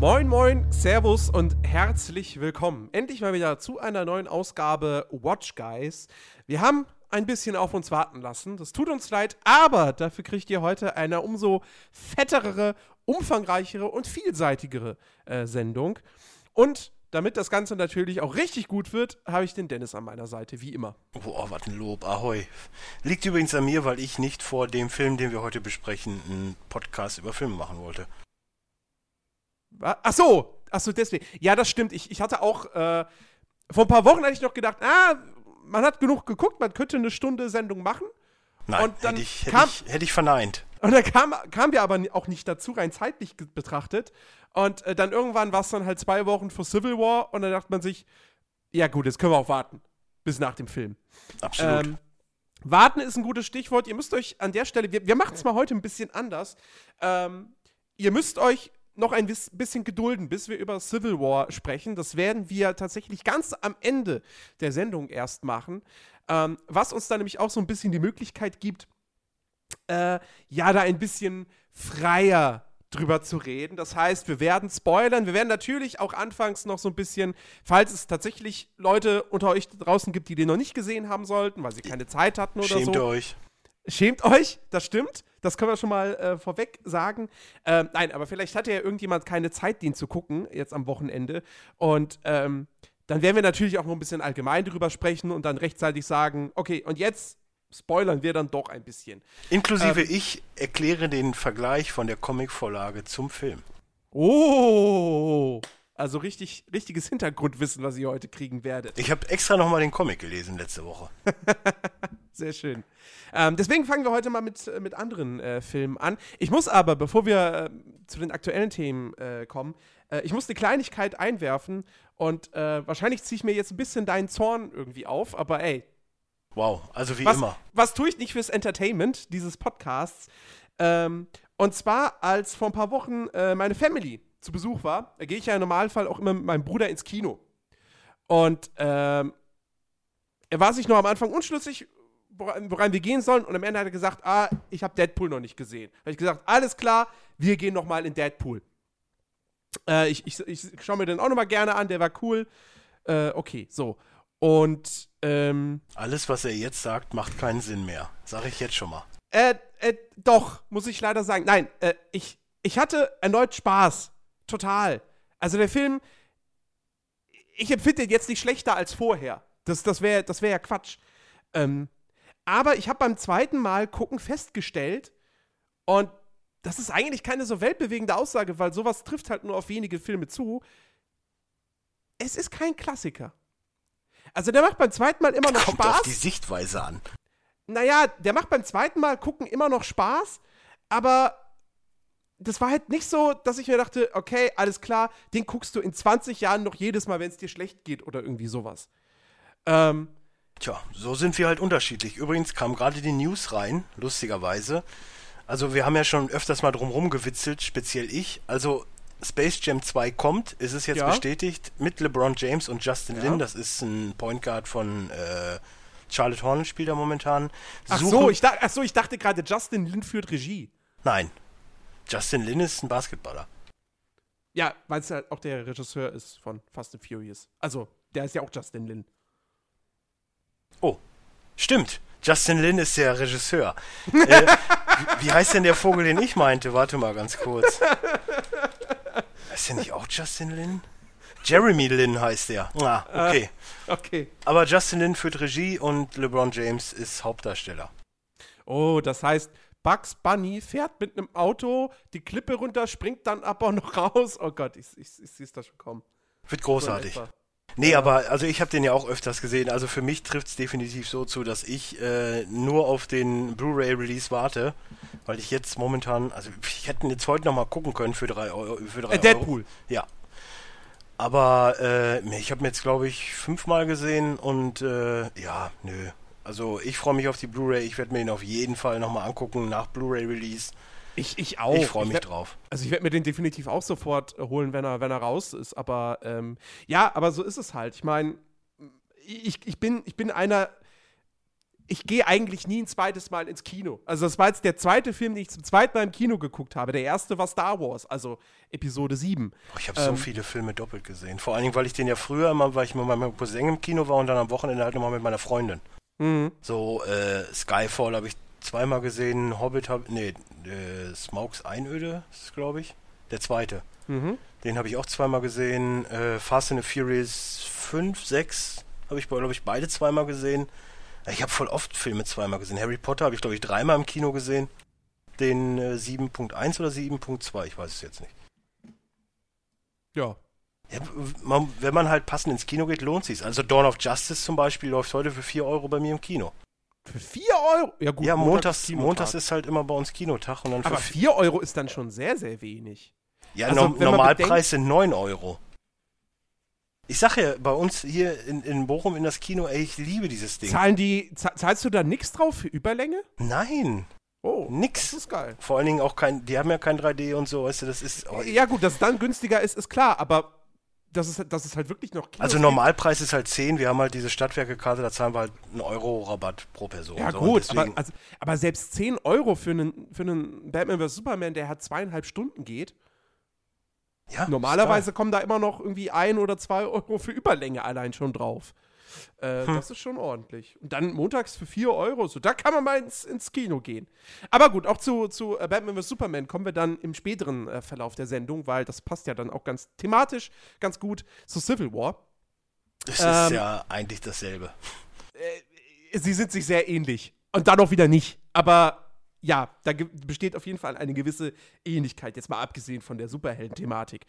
Moin, moin, Servus und herzlich willkommen. Endlich mal wieder zu einer neuen Ausgabe Watch Guys. Wir haben ein bisschen auf uns warten lassen. Das tut uns leid, aber dafür kriegt ihr heute eine umso fettere, umfangreichere und vielseitigere äh, Sendung. Und damit das Ganze natürlich auch richtig gut wird, habe ich den Dennis an meiner Seite, wie immer. Boah, was ein Lob, ahoi. Liegt übrigens an mir, weil ich nicht vor dem Film, den wir heute besprechen, einen Podcast über Filme machen wollte. Ach so, ach so, deswegen. Ja, das stimmt. Ich, ich hatte auch, äh, vor ein paar Wochen hatte ich noch gedacht, ah, man hat genug geguckt, man könnte eine Stunde Sendung machen. Nein, Und dann hätte, ich, hätte, kam- ich, hätte ich verneint. Und dann kam, kamen wir aber auch nicht dazu, rein zeitlich betrachtet. Und äh, dann irgendwann war es dann halt zwei Wochen vor Civil War und dann dachte man sich, ja gut, jetzt können wir auch warten. Bis nach dem Film. Absolut. Ähm, warten ist ein gutes Stichwort. Ihr müsst euch an der Stelle, wir, wir machen es mal heute ein bisschen anders. Ähm, ihr müsst euch noch ein bis- bisschen gedulden, bis wir über Civil War sprechen. Das werden wir tatsächlich ganz am Ende der Sendung erst machen. Ähm, was uns dann nämlich auch so ein bisschen die Möglichkeit gibt, äh, ja, da ein bisschen freier drüber zu reden. Das heißt, wir werden spoilern. Wir werden natürlich auch anfangs noch so ein bisschen, falls es tatsächlich Leute unter euch draußen gibt, die den noch nicht gesehen haben sollten, weil sie keine Zeit hatten oder Schämt so. euch. Schämt euch, das stimmt. Das können wir schon mal äh, vorweg sagen. Ähm, nein, aber vielleicht hatte ja irgendjemand keine Zeit, den zu gucken, jetzt am Wochenende. Und ähm, dann werden wir natürlich auch noch ein bisschen allgemein drüber sprechen und dann rechtzeitig sagen, okay, und jetzt spoilern wir dann doch ein bisschen. Inklusive Ähm. ich erkläre den Vergleich von der Comicvorlage zum Film. Oh, also richtig, richtiges Hintergrundwissen, was ihr heute kriegen werdet. Ich habe extra nochmal den Comic gelesen letzte Woche. Sehr schön. Ähm, deswegen fangen wir heute mal mit, äh, mit anderen äh, Filmen an. Ich muss aber, bevor wir äh, zu den aktuellen Themen äh, kommen, äh, ich muss eine Kleinigkeit einwerfen und äh, wahrscheinlich ziehe ich mir jetzt ein bisschen deinen Zorn irgendwie auf, aber ey, Wow, also wie was, immer. was tue ich nicht fürs Entertainment dieses Podcasts? Ähm, und zwar, als vor ein paar Wochen meine Family zu Besuch war, gehe ich ja im Normalfall auch immer mit meinem Bruder ins Kino. Und ähm, er war sich noch am Anfang unschlüssig, woran, wir gehen sollen. Und am Ende hat er gesagt, ah, ich habe Deadpool noch nicht gesehen. Habe ich gesagt, alles klar, wir gehen noch mal in Deadpool. Äh, ich ich, ich schaue mir den auch noch mal gerne an, der war cool. Äh, okay, so. Und ähm, Alles, was er jetzt sagt, macht keinen Sinn mehr. Sag ich jetzt schon mal. Äh, äh, doch, muss ich leider sagen. Nein, äh, ich, ich hatte erneut Spaß. Total. Also der Film, ich empfinde ihn jetzt nicht schlechter als vorher. Das, das wäre das wär ja Quatsch. Ähm, aber ich habe beim zweiten Mal gucken festgestellt, und das ist eigentlich keine so weltbewegende Aussage, weil sowas trifft halt nur auf wenige Filme zu. Es ist kein Klassiker. Also der macht beim zweiten Mal immer noch Kommt Spaß auf die Sichtweise an. naja, der macht beim zweiten Mal gucken immer noch Spaß, aber das war halt nicht so, dass ich mir dachte, okay, alles klar, den guckst du in 20 Jahren noch jedes Mal, wenn es dir schlecht geht oder irgendwie sowas. Ähm, Tja, so sind wir halt unterschiedlich. Übrigens kam gerade die News rein, lustigerweise. Also wir haben ja schon öfters mal drumrum gewitzelt, speziell ich. Also Space Jam 2 kommt, ist es jetzt Ja. bestätigt, mit LeBron James und Justin Ja. Lin. Das ist ein Point Guard von äh, Charlotte Hornet, spielt er momentan. ach, so, ich ach so, ich dachte gerade, Justin Lin führt Regie. Nein, Justin Lin ist ein Basketballer. Ja, weil es halt auch der Regisseur ist von Fast and Furious. Also, der ist ja auch Justin Lin. Oh, stimmt. Justin Lin ist der Regisseur. äh, wie, heißt denn der Vogel, den ich meinte? Warte mal ganz kurz. Ist der nicht auch Justin Lin? Jeremy Lin heißt der. Ah, okay. Okay. Aber Justin Lin führt Regie und LeBron James ist Hauptdarsteller. Oh, das heißt, Bugs Bunny fährt mit einem Auto die Klippe runter, springt dann aber noch raus. Oh Gott, ich, ich, ich sehe es da schon kommen. Wird So großartig. etwa. Nee, aber also ich habe den ja auch öfters gesehen. Also für mich trifft es definitiv so zu, dass ich äh, nur auf den Blu-ray-Release warte, weil ich jetzt momentan, also ich hätte ihn jetzt heute noch mal gucken können für drei Euro. Für drei Äh, Deadpool. Euro. Ja. Aber äh, ich habe ihn jetzt glaube ich fünfmal gesehen und äh, ja, nö. Also ich freue mich auf die Blu-ray. Ich werde mir den auf jeden Fall nochmal angucken nach Blu-ray-Release. Ich, ich auch. Ich freue mich werd- drauf. Also ich werde mir den definitiv auch sofort holen, wenn er, wenn er raus ist. Aber ähm, ja, aber so ist es halt. Ich meine, ich, ich, bin, ich bin einer. Ich gehe eigentlich nie ein zweites Mal ins Kino. Also das war jetzt der zweite Film, den ich zum zweiten Mal im Kino geguckt habe. Der erste war Star Wars, also Episode 7. Oh, Ich habe so Ähm. viele Filme doppelt gesehen. Vor allen Dingen, weil ich den ja früher immer, weil ich mit meinem Cousin im Kino war und dann am Wochenende halt nochmal mit meiner Freundin. Mhm. So, äh, Skyfall habe ich zweimal gesehen, Hobbit habe nee, äh, Smaugs Einöde ist glaube ich, der zweite. Mhm. Den habe ich auch zweimal gesehen. Äh, Fast and the Furious 5, 6 habe ich, glaube ich, beide zweimal gesehen. Ich habe voll oft Filme zweimal gesehen. Harry Potter habe ich, glaube ich, dreimal im Kino gesehen. Den äh, 7.1 oder 7.2, ich weiß es jetzt nicht. Ja. Ja, man, wenn man halt passend ins Kino geht, lohnt sich's. Also Dawn of Justice zum Beispiel läuft heute für 4 Euro bei mir im Kino. Für 4 Euro? Ja, gut. ja, Montag montags, ist Kinotag. montags ist halt immer bei uns Kinotag. Und dann Aber für 4 Euro ist dann schon sehr, sehr wenig. Ja, Also, man Normalpreis sind 9 Euro. Ich sag ja, bei uns hier in, in Bochum in das Kino, ey, ich liebe dieses Ding. Zahlen die, za- zahlst du da nichts drauf für Überlänge? Nein, Oh, das nix. ist geil. Vor allen Dingen auch kein, die haben ja kein 3D und so, weißt du, das ist. Oh, Ja, gut, dass es dann günstiger ist, ist klar, aber dass es, dass es halt wirklich noch Kinos also. Normalpreis ist halt 10, wir haben halt diese Stadtwerke-Karte, da zahlen wir halt einen Euro Rabatt pro Person. Ja, so, gut, aber, also, aber selbst 10 Euro für einen, für einen Batman vs. Superman, der hat zweieinhalb Stunden geht. ja, Normalerweise kommen da immer noch irgendwie ein oder zwei Euro für Überlänge allein schon drauf. Äh, Hm. Das ist schon ordentlich. Und dann montags für 4 Euro, so da kann man mal ins, ins Kino gehen. Aber gut, auch zu, zu äh, Batman vs. Superman kommen wir dann im späteren äh, Verlauf der Sendung, weil das passt ja dann auch ganz thematisch ganz gut zu Civil War. Das ist ähm, ja eigentlich dasselbe. sie sind sich sehr ähnlich. Und dann auch wieder nicht. Aber ja, da besteht auf jeden Fall eine gewisse Ähnlichkeit, jetzt mal abgesehen von der Superhelden-Thematik.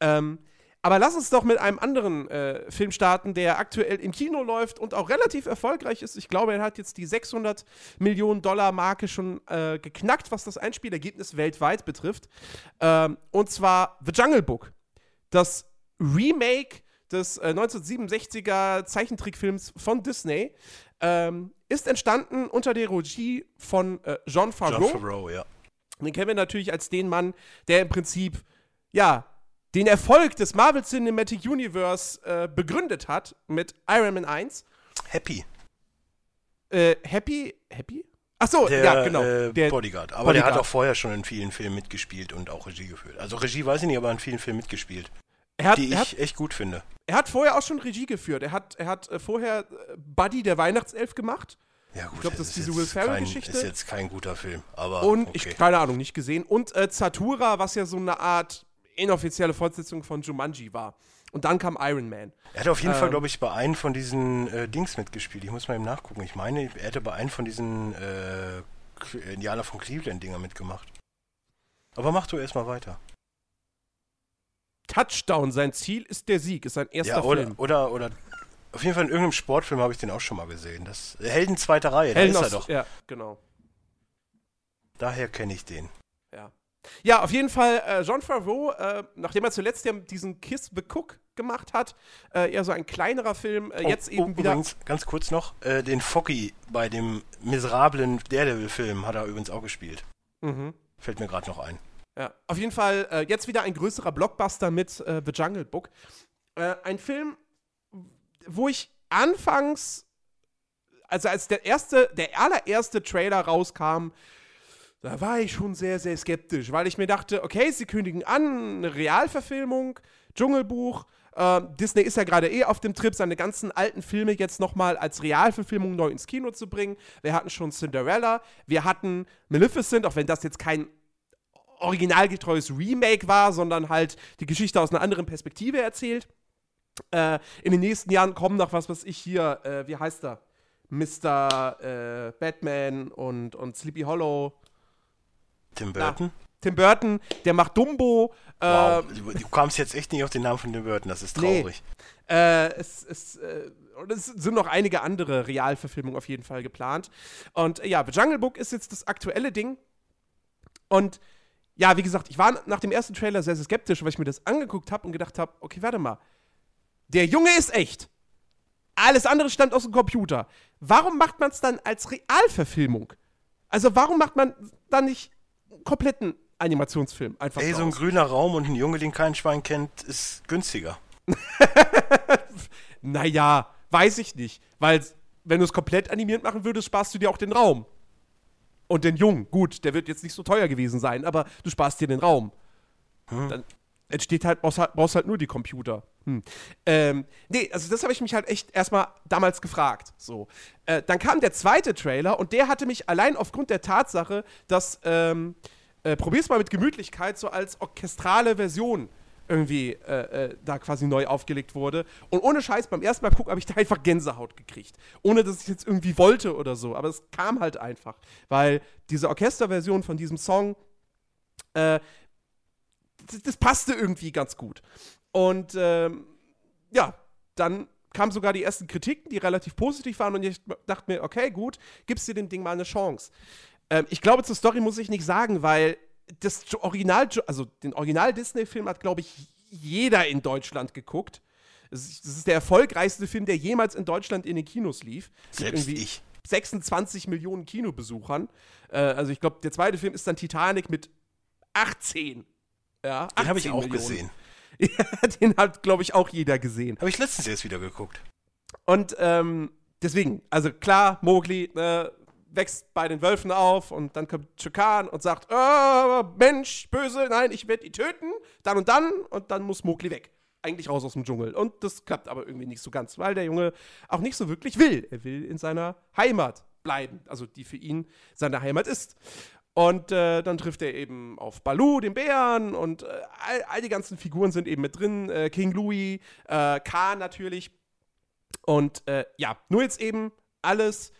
Ähm, aber lass uns doch mit einem anderen äh, Film starten, der aktuell im Kino läuft und auch relativ erfolgreich ist. Ich glaube, er hat jetzt die 600 Millionen Dollar Marke schon äh, geknackt, was das Einspielergebnis weltweit betrifft. Ähm, und zwar The Jungle Book. Das Remake des äh, 1967er Zeichentrickfilms von Disney ähm, ist entstanden unter der Regie von äh, John Favreau. John Favreau, ja. Den kennen wir natürlich als den Mann, der im Prinzip, ja, den Erfolg des Marvel Cinematic Universe äh, begründet hat mit Iron Man 1. Happy. Äh, Happy? Happy? Ach so, Der, ja, genau. Äh, der, Bodyguard. Aber der hat Bodyguard. auch vorher schon in vielen Filmen mitgespielt und auch Regie geführt. Also Regie weiß ich nicht, aber in vielen Filmen mitgespielt. er, hat, die ich hat, echt gut finde. er hat vorher auch schon Regie geführt. Er hat, er hat äh, vorher äh, Buddy, der Weihnachtself, gemacht. Ja, gut, glaub, das ist diese Will Ferrell kein- Geschichte. Ist jetzt kein guter Film, aber Und okay. ich, keine Ahnung, nicht gesehen. Und äh, Zatura, was ja so eine Art inoffizielle Fortsetzung von Jumanji war. Und dann kam Iron Man. er hat auf jeden Fall, ähm, glaube ich, bei einem von diesen äh, Dings mitgespielt. Ich muss mal eben nachgucken. Ich meine, er hätte bei einem von diesen äh, Cle- Indianer von Cleveland-Dinger mitgemacht. Aber mach du erstmal weiter. Touchdown, sein Ziel ist der Sieg, ist sein erster Ja, oder, Film. oder, oder, auf jeden Fall in irgendeinem Sportfilm habe ich den auch schon mal gesehen. Das Helden zweiter Reihe, Helden da ist aus- er doch. Ja, genau. Daher kenne ich den. Ja. Ja, auf jeden Fall, äh, John Favreau, äh, nachdem er zuletzt ja diesen Kiss the Cook gemacht hat, äh, eher so ein kleinerer Film, äh, jetzt oh, eben oh, wieder. Übrigens, ganz kurz noch, äh, den Foggy bei dem miserablen Daredevil-Film hat er übrigens auch gespielt. Mhm. Fällt mir gerade noch ein. Ja, auf jeden Fall äh, jetzt wieder ein größerer Blockbuster mit The Jungle Book. Ein Film, wo ich anfangs, also als der erste, der allererste Trailer rauskam, da war ich schon sehr, sehr skeptisch, weil ich mir dachte, okay, sie kündigen an, eine Realverfilmung, Dschungelbuch. Äh, Disney ist ja gerade eh auf dem Trip, seine ganzen alten Filme jetzt nochmal als Realverfilmung neu ins Kino zu bringen. Wir hatten schon Cinderella, wir hatten Maleficent, auch wenn das jetzt kein originalgetreues Remake war, sondern halt die Geschichte aus einer anderen Perspektive erzählt. Äh, in den nächsten Jahren kommen noch, was weiß ich hier, äh, wie heißt er? Mr. Äh, Batman und, und Sleepy Hollow. Tim Burton? Tim Burton, der macht Dumbo. Wow, Äh, du, du kamst jetzt echt nicht auf den Namen von Tim Burton, das ist Nee. traurig. Äh, es, es, äh, es sind noch einige andere Realverfilmungen auf jeden Fall geplant. Und äh, ja, The Jungle Book ist jetzt das aktuelle Ding. Und ja, wie gesagt, ich war nach dem ersten Trailer sehr, sehr skeptisch, weil ich mir das angeguckt habe und gedacht habe, okay, warte mal. Der Junge ist echt. Alles andere stammt aus dem Computer. Warum macht man es dann als Realverfilmung? Also warum macht man dann nicht kompletten Animationsfilm einfach Ey, so ein grüner Raum und ein Junge, den kein Schwein kennt, ist günstiger. Naja, weiß ich nicht. Weil, wenn du es komplett animiert machen würdest, sparst du dir auch den Raum. Und den Jungen. Gut, der wird jetzt nicht so teuer gewesen sein, aber du sparst dir den Raum. Dann entsteht halt, brauchst halt, brauchst halt nur die Computer. Hm. Ähm, nee, also das habe ich mich halt echt erstmal damals gefragt. So. Äh, dann kam der zweite Trailer und der hatte mich allein aufgrund der Tatsache, dass ähm, äh, probier's mal mit Gemütlichkeit so als orchestrale Version irgendwie äh, äh, da quasi neu aufgelegt wurde. Und ohne Scheiß, beim ersten Mal gucken, habe ich da einfach Gänsehaut gekriegt. Ohne dass ich jetzt irgendwie wollte oder so. Aber es kam halt einfach. Weil diese Orchesterversion von diesem Song, äh, das, das passte irgendwie ganz gut. Und ähm, ja, dann kamen sogar die ersten Kritiken, die relativ positiv waren. Und ich dachte mir, okay, gut, gibst dir dem Ding mal eine Chance. Ähm, ich glaube, zur Story muss ich nicht sagen, weil das Original, also den Original-Disney-Film hat, glaube ich, jeder in Deutschland geguckt. Ist, das ist der erfolgreichste Film, der jemals in Deutschland in den Kinos lief. Selbst irgendwie ich. 26 Millionen Kinobesuchern. Äh, also ich glaube, der zweite Film ist dann Titanic mit 18. Ja, Den habe ich 18 auch Millionen. gesehen. Ja, den hat, glaube ich, auch jeder gesehen. Habe ich letztens erst wieder geguckt. Und ähm, deswegen, also klar, Mowgli ne, wächst bei den Wölfen auf und dann kommt Chukan und sagt, oh, Mensch, böse, nein, ich werde die töten, dann und dann und dann muss Mowgli weg. Eigentlich raus aus dem Dschungel. Und das klappt aber irgendwie nicht so ganz, weil der Junge auch nicht so wirklich will. Er will in seiner Heimat bleiben, also die für ihn seine Heimat ist. Und äh, dann trifft er eben auf Baloo, den Bären, und äh, all, all die ganzen Figuren sind eben mit drin. Äh, King Louis, äh, Khan natürlich. Und äh, ja, nur jetzt eben alles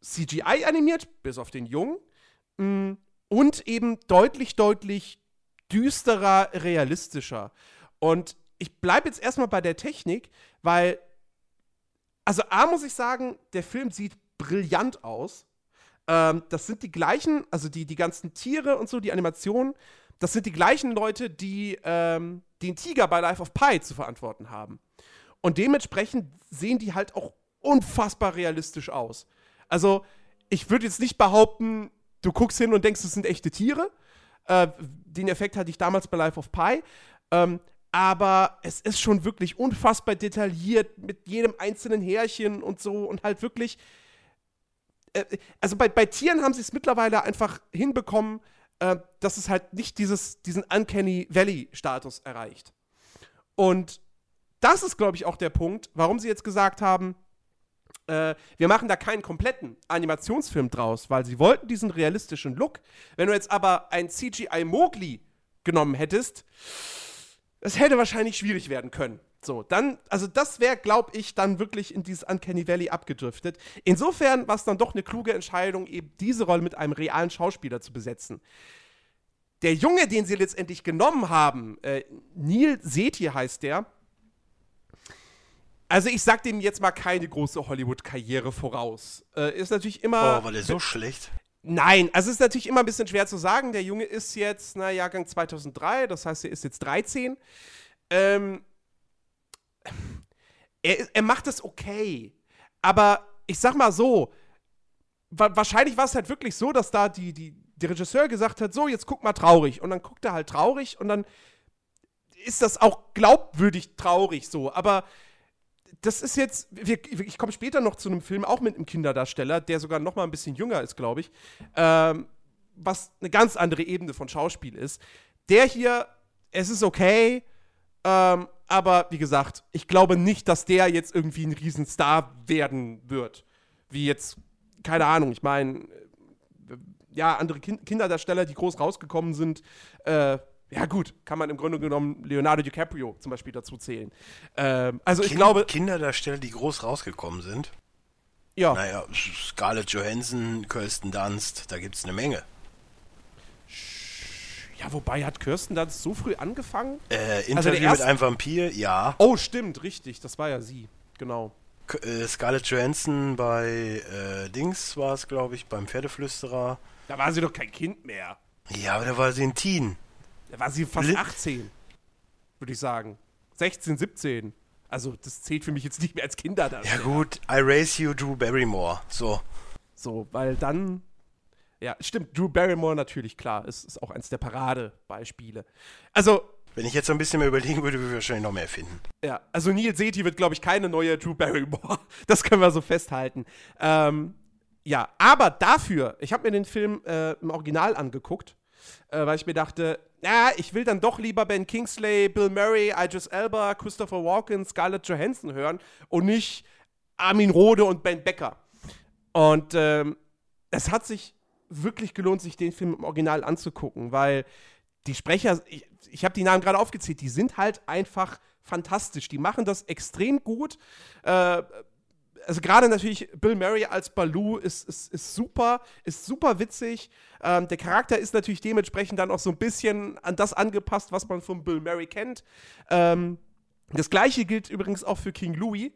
CGI animiert, bis auf den Jungen. Mm, Und eben deutlich, deutlich düsterer, realistischer. Und ich bleibe jetzt erstmal bei der Technik, weil, also A muss ich sagen, der Film sieht brillant aus. Ähm, das sind die gleichen, also die, die ganzen Tiere und so, die Animationen, das sind die gleichen Leute, die ähm, den Tiger bei Life of Pi zu verantworten haben. Und dementsprechend sehen die halt auch unfassbar realistisch aus. Also, ich würde jetzt nicht behaupten, du guckst hin und denkst, das sind echte Tiere. Äh, den Effekt hatte ich damals bei Life of Pi. Ähm, aber es ist schon wirklich unfassbar detailliert mit jedem einzelnen Härchen und so und halt wirklich. Äh, also bei, bei Tieren haben sie es mittlerweile einfach hinbekommen, äh, dass es halt nicht dieses, diesen Uncanny Valley-Status erreicht. Und das ist, glaube ich, auch der Punkt, warum sie jetzt gesagt haben, äh, wir machen da keinen kompletten Animationsfilm draus, weil sie wollten diesen realistischen Look. Wenn du jetzt aber ein CGI Mowgli genommen hättest, das hätte wahrscheinlich schwierig werden können. So, dann, also das wäre, glaube ich, dann wirklich in dieses Uncanny Valley abgedriftet. Insofern war es dann doch eine kluge Entscheidung, eben diese Rolle mit einem realen Schauspieler zu besetzen. Der Junge, den sie letztendlich genommen haben, äh, Neil Sethi heißt der, also ich sag dem jetzt mal keine große Hollywood-Karriere voraus. Äh, ist natürlich immer. Oh, war der so schlecht? Nein, also es ist natürlich immer ein bisschen schwer zu sagen. Der Junge ist jetzt, na, Jahrgang 2003, das heißt, er ist jetzt 13. Ähm, er, er macht es okay. Aber ich sag mal so, wa wahrscheinlich war es halt wirklich so, dass da die, die, der Regisseur gesagt hat, so, jetzt guck mal traurig. Und dann guckt er halt traurig und dann ist das auch glaubwürdig traurig so. Aber das ist jetzt, wir, ich komme später noch zu einem Film, auch mit einem Kinderdarsteller, der sogar noch mal ein bisschen jünger ist, glaube ich, ähm, was eine ganz andere Ebene von Schauspiel ist. Der hier, es ist okay, ähm, aber wie gesagt, ich glaube nicht, dass der jetzt irgendwie ein Riesenstar werden wird. Wie jetzt, keine Ahnung, ich meine, ja, andere kind Kinderdarsteller, die groß rausgekommen sind, äh, ja gut, kann man im Grunde genommen Leonardo DiCaprio zum Beispiel dazu zählen. Ähm, also ich Kind- glaube, Kinderdarsteller, die groß rausgekommen sind. ja, Naja, Scarlett Johansson, Kirsten Dunst, da gibt's eine Menge. Ja, wobei hat Kirsten das so früh angefangen? Äh, Also Interview mit erste- einem Vampir, ja. Oh, stimmt, richtig, das war ja sie, genau. K äh, Scarlett Johansson bei äh, Dings war es, glaube ich, beim Pferdeflüsterer. Da war sie doch kein Kind mehr. Ja, aber da war sie ein Teen. Da war sie fast Li- 18, würde ich sagen. 16, 17. Also, das zählt für mich jetzt nicht mehr als Kinder. Ja, gut, I raise you, Drew Barrymore. So. So, weil dann. Ja, stimmt, Drew Barrymore natürlich, klar, ist, ist auch eins der Paradebeispiele. Also. Wenn ich jetzt so ein bisschen mehr überlegen würde, würde ich wahrscheinlich noch mehr finden. Ja, also Neil Seti wird, glaube ich, keine neue Drew Barrymore. Das können wir so festhalten. Ähm, ja, aber dafür, ich habe mir den Film äh, im Original angeguckt, äh, weil ich mir dachte, ja, ich will dann doch lieber Ben Kingsley, Bill Murray, Idris Elba, Christopher Walken, Scarlett Johansson hören und nicht Armin Rohde und Ben Becker. Und ähm, es hat sich wirklich gelohnt, sich den Film im Original anzugucken, weil die Sprecher, ich, ich habe die Namen gerade aufgezählt, die sind halt einfach fantastisch. Die machen das extrem gut. Äh, also gerade natürlich Bill Murray als Baloo ist, ist, ist super, ist super witzig. Ähm, der Charakter ist natürlich dementsprechend dann auch so ein bisschen an das angepasst, was man von Bill Murray kennt. Ähm, das gleiche gilt übrigens auch für King Louis,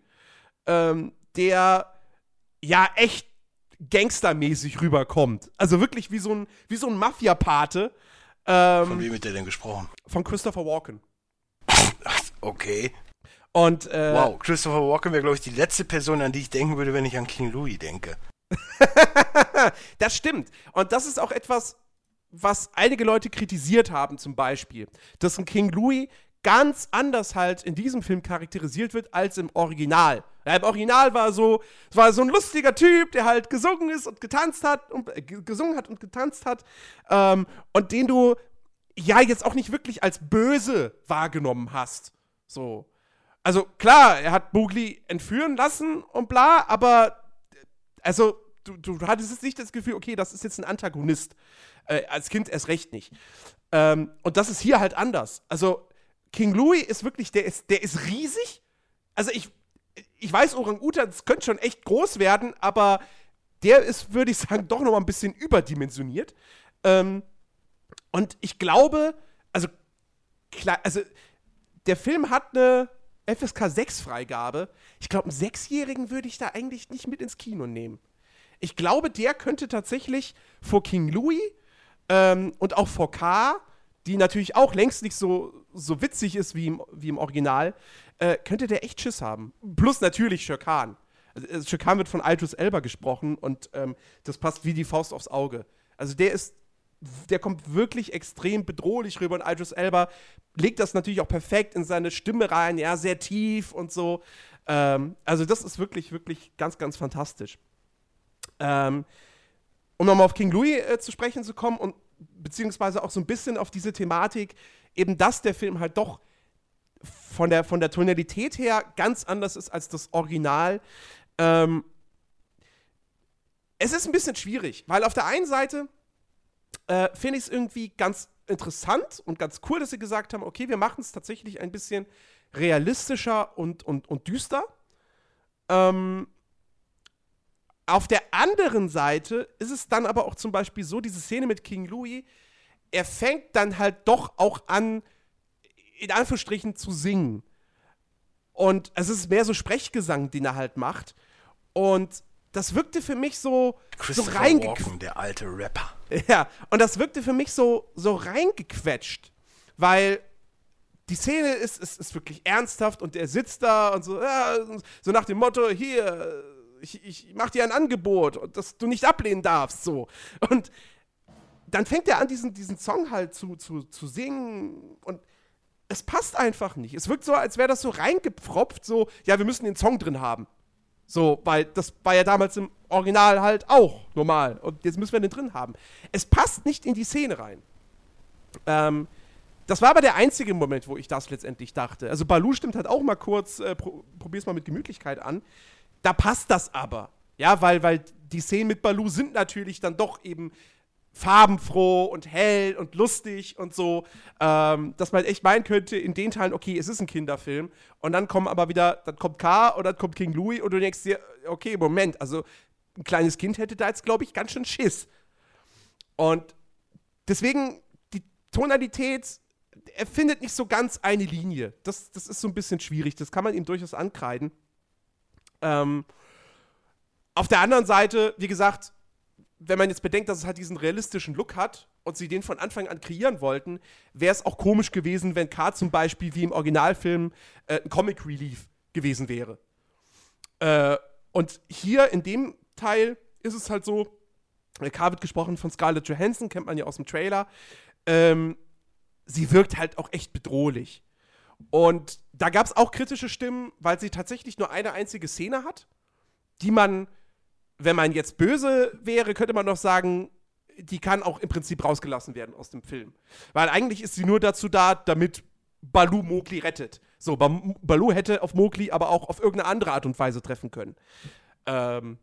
ähm, der ja echt gangstermäßig rüberkommt. Also wirklich wie so ein, wie so ein Mafia-Pate. Ähm, von wem hat der denn gesprochen? Von Christopher Walken. okay. Und, äh, wow, Christopher Walken wäre, glaube ich, die letzte Person, an die ich denken würde, wenn ich an King Louis denke. das stimmt. Und das ist auch etwas, was einige Leute kritisiert haben, zum Beispiel, dass ein King Louis ganz anders halt in diesem Film charakterisiert wird als im Original. Ja, Im Original war so, es war so ein lustiger Typ, der halt gesungen ist und getanzt hat und äh, gesungen hat und getanzt hat ähm, und den du ja jetzt auch nicht wirklich als böse wahrgenommen hast. So also klar, er hat Mowgli entführen lassen und bla, aber also du, du hattest jetzt nicht das Gefühl, okay, das ist jetzt ein Antagonist. Äh, als Kind erst recht nicht. Ähm, und das ist hier halt anders. Also King Louis ist wirklich, der ist, der ist riesig. Also ich, ich weiß, Orang-Utans könnte schon echt groß werden, aber der ist, würde ich sagen, doch noch mal ein bisschen überdimensioniert. Ähm, und ich glaube, also klar, also der Film hat eine FSK 6 Freigabe. Ich glaube, einen Sechsjährigen würde ich da eigentlich nicht mit ins Kino nehmen. Ich glaube, der könnte tatsächlich vor King Louis ähm, und auch vor K, die natürlich auch längst nicht so, so witzig ist wie im, wie im Original, äh, könnte der echt Schiss haben. Plus natürlich Shirkan. Also, Shirkan wird von Aldous Elba gesprochen und ähm, das passt wie die Faust aufs Auge. Also der ist der kommt wirklich extrem bedrohlich rüber und Idris Elba legt das natürlich auch perfekt in seine Stimme rein, ja, sehr tief und so. Ähm, also das ist wirklich, wirklich ganz, ganz fantastisch. Ähm, um nochmal auf King Louis äh, zu sprechen zu kommen und beziehungsweise auch so ein bisschen auf diese Thematik, eben dass der Film halt doch von der, von der Tonalität her ganz anders ist als das Original. Ähm, es ist ein bisschen schwierig, weil auf der einen Seite äh, finde ich es irgendwie ganz interessant und ganz cool, dass sie gesagt haben, okay, wir machen es tatsächlich ein bisschen realistischer und, und, und düster. Ähm, auf der anderen Seite ist es dann aber auch zum Beispiel so, diese Szene mit King Louis, er fängt dann halt doch auch an, in Anführungsstrichen zu singen. Und es ist mehr so Sprechgesang, den er halt macht. Und das wirkte für mich so, so reingequetscht. der alte Rapper. Ja, und das wirkte für mich so, so reingequetscht, weil die Szene ist, ist, ist wirklich ernsthaft und er sitzt da und so, ja, so nach dem Motto, hier, ich, ich mach dir ein Angebot, das du nicht ablehnen darfst, so. Und dann fängt er an, diesen, diesen Song halt zu, zu, zu singen und es passt einfach nicht. Es wirkt so, als wäre das so reingepfropft, so, ja, wir müssen den Song drin haben. So, weil das war ja damals im Original halt auch normal. Und jetzt müssen wir den drin haben. Es passt nicht in die Szene rein. Ähm, das war aber der einzige Moment, wo ich das letztendlich dachte. Also Balu stimmt halt auch mal kurz, äh, pro, probier's mal mit Gemütlichkeit an. Da passt das aber. Ja, weil, weil die Szenen mit Balu sind natürlich dann doch eben farbenfroh und hell und lustig und so, ähm, dass man echt meinen könnte, in den Teilen, okay, es ist ein Kinderfilm. Und dann kommen aber wieder, dann kommt K oder dann kommt King Louis und du denkst dir, okay, Moment, also ein kleines Kind hätte da jetzt, glaube ich, ganz schön Schiss. Und deswegen, die Tonalität, er findet nicht so ganz eine Linie. Das, das ist so ein bisschen schwierig. Das kann man ihm durchaus ankreiden. Ähm, auf der anderen Seite, wie gesagt, wenn man jetzt bedenkt, dass es halt diesen realistischen Look hat und sie den von Anfang an kreieren wollten, wäre es auch komisch gewesen, wenn K zum Beispiel wie im Originalfilm äh, ein Comic Relief gewesen wäre. Äh, und hier in dem Teil ist es halt so, K wird gesprochen von Scarlett Johansson, kennt man ja aus dem Trailer. Ähm, sie wirkt halt auch echt bedrohlich. Und da gab es auch kritische Stimmen, weil sie tatsächlich nur eine einzige Szene hat, die man, wenn man jetzt böse wäre, könnte man noch sagen, die kann auch im Prinzip rausgelassen werden aus dem Film. Weil eigentlich ist sie nur dazu da, damit Balu Mowgli rettet. So, Balu hätte auf Mowgli aber auch auf irgendeine andere Art und Weise treffen können. Ähm,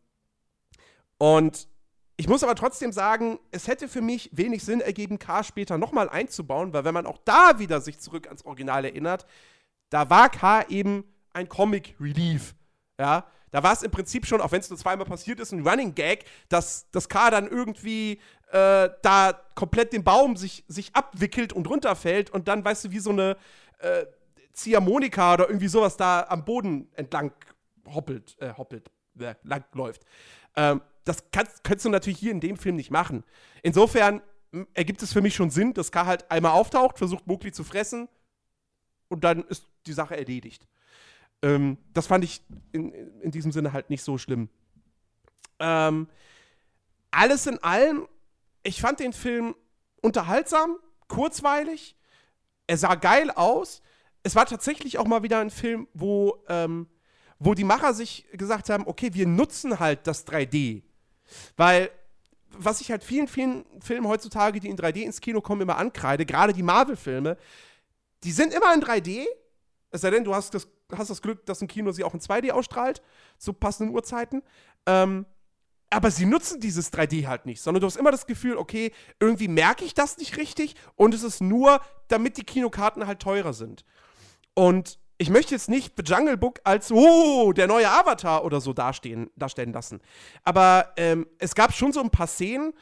und ich muss aber trotzdem sagen, es hätte für mich wenig Sinn ergeben, K später nochmal einzubauen, weil wenn man auch da wieder sich zurück ans Original erinnert, da war K eben ein Comic Relief. Ja, da war es im Prinzip schon, auch wenn es nur zweimal passiert ist, ein Running Gag, dass das K dann irgendwie äh, da komplett den Baum sich, sich abwickelt und runterfällt und dann, weißt du, wie so eine äh, Ziehharmonika oder irgendwie sowas da am Boden entlang hoppelt, äh, hoppelt, äh, lang läuft. Ähm, das kannst, könntest du natürlich hier in dem Film nicht machen. Insofern ergibt es für mich schon Sinn, dass K halt einmal auftaucht, versucht Mowgli zu fressen und dann ist die Sache erledigt. Ähm, das fand ich in, in diesem Sinne halt nicht so schlimm. Ähm, alles in allem, ich fand den Film unterhaltsam, kurzweilig, er sah geil aus. Es war tatsächlich auch mal wieder ein Film, wo, ähm, wo die Macher sich gesagt haben, okay, wir nutzen halt das 3D weil was ich halt vielen, vielen Filmen heutzutage, die in 3D ins Kino kommen, immer ankreide, gerade die Marvel-Filme, die sind immer in 3D. Es sei denn, du hast das, hast das Glück, dass ein Kino sie auch in 2D ausstrahlt, zu passenden Uhrzeiten. Ähm, aber sie nutzen dieses 3D halt nicht, sondern du hast immer das Gefühl, okay, irgendwie merke ich das nicht richtig und es ist nur, damit die Kinokarten halt teurer sind. Und ich möchte jetzt nicht The Jungle Book als, oh, der neue Avatar oder so dastehen, darstellen lassen. Aber ähm, es gab schon so ein paar Szenen,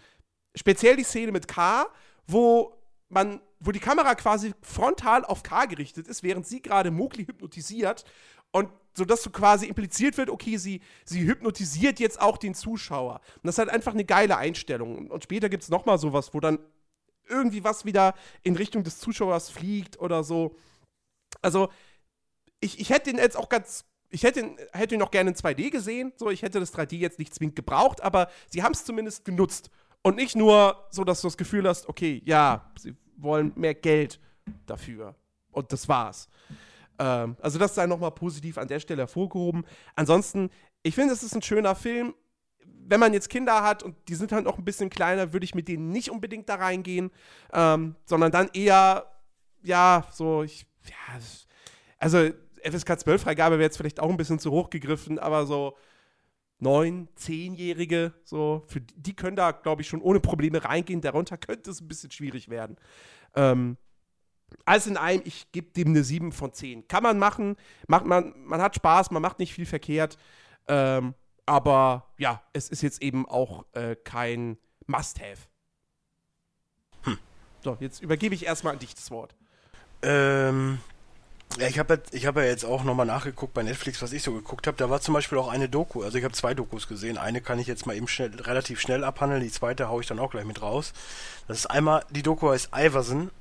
speziell die Szene mit K, wo man, wo die Kamera quasi frontal auf K gerichtet ist, während sie gerade Mowgli hypnotisiert und so dass so quasi impliziert wird, okay, sie, sie hypnotisiert jetzt auch den Zuschauer. Und das ist halt einfach eine geile Einstellung. Und später gibt es nochmal sowas, wo dann irgendwie was wieder in Richtung des Zuschauers fliegt oder so. Also, ich, ich hätte ihn jetzt auch ganz. Ich hätte ihn, hätte ihn noch gerne in 2D gesehen. So, ich hätte das 3D jetzt nicht zwingend gebraucht, aber sie haben es zumindest genutzt. Und nicht nur so, dass du das Gefühl hast, okay, ja, sie wollen mehr Geld dafür. Und das war's. Ähm, also, das sei nochmal positiv an der Stelle hervorgehoben. Ansonsten, ich finde, es ist ein schöner Film. Wenn man jetzt Kinder hat und die sind halt noch ein bisschen kleiner, würde ich mit denen nicht unbedingt da reingehen, ähm, sondern dann eher, ja, so, ich, ja, also FSK 12 Freigabe wäre jetzt vielleicht auch ein bisschen zu hoch gegriffen, aber so neun, zehnjährige, so für die, die können da glaube ich schon ohne Probleme reingehen. Darunter könnte es ein bisschen schwierig werden. Ähm, alles in allem, ich gebe dem eine 7 von 10. Kann man machen, macht man, man hat Spaß, man macht nicht viel verkehrt. Ähm, aber ja, es ist jetzt eben auch äh, kein Must-Have. Hm. So, jetzt übergebe ich erstmal an dich das Wort. Ähm, ja, ich habe ich hab ja jetzt auch nochmal nachgeguckt bei Netflix, was ich so geguckt habe. Da war zum Beispiel auch eine Doku. Also ich habe zwei Dokus gesehen. Eine kann ich jetzt mal eben schnell, relativ schnell abhandeln. Die zweite haue ich dann auch gleich mit raus. Das ist einmal, die Doku heißt Iverson.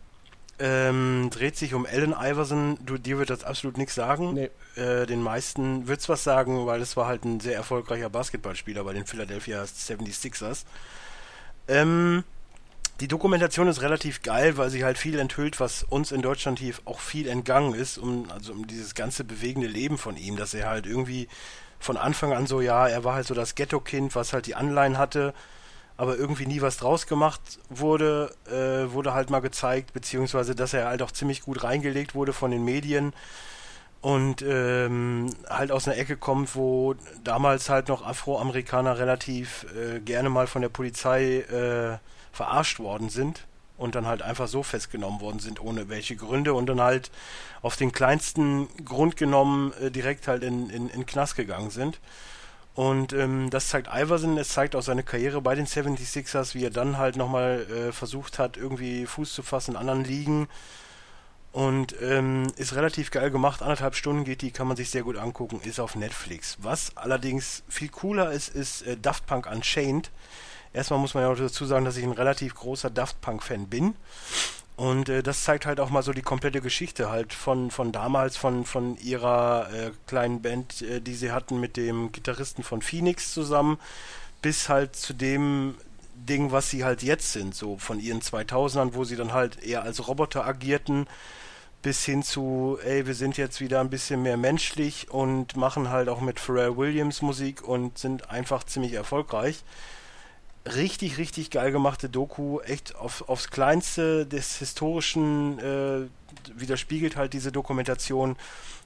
Ähm, dreht sich um Allen Iverson. Du, dir wird das absolut nichts sagen. Nee. Äh, den meisten wird's was sagen, weil es war halt ein sehr erfolgreicher Basketballspieler bei den Philadelphia 76ers. Ähm, die Dokumentation ist relativ geil, weil sie halt viel enthüllt, was uns in Deutschland hier auch viel entgangen ist, um, also um dieses ganze bewegende Leben von ihm, dass er halt irgendwie von Anfang an so, ja, er war halt so das Ghetto-Kind, was halt die Anleihen hatte, aber irgendwie nie was draus gemacht wurde, äh, wurde halt mal gezeigt, beziehungsweise dass er halt auch ziemlich gut reingelegt wurde von den Medien und ähm, halt aus einer Ecke kommt, wo damals halt noch Afroamerikaner relativ äh, gerne mal von der Polizei äh, verarscht worden sind und dann halt einfach so festgenommen worden sind, ohne welche Gründe und dann halt auf den kleinsten Grund genommen äh, direkt halt in, in, in Knast gegangen sind. Und ähm, das zeigt Iverson, es zeigt auch seine Karriere bei den 76ers, wie er dann halt nochmal äh, versucht hat, irgendwie Fuß zu fassen in anderen Ligen. Und ähm, ist relativ geil gemacht, anderthalb Stunden geht die, kann man sich sehr gut angucken, ist auf Netflix. Was allerdings viel cooler ist, ist äh, Daft Punk Unchained. Erstmal muss man ja auch dazu sagen, dass ich ein relativ großer Daft Punk-Fan bin. Und äh, das zeigt halt auch mal so die komplette Geschichte halt von, von damals, von, von ihrer äh, kleinen Band, äh, die sie hatten mit dem Gitarristen von Phoenix zusammen, bis halt zu dem Ding, was sie halt jetzt sind, so von ihren 2000ern, wo sie dann halt eher als Roboter agierten, bis hin zu, ey, wir sind jetzt wieder ein bisschen mehr menschlich und machen halt auch mit Pharrell Williams Musik und sind einfach ziemlich erfolgreich. Richtig, richtig geil gemachte Doku, echt auf, aufs Kleinste des Historischen äh, widerspiegelt halt diese Dokumentation.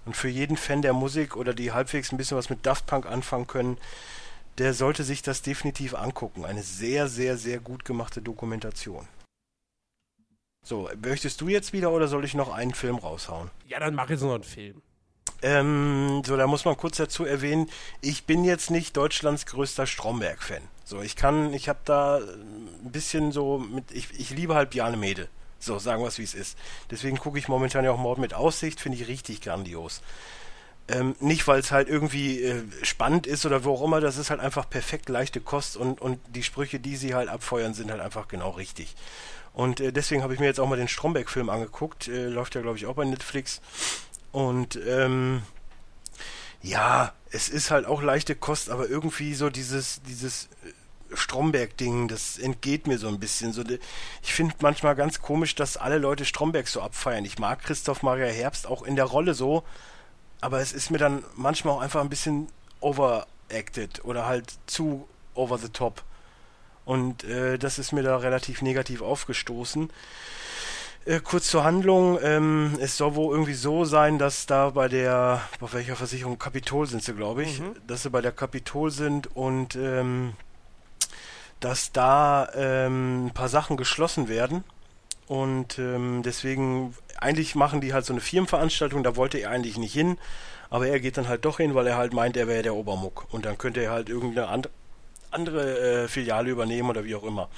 Und für jeden Fan der Musik oder die halbwegs ein bisschen was mit Daft Punk anfangen können, der sollte sich das definitiv angucken. Eine sehr, sehr, sehr gut gemachte Dokumentation. So, möchtest du jetzt wieder oder soll ich noch einen Film raushauen? Ja, dann mach jetzt noch einen Film. Ähm, so, da muss man kurz dazu erwähnen, ich bin jetzt nicht Deutschlands größter Stromberg-Fan. So, ich kann, ich habe da ein bisschen so mit, ich, ich liebe halt Bjarne Mädel. So, sagen wir es wie es ist. Deswegen gucke ich momentan ja auch Mord mit Aussicht, finde ich richtig grandios. Ähm, nicht, weil es halt irgendwie äh, spannend ist oder wo auch immer, das ist halt einfach perfekt leichte Kost und, und die Sprüche, die sie halt abfeuern, sind halt einfach genau richtig. Und äh, deswegen habe ich mir jetzt auch mal den Stromberg-Film angeguckt. Äh, läuft ja, glaube ich, auch bei Netflix. Und ähm, ja, es ist halt auch leichte Kost, aber irgendwie so dieses, dieses äh, Stromberg-Ding, das entgeht mir so ein bisschen. So, ich finde manchmal ganz komisch, dass alle Leute Stromberg so abfeiern. Ich mag Christoph Maria Herbst auch in der Rolle so, aber es ist mir dann manchmal auch einfach ein bisschen overacted oder halt zu over the top. Und äh, das ist mir da relativ negativ aufgestoßen. Äh, kurz zur Handlung. Ähm, es soll wohl irgendwie so sein, dass da bei der, bei welcher Versicherung, Kapitol sind sie, glaube ich, mhm. dass sie bei der Kapitol sind und ähm, dass da ähm, ein paar Sachen geschlossen werden. Und ähm, deswegen, eigentlich machen die halt so eine Firmenveranstaltung, da wollte er eigentlich nicht hin, aber er geht dann halt doch hin, weil er halt meint, er wäre der Obermuck. Und dann könnte er halt irgendeine andere andere äh, Filiale übernehmen oder wie auch immer.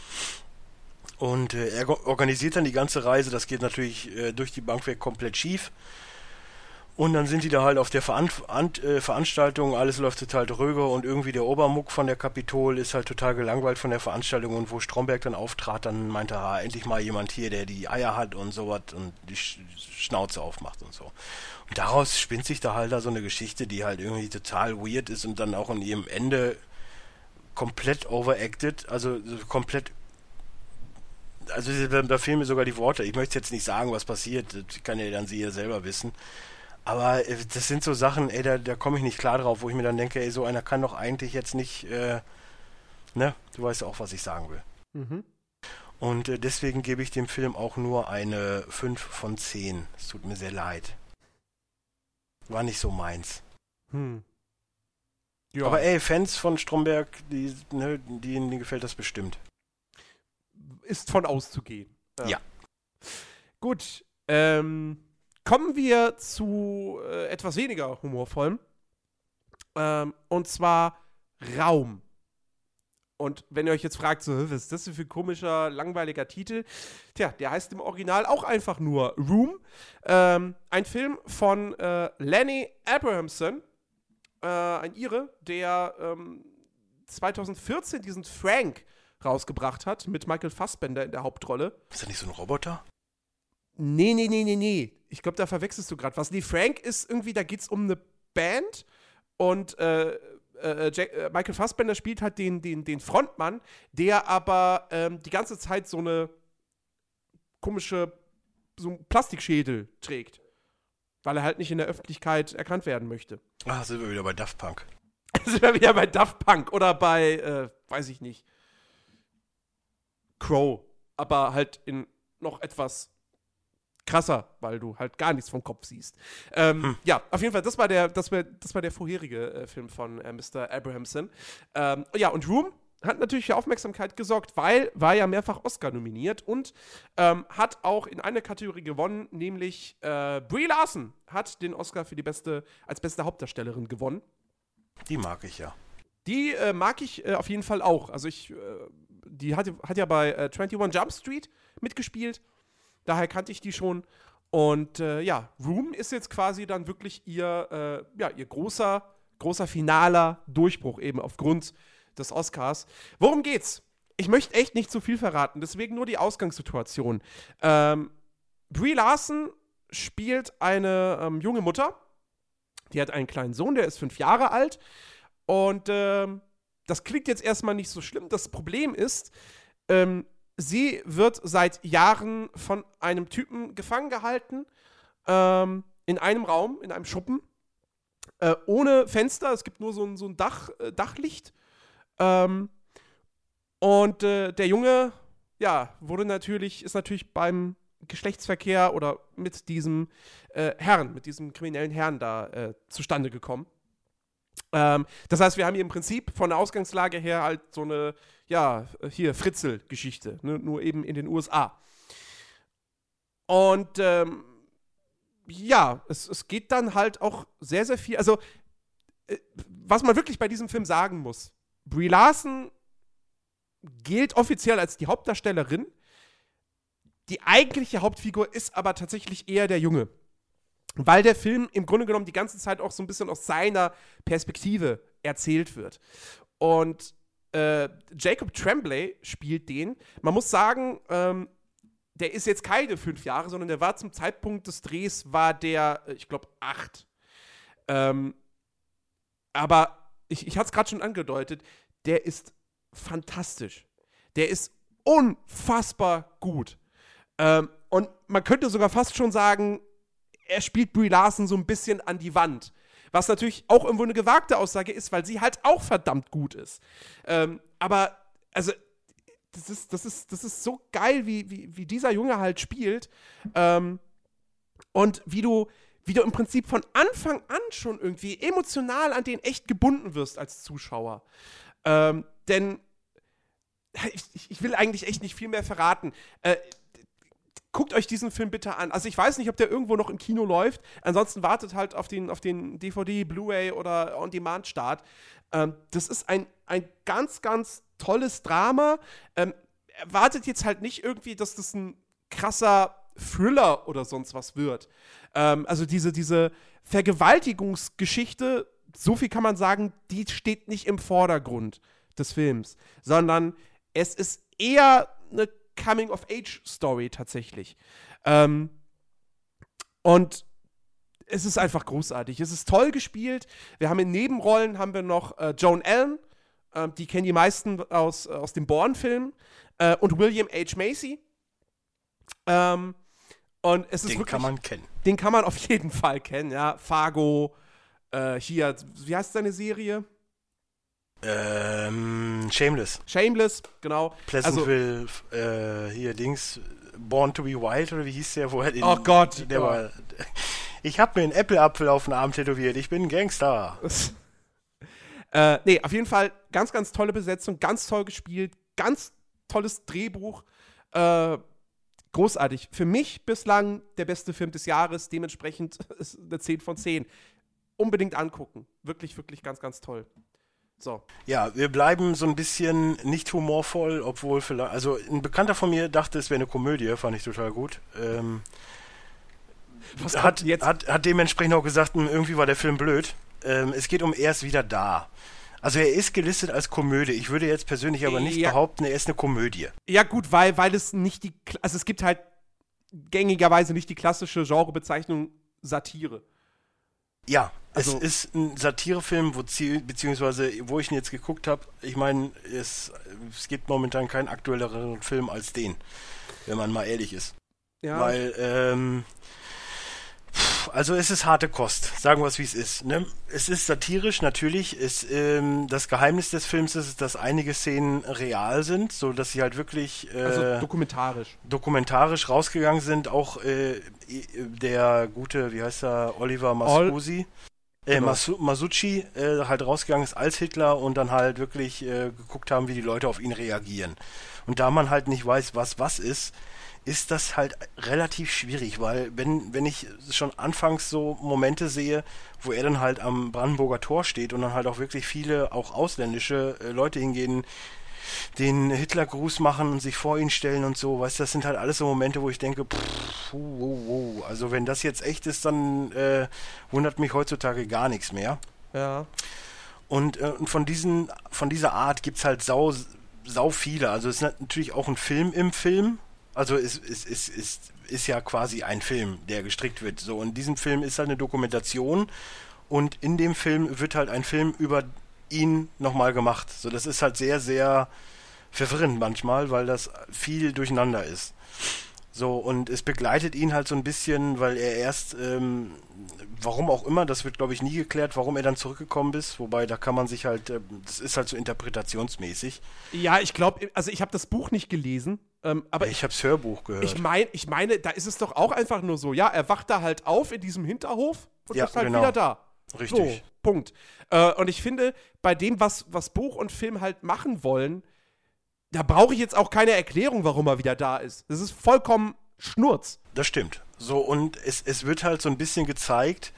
Und äh, er organisiert dann die ganze Reise. Das geht natürlich äh, durch die Bank weg komplett schief. Und dann sind die da halt auf der Veran äh, Veranstaltung, alles läuft total dröge und irgendwie der Obermuck von der Kapitol ist halt total gelangweilt von der Veranstaltung und wo Stromberg dann auftrat, dann meinte er, ah, endlich mal jemand hier, der die Eier hat und sowas und die Sch Schnauze aufmacht und so. Und daraus spinnt sich da halt da so eine Geschichte, die halt irgendwie total weird ist und dann auch in ihrem Ende komplett overacted, also komplett also da fehlen mir sogar die Worte. Ich möchte jetzt nicht sagen, was passiert, das kann ja dann sie ja selber wissen. Aber äh, das sind so Sachen, ey, da, da komme ich nicht klar drauf, wo ich mir dann denke, ey, so einer kann doch eigentlich jetzt nicht, äh, ne, du weißt auch, was ich sagen will. Mhm. Und äh, deswegen gebe ich dem Film auch nur eine 5 von 10. Es tut mir sehr leid. War nicht so meins. Hm. Ja. Aber ey, Fans von Stromberg, die, ne, denen gefällt das bestimmt. Ist von auszugehen. Ja. ja. Gut. Ähm, kommen wir zu äh, etwas weniger humorvollem. Ähm, und zwar Raum. Und wenn ihr euch jetzt fragt, so, was ist das für ein komischer, langweiliger Titel? Tja, der heißt im Original auch einfach nur Room. Ähm, ein Film von äh, Lenny Abrahamson, äh, ein Ire, der ähm, 2014 diesen Frank rausgebracht hat mit Michael Fassbender in der Hauptrolle. Ist er nicht so ein Roboter? Nee, nee, nee, nee, nee. Ich glaube, da verwechselst du gerade was. Nee, Frank ist irgendwie, da geht es um eine Band und äh, äh, Jack, äh, Michael Fassbender spielt halt den, den, den Frontmann, der aber ähm, die ganze Zeit so eine komische, so einen Plastikschädel trägt weil er halt nicht in der Öffentlichkeit erkannt werden möchte. Ah, sind wir wieder bei Daft Punk. sind wir wieder bei Daft Punk oder bei, äh, weiß ich nicht, Crow, aber halt in noch etwas krasser, weil du halt gar nichts vom Kopf siehst. Ähm, hm. Ja, auf jeden Fall, das war der, das war, das war der vorherige äh, Film von äh, Mr. Abrahamson. Ähm, ja, und Room hat natürlich für Aufmerksamkeit gesorgt, weil war ja mehrfach Oscar nominiert und ähm, hat auch in einer Kategorie gewonnen, nämlich äh, Brie Larson hat den Oscar für die beste als beste Hauptdarstellerin gewonnen. Die mag ich ja. Die äh, mag ich äh, auf jeden Fall auch. Also ich, äh, die hat, hat ja bei 21 äh, Jump Street mitgespielt. Daher kannte ich die schon. Und äh, ja, Room ist jetzt quasi dann wirklich ihr, ja, ihr großer, großer finaler Durchbruch eben aufgrund des Oscars. Worum geht's? Ich möchte echt nicht zu viel verraten, deswegen nur die Ausgangssituation. Ähm, Brie Larson spielt eine ähm, junge Mutter. Die hat einen kleinen Sohn, der ist fünf Jahre alt. Und ähm, das klingt jetzt erstmal nicht so schlimm. Das Problem ist, ähm, sie wird seit Jahren von einem Typen gefangen gehalten, ähm, in einem Raum, in einem Schuppen, äh, ohne Fenster. Es gibt nur so ein, so ein Dach, äh, Dachlicht. Ähm, und äh, der Junge, ja, wurde natürlich, ist natürlich beim Geschlechtsverkehr oder mit diesem äh, Herrn, mit diesem kriminellen Herrn da äh, zustande gekommen. Ähm, das heißt, wir haben hier im Prinzip von der Ausgangslage her halt so eine, ja, hier Fritzel-Geschichte, ne? nur eben in den USA. Und ähm, ja, es, es geht dann halt auch sehr, sehr viel. Also, äh, was man wirklich bei diesem Film sagen muss: Brie Larson gilt offiziell als die Hauptdarstellerin. Die eigentliche Hauptfigur ist aber tatsächlich eher der Junge. Weil der Film im Grunde genommen die ganze Zeit auch so ein bisschen aus seiner Perspektive erzählt wird. Und äh, Jacob Tremblay spielt den. Man muss sagen, ähm, der ist jetzt keine fünf Jahre, sondern der war zum Zeitpunkt des Drehs, war der, äh, ich glaube, acht. Ähm, aber ich, ich hatte es gerade schon angedeutet, der ist fantastisch. Der ist unfassbar gut. Ähm, und man könnte sogar fast schon sagen, er spielt Brie Larson so ein bisschen an die Wand. Was natürlich auch irgendwo eine gewagte Aussage ist, weil sie halt auch verdammt gut ist. Ähm, aber, also, das ist, das ist, das ist so geil, wie, wie, wie dieser Junge halt spielt. Ähm, und wie du, wie du im Prinzip von Anfang an schon irgendwie emotional an den echt gebunden wirst als Zuschauer. Ähm, denn ich, ich, will eigentlich echt nicht viel mehr verraten. Äh, guckt euch diesen Film bitte an. Also ich weiß nicht, ob der irgendwo noch im Kino läuft. Ansonsten wartet halt auf den, auf den DVD, Blu-ray oder On-Demand-Start. Ähm, das ist ein, ein ganz, ganz tolles Drama. Ähm, erwartet jetzt halt nicht irgendwie, dass das ein krasser Thriller oder sonst was wird. Ähm, also diese, diese Vergewaltigungsgeschichte, so viel kann man sagen, die steht nicht im Vordergrund des Films, sondern es ist eher eine Coming-of-Age-Story tatsächlich. Ähm, und es ist einfach großartig. Es ist toll gespielt. Wir haben in Nebenrollen haben wir noch äh, Joan Allen, äh, die kennen die meisten aus, aus dem Bourne-Film, äh, und William H. Macy. Ähm, und es ist den wirklich, kann man kennen. Den kann man auf jeden Fall kennen, ja. Fargo, äh, hier, wie heißt seine Serie? Ähm, Shameless. Shameless, genau. Pleasantville, also, äh, hier Dings, Born to be Wild oder wie hieß der vorher? Oh Gott. Der oh. war, ich hab mir einen Apple-Apfel auf den Arm tätowiert. Ich bin ein Gangster. äh, nee, auf jeden Fall ganz, ganz tolle Besetzung, ganz toll gespielt, ganz tolles Drehbuch. Äh, großartig. Für mich bislang der beste Film des Jahres, dementsprechend ist eine 10 von 10. Unbedingt angucken. Wirklich, wirklich ganz, ganz toll. So. Ja, wir bleiben so ein bisschen nicht humorvoll, obwohl vielleicht. Also ein Bekannter von mir dachte, es wäre eine Komödie, fand ich total gut. Ähm, Was hat? Hat, hat dementsprechend auch gesagt, hm, irgendwie war der Film blöd. Ähm, es geht um Er ist wieder da. Also er ist gelistet als Komödie. Ich würde jetzt persönlich aber nicht ja. behaupten, er ist eine Komödie. Ja gut, weil, weil es nicht die, also es gibt halt gängigerweise nicht die klassische Genrebezeichnung Satire. Ja, also, es ist ein Satirefilm, wo beziehungsweise wo ich ihn jetzt geguckt habe. Ich meine, es, es gibt momentan keinen aktuelleren Film als den, wenn man mal ehrlich ist. Ja. Weil, ähm, also es ist harte Kost, sagen wir es wie es ist. Ne? Es ist satirisch, natürlich. Ist, ähm, das Geheimnis des Films ist, dass einige Szenen real sind, so dass sie halt wirklich äh, also dokumentarisch dokumentarisch rausgegangen sind. Auch äh, der gute, wie heißt er, Oliver Mascusi. Äh, genau. Masu Masucci äh, halt rausgegangen ist als Hitler und dann halt wirklich äh, geguckt haben, wie die Leute auf ihn reagieren. Und da man halt nicht weiß, was was ist, ist das halt relativ schwierig, weil wenn, wenn ich schon anfangs so Momente sehe, wo er dann halt am Brandenburger Tor steht und dann halt auch wirklich viele, auch ausländische äh, Leute hingehen, den Hitlergruß machen und sich vor ihn stellen und so, weißt du, das sind halt alles so Momente, wo ich denke, pff, uh, uh. also wenn das jetzt echt ist, dann äh, wundert mich heutzutage gar nichts mehr. Ja. Und, äh, von diesen, von dieser Art gibt es halt sau, sau viele. Also es ist natürlich auch ein Film im Film, Also es, es, es, es ist ja quasi ein Film, der gestrickt wird. So, und diesem Film ist halt eine Dokumentation und in dem Film wird halt ein Film über ihn nochmal gemacht. So, das ist halt sehr, sehr verwirrend manchmal, weil das viel durcheinander ist. So, und es begleitet ihn halt so ein bisschen, weil er erst, ähm, warum auch immer, das wird glaube ich nie geklärt, warum er dann zurückgekommen ist, wobei da kann man sich halt, äh, das ist halt so interpretationsmäßig. Ja, ich glaube, also ich habe das Buch nicht gelesen, ähm, aber ich, ich habe das Hörbuch gehört. Ich, mein, ich meine, da ist es doch auch einfach nur so, ja, er wacht da halt auf in diesem Hinterhof und Ja, ist halt genau. wieder da. Richtig. So, Punkt. Äh, und ich finde, bei dem, was, was Buch und Film halt machen wollen, da brauche ich jetzt auch keine Erklärung, warum er wieder da ist. Das ist vollkommen Schnurz. Das stimmt. So, und es, es wird halt so ein bisschen gezeigt,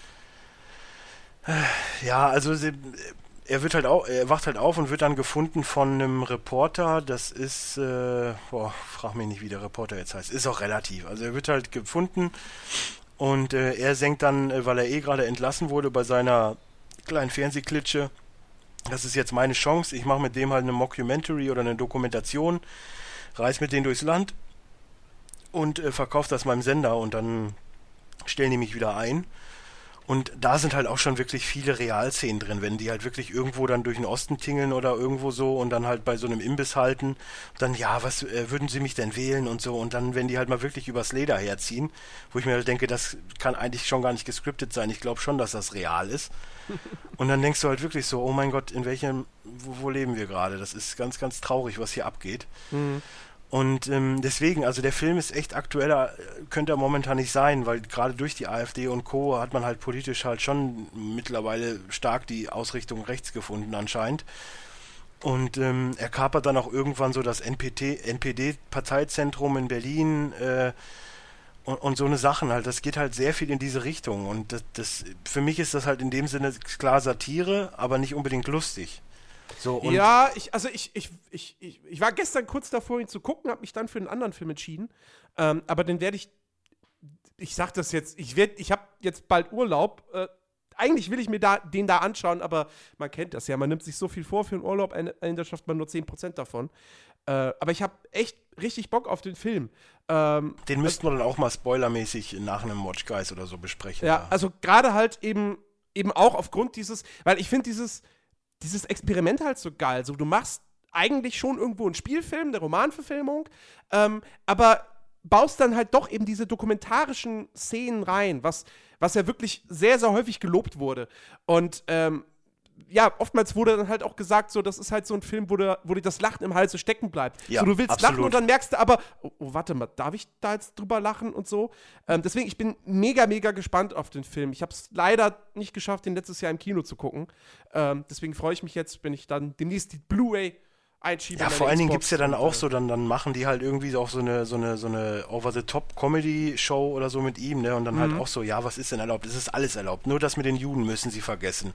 äh, ja, also sie, er wird halt auch, er wacht halt auf und wird dann gefunden von einem Reporter, das ist, äh, boah, frag mich nicht, wie der Reporter jetzt heißt, ist auch relativ. Also er wird halt gefunden und äh, er senkt dann, äh, weil er eh gerade entlassen wurde bei seiner kleinen Fernsehklitsche, das ist jetzt meine Chance, ich mache mit dem halt eine Mockumentary oder eine Dokumentation, reise mit denen durchs Land und äh, verkaufe das meinem Sender und dann stellen die mich wieder ein. Und da sind halt auch schon wirklich viele Realszenen drin, wenn die halt wirklich irgendwo dann durch den Osten tingeln oder irgendwo so und dann halt bei so einem Imbiss halten, dann ja, was äh, würden sie mich denn wählen und so und dann, wenn die halt mal wirklich übers Leder herziehen, wo ich mir halt denke, das kann eigentlich schon gar nicht gescriptet sein, ich glaube schon, dass das real ist. Und dann denkst du halt wirklich so, oh mein Gott, in welchem, wo, wo leben wir gerade? Das ist ganz, ganz traurig, was hier abgeht. Und ähm, deswegen, also der Film ist echt aktueller, äh, könnte er momentan nicht sein, weil gerade durch die AfD und Co. hat man halt politisch halt schon mittlerweile stark die Ausrichtung rechts gefunden anscheinend. Und ähm, er kapert dann auch irgendwann so das NPD-Parteizentrum in Berlin äh, und, und so eine Sachen halt. Das geht halt sehr viel in diese Richtung. Und das, das für mich ist das halt in dem Sinne klar Satire, aber nicht unbedingt lustig. So, ja, ich, also ich, ich, ich, ich, ich war gestern kurz davor, ihn zu gucken, habe mich dann für einen anderen Film entschieden. Ähm, aber den werde ich, ich sag das jetzt, ich werde, ich habe jetzt bald Urlaub. Äh, eigentlich will ich mir da, den da anschauen, aber man kennt das ja, man nimmt sich so viel vor für einen Urlaub, am Ende schafft man nur 10% davon. Äh, aber ich habe echt richtig Bock auf den Film. Ähm, Den müssten wir dann auch mal spoilermäßig nach einem Watch Guys oder so besprechen. Ja, also gerade halt eben, eben auch aufgrund dieses, weil ich finde dieses, dieses Experiment halt so geil. So, du machst eigentlich schon irgendwo einen Spielfilm, eine Romanverfilmung, ähm, aber baust dann halt doch eben diese dokumentarischen Szenen rein, was, was ja wirklich sehr, sehr häufig gelobt wurde. Und ähm, ja, oftmals wurde dann halt auch gesagt, so, das ist halt so ein Film, wo, du, wo dir das Lachen im Hals so stecken bleibt. Ja, so, du willst absolut. lachen und dann merkst du aber, oh, oh, warte mal, darf ich da jetzt drüber lachen und so? Ähm, deswegen, ich bin mega, mega gespannt auf den Film. Ich habe es leider nicht geschafft, den letztes Jahr im Kino zu gucken. Ähm, deswegen freue ich mich jetzt, wenn ich dann demnächst die Blu-ray einschiebe. Ja, vor allen Dingen gibt es ja dann auch äh, so, dann, dann machen die halt irgendwie auch so eine, so eine, so eine Over-the-Top-Comedy-Show oder so mit ihm, ne? Und dann halt Mhm. auch so, ja, was ist denn erlaubt? Es ist alles erlaubt. Nur das mit den Juden müssen sie vergessen.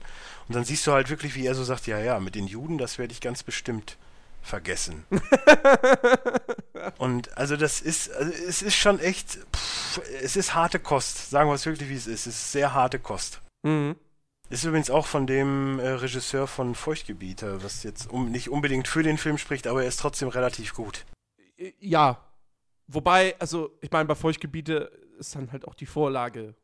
Und dann siehst du halt wirklich, wie er so sagt, ja, ja, mit den Juden, das werde ich ganz bestimmt vergessen. Und also das ist, also es ist schon echt, pff, es ist harte Kost. Sagen wir es wirklich, wie es ist. Es ist sehr harte Kost. Mhm. Ist übrigens auch von dem äh, Regisseur von Feuchtgebiete, was jetzt um, nicht unbedingt für den Film spricht, aber er ist trotzdem relativ gut. Äh, Ja. Wobei, also, ich meine, bei Feuchtgebiete ist dann halt auch die Vorlage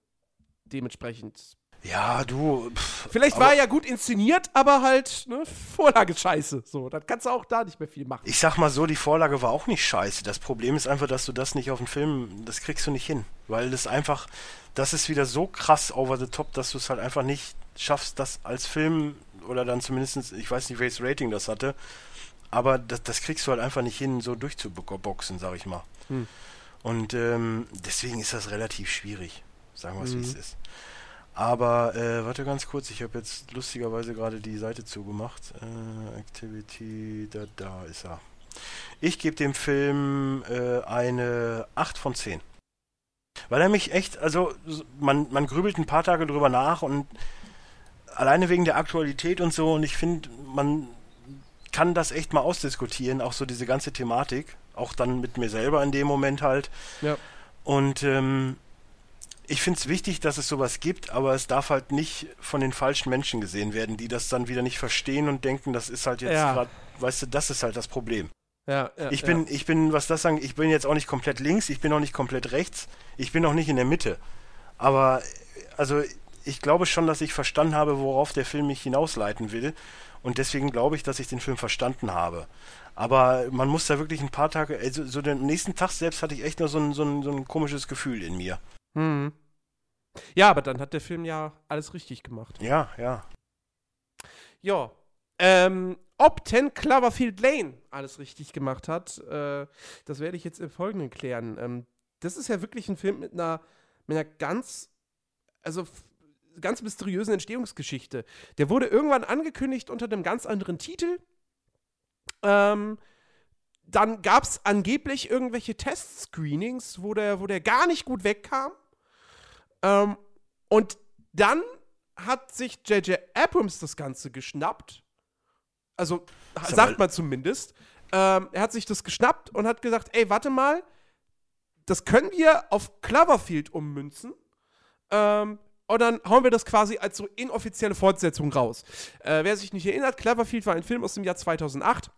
dementsprechend. Ja, du. Pff, Vielleicht war er ja gut inszeniert, aber halt, ne, Vorlage scheiße. So, dann kannst du auch da nicht mehr viel machen. Ich sag mal so, die Vorlage war auch nicht scheiße. Das Problem ist einfach, dass du das nicht auf den Film, das kriegst du nicht hin. Weil das einfach, das ist wieder so krass over the top, dass du es halt einfach nicht schaffst, das als Film oder dann zumindest, ich weiß nicht, welches Rating das hatte, aber das, das kriegst du halt einfach nicht hin, so durchzuboxen, sag ich mal. Hm. Und ähm, deswegen ist das relativ schwierig, sagen wir es, wie Mhm. es ist. Aber, äh, warte ganz kurz, ich habe jetzt lustigerweise gerade die Seite zugemacht. Äh, Activity, da, da ist er. Ich gebe dem Film äh, eine 8 von 10. Weil er mich echt, also man, man grübelt ein paar Tage drüber nach und alleine wegen der Aktualität und so und ich finde, man kann das echt mal ausdiskutieren, auch so diese ganze Thematik, auch dann mit mir selber in dem Moment halt. Ja. Und ähm, ich finde es wichtig, dass es sowas gibt, aber es darf halt nicht von den falschen Menschen gesehen werden, die das dann wieder nicht verstehen und denken, das ist halt jetzt Ja. gerade, weißt du, das ist halt das Problem. Ja, ja, ich bin, ich bin, was das angeht, ich bin jetzt auch nicht komplett links, ich bin auch nicht komplett rechts, ich bin auch nicht in der Mitte. Aber, also, ich glaube schon, dass ich verstanden habe, worauf der Film mich hinausleiten will. Und deswegen glaube ich, dass ich den Film verstanden habe. Aber man muss da wirklich ein paar Tage, also so den nächsten Tag selbst hatte ich echt nur so ein, so ein, so ein komisches Gefühl in mir. Hm. Ja, aber dann hat der Film ja alles richtig gemacht. Ja, ja. Ja. Ähm, ob 10 Cloverfield Lane alles richtig gemacht hat, äh, das werde ich jetzt im Folgenden klären. Ähm, das ist ja wirklich ein Film mit einer, mit einer ganz, also ganz mysteriösen Entstehungsgeschichte. Der wurde irgendwann angekündigt unter einem ganz anderen Titel. Ähm, dann gab es angeblich irgendwelche Test-Screenings, wo der, wo der gar nicht gut wegkam. Ähm, und dann hat sich J.J. Abrams das Ganze geschnappt. Also, Ist sagt man zumindest. Ähm, er hat sich das geschnappt und hat gesagt, ey, warte mal, das können wir auf Cloverfield ummünzen. Ähm, und dann hauen wir das quasi als so inoffizielle Fortsetzung raus. Äh, wer sich nicht erinnert, Cloverfield war ein Film aus dem Jahr 2008.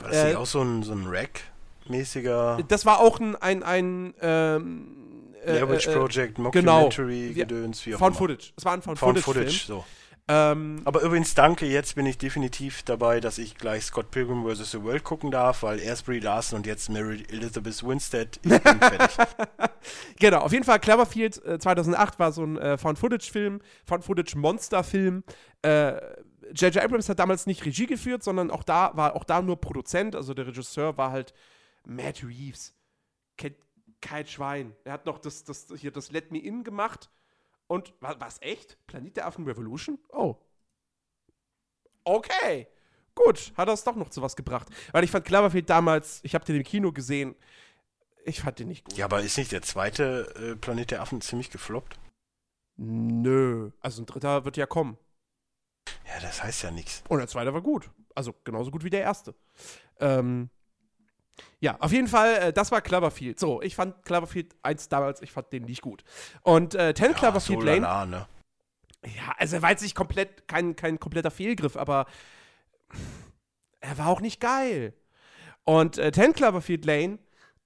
War das Äh, nicht auch so ein, so ein Rack-mäßiger Das war auch ein, ein, ein ähm, äh, äh, Project, genau. Mockumentary, Wir- Gedöns, wie auch Found immer. Footage. Es war ein Found, Found Footage. Footage, so. Ähm, Aber übrigens, danke, jetzt bin ich definitiv dabei, dass ich gleich Scott Pilgrim vs. The World gucken darf, weil erst Brie Larson und jetzt Mary Elizabeth Winstead. Ich bin fertig. Genau, auf jeden Fall Cloverfield äh, 2008 war so ein äh, Found-Footage-Film, Found-Footage-Monster-Film. Äh, J.J. Abrams hat damals nicht Regie geführt, sondern auch da war auch da nur Produzent. Also der Regisseur war halt Matt Reeves. Kennt kein Schwein. Er hat noch das, das, hier das Let Me In gemacht. Und war es echt? Planet der Affen Revolution? Oh. Okay. Gut, hat es doch noch zu was gebracht. Weil ich fand Cloverfield damals, ich habe den im Kino gesehen, ich fand den nicht gut. ja, aber ist nicht der zweite äh, Planet der Affen ziemlich gefloppt? Nö. Also ein dritter wird ja kommen. Ja, das heißt ja nichts. Und der zweite war gut. Also genauso gut wie der erste. Ähm, ja, auf jeden Fall, äh, das war Cloverfield. So, ich fand Cloverfield 1 damals, ich fand den nicht gut. Und äh, 10 Ja, Cloverfield so Lane, lala, ne? ja, also er war jetzt nicht komplett, kein, kein kompletter Fehlgriff, aber er war auch nicht geil. Und äh, 10 Cloverfield Lane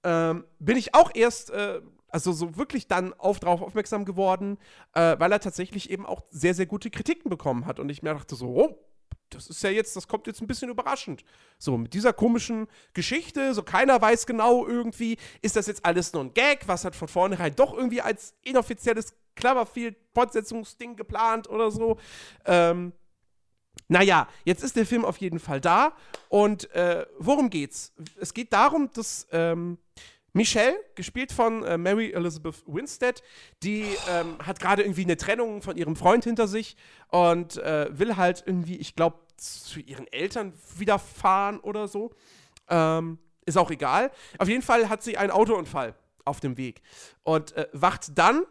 ähm, bin ich auch erst, äh, also so wirklich dann auf, drauf aufmerksam geworden, äh, weil er tatsächlich eben auch sehr, sehr gute Kritiken bekommen hat. Und ich mir dachte so, oh, das ist ja jetzt, das kommt jetzt ein bisschen überraschend. So, mit dieser komischen Geschichte, so keiner weiß genau irgendwie, ist das jetzt alles nur ein Gag, was hat von vornherein doch irgendwie als inoffizielles Cloverfield-Fortsetzungsding geplant oder so. Ähm, naja, jetzt ist der Film auf jeden Fall da. Und äh, worum geht's? Es geht darum, dass ähm, Michelle, gespielt von äh, Mary Elizabeth Winstead, die ähm, hat gerade irgendwie eine Trennung von ihrem Freund hinter sich und äh, will halt irgendwie, ich glaube, zu ihren Eltern wieder fahren oder so. Ähm, ist auch egal. Auf jeden Fall hat sie einen Autounfall auf dem Weg und äh, wacht dann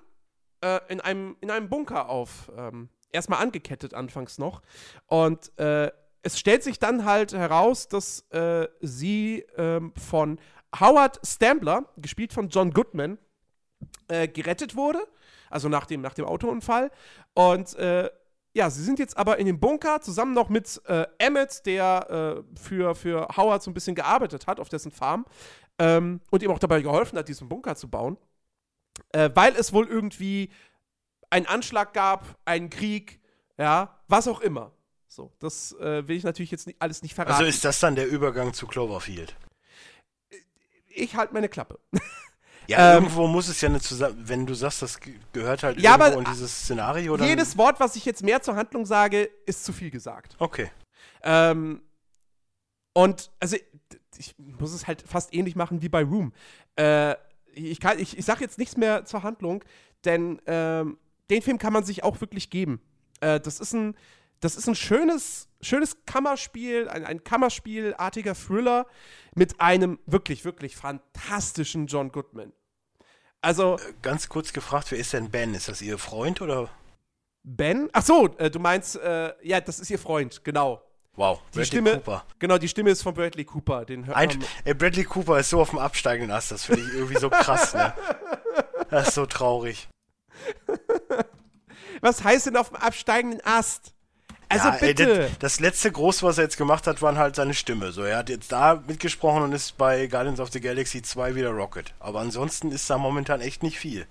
äh, in, einem, in einem Bunker auf. Ähm, erstmal angekettet anfangs noch. Und äh, es stellt sich dann halt heraus, dass äh, sie ähm, von Howard Stambler, gespielt von John Goodman, äh, gerettet wurde. Also nach dem, nach dem Autounfall. Und äh, ja, sie sind jetzt aber in dem Bunker zusammen noch mit äh, Emmett, der äh, für, für Howard so ein bisschen gearbeitet hat auf dessen Farm ähm, und ihm auch dabei geholfen hat, diesen Bunker zu bauen. Äh, weil es wohl irgendwie einen Anschlag gab, einen Krieg, ja, was auch immer. So, das äh, will ich natürlich jetzt nicht, alles nicht verraten. Also ist das dann der Übergang zu Cloverfield? Ich halte meine Klappe. Ja, Ähm, irgendwo muss es ja eine zusammen, wenn du sagst, das ge- gehört halt Ja, irgendwo aber, in dieses Szenario. Dann, Jedes Wort, was ich jetzt mehr zur Handlung sage, ist zu viel gesagt. Okay. Ähm, und also ich muss es halt fast ähnlich machen wie bei Room. Äh, ich, kann, ich, ich sage jetzt nichts mehr zur Handlung, denn ähm, den Film kann man sich auch wirklich geben. Äh, das ist ein, das ist ein schönes, schönes Kammerspiel, ein, ein Kammerspielartiger Thriller mit einem wirklich, wirklich fantastischen John Goodman. Also Ganz kurz gefragt, wer ist denn Ben? Ist das ihr Freund oder? Ben, ach so, äh, du meinst, äh, ja, das ist ihr Freund, genau. Wow, Die Stimme, Cooper. genau, die Stimme ist von Bradley Cooper. Den hört Ein, ey, Bradley Cooper ist so auf dem absteigenden Ast, das finde ich irgendwie so krass, ne? Das ist so traurig. Was heißt denn auf dem absteigenden Ast? Also ja, ey, bitte. das, das letzte Groß, was er jetzt gemacht hat, waren halt seine Stimme. So, er hat jetzt da mitgesprochen und ist bei Guardians of the Galaxy 2 wieder Rocket. Aber ansonsten ist da momentan echt nicht viel.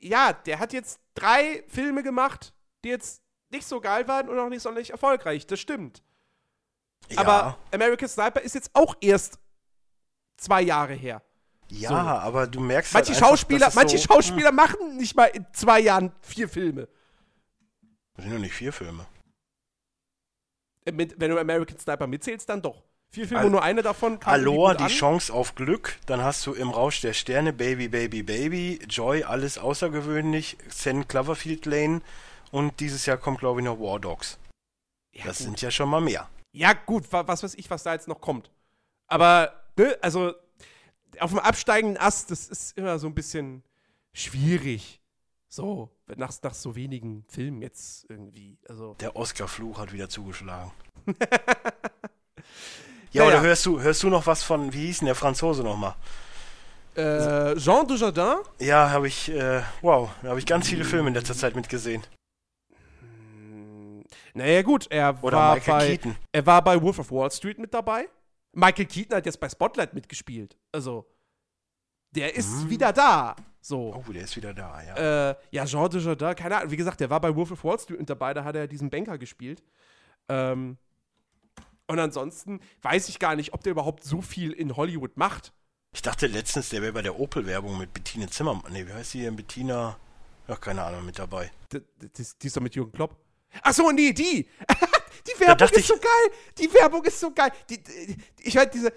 ja, der hat jetzt drei Filme gemacht, die jetzt nicht so geil waren und auch nicht sonderlich erfolgreich. Das stimmt. Ja, Aber American Sniper ist jetzt auch erst zwei Jahre her. ja so. aber du merkst Manche halt einfach, Schauspieler, manche so, Schauspieler machen nicht mal in zwei Jahren vier Filme. Das sind doch nicht vier Filme. Äh, Mit, wenn du American Sniper mitzählst, dann doch. Vier Filme, Al- nur eine davon kam Aloha, die an. Chance auf Glück. Dann hast du im Rausch der Sterne Baby, Baby, Baby. Joy, alles außergewöhnlich. Zen Cloverfield Lane. Und dieses Jahr kommt, glaube ich, noch War Dogs. Ja, Das gut. sind ja schon mal mehr. ja, gut, wa- was weiß ich, was da jetzt noch kommt. Aber, ne, also, auf dem absteigenden Ast, das ist immer so ein bisschen schwierig. So, nach, nach so wenigen Filmen jetzt irgendwie. Also, Der Oscar-Fluch hat wieder zugeschlagen. Ja, ja, oder hörst du, hörst du noch was von, wie hieß denn der Franzose nochmal? äh, Jean Dujardin, Ja, habe ich, äh, wow, da habe ich ganz viele Filme in letzter Zeit mitgesehen. naja, gut, er Oder war Michael bei. Keaton. Er war bei Wolf of Wall Street mit dabei. Michael Keaton hat jetzt bei Spotlight mitgespielt. Also, der ist Mhm. wieder da. So. Oh, der ist wieder da, ja. Äh, ja, Jean Dujardin, keine Ahnung. Wie gesagt, der war bei Wolf of Wall Street mit dabei, da hat er diesen Banker gespielt. Ähm, und ansonsten weiß ich gar nicht, ob der überhaupt so viel in Hollywood macht. Ich dachte letztens, der wäre bei der Opel-Werbung mit Bettine Zimmermann. Nee, wie heißt die denn? Bettina, ach, keine Ahnung, mit dabei. Die, die ist doch mit Jürgen Klopp. Ach so, nee, die. die Werbung ist so geil. Die Werbung ist so geil. Die, ich weiß, diese,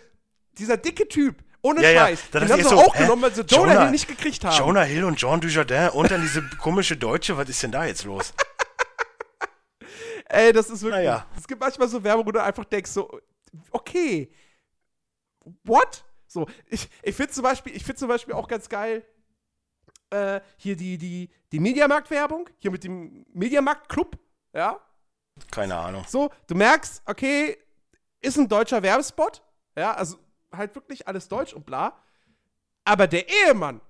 dieser dicke Typ, ohne Ja, ja, Scheiß, da den haben sie so, auch hä? genommen, weil sie Jonah, Jonah- Hill nicht gekriegt haben. Jonah Hill und Jean Dujardin und dann diese komische Deutsche, was ist denn da jetzt los? Ey, das ist wirklich. Naja. Es gibt manchmal so Werbung, wo du einfach denkst, so, okay. What? So, ich, ich finde zum Beispiel, ich finde zum Beispiel auch ganz geil, äh, hier die, die, die Mediamarkt-Werbung, hier mit dem Mediamarkt-Club, ja. Keine Ahnung. So, du merkst, okay, ist ein deutscher Werbespot, ja, also halt wirklich alles deutsch und bla. Aber der Ehemann,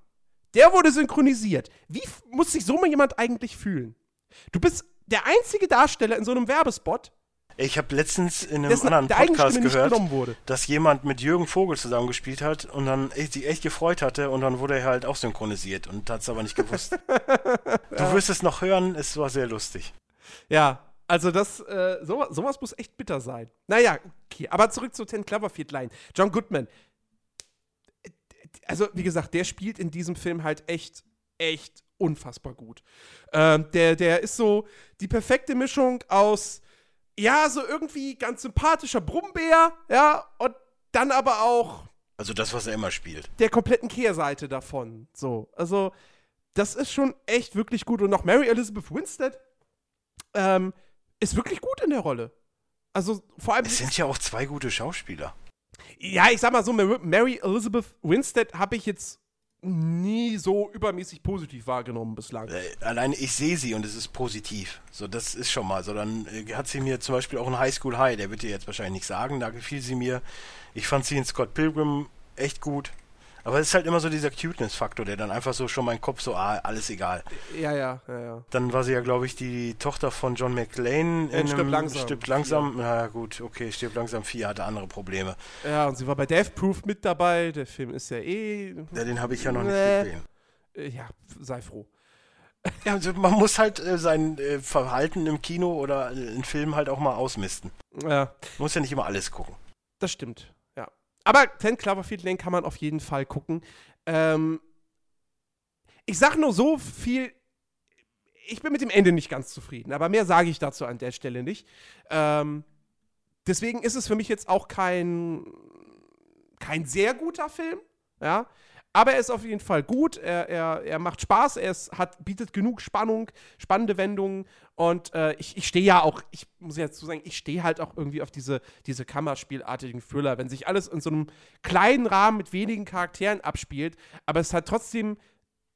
der wurde synchronisiert. Wie muss sich so mal jemand eigentlich fühlen? Du bist der einzige Darsteller in so einem Werbespot, Ich habe letztens in einem anderen Podcast gehört, dass jemand mit Jürgen Vogel zusammengespielt hat und dann echt, sich echt gefreut hatte und dann wurde er halt auch synchronisiert und hat es aber nicht gewusst. Du wirst es noch hören, es war sehr lustig. Ja, also das, äh, so, sowas muss echt bitter sein. Naja, okay, aber zurück zu Ten Cloverfield Line. John Goodman. Also, wie gesagt, der spielt in diesem Film halt echt, echt unfassbar gut. Ähm, der, der ist so die perfekte Mischung aus, ja, so irgendwie ganz sympathischer Brummbär, ja, und dann aber auch Also das, was er immer spielt. der kompletten Kehrseite davon. So, also das ist schon echt wirklich gut. Und noch Mary Elizabeth Winstead ähm, ist wirklich gut in der Rolle. Also vor allem, Es sind ja auch zwei gute Schauspieler. ja, ich sag mal so, Mar- Mary Elizabeth Winstead habe ich jetzt nie so übermäßig positiv wahrgenommen bislang. Äh, allein ich sehe sie und es ist positiv. So, das ist schon mal so. Dann äh, hat sie mir zum Beispiel auch ein High School High, der wird dir jetzt wahrscheinlich nichts sagen, da gefiel sie mir. Ich fand sie in Scott Pilgrim echt gut. Aber es ist halt immer so dieser Cuteness-Faktor, der dann einfach so schon mein Kopf so, ah, alles egal. Ja, ja, ja, ja. Dann war sie ja, glaube ich, die Tochter von John McClane In Stirb einem langsam. Stirb langsam. Na gut, okay, stirb langsam 4 hatte andere Probleme. Ja, und sie war bei Death Proof mit dabei. Der Film ist ja eh. Ja, den habe ich ja noch nicht Nee. gesehen. äh, Ja, sei froh. Ja, also man muss halt äh, sein äh, Verhalten im Kino oder äh, in Filmen halt auch mal ausmisten. Ja. Man muss ja nicht immer alles gucken. Das stimmt, ja. Aber Ten Cloverfield Lane kann man auf jeden Fall gucken. Ähm, ich sag nur so viel. Ich bin mit dem Ende nicht ganz zufrieden, aber mehr sage ich dazu an der Stelle nicht. Ähm, deswegen ist es für mich jetzt auch kein, kein sehr guter Film, ja. Aber er ist auf jeden Fall gut, er, er, er macht Spaß, er ist, hat, bietet genug Spannung, spannende Wendungen. Und äh, ich, ich stehe ja auch, ich muss ja dazu sagen, ich stehe halt auch irgendwie auf diese, diese Kammerspielartigen Thriller, wenn sich alles in so einem kleinen Rahmen mit wenigen Charakteren abspielt, aber es halt trotzdem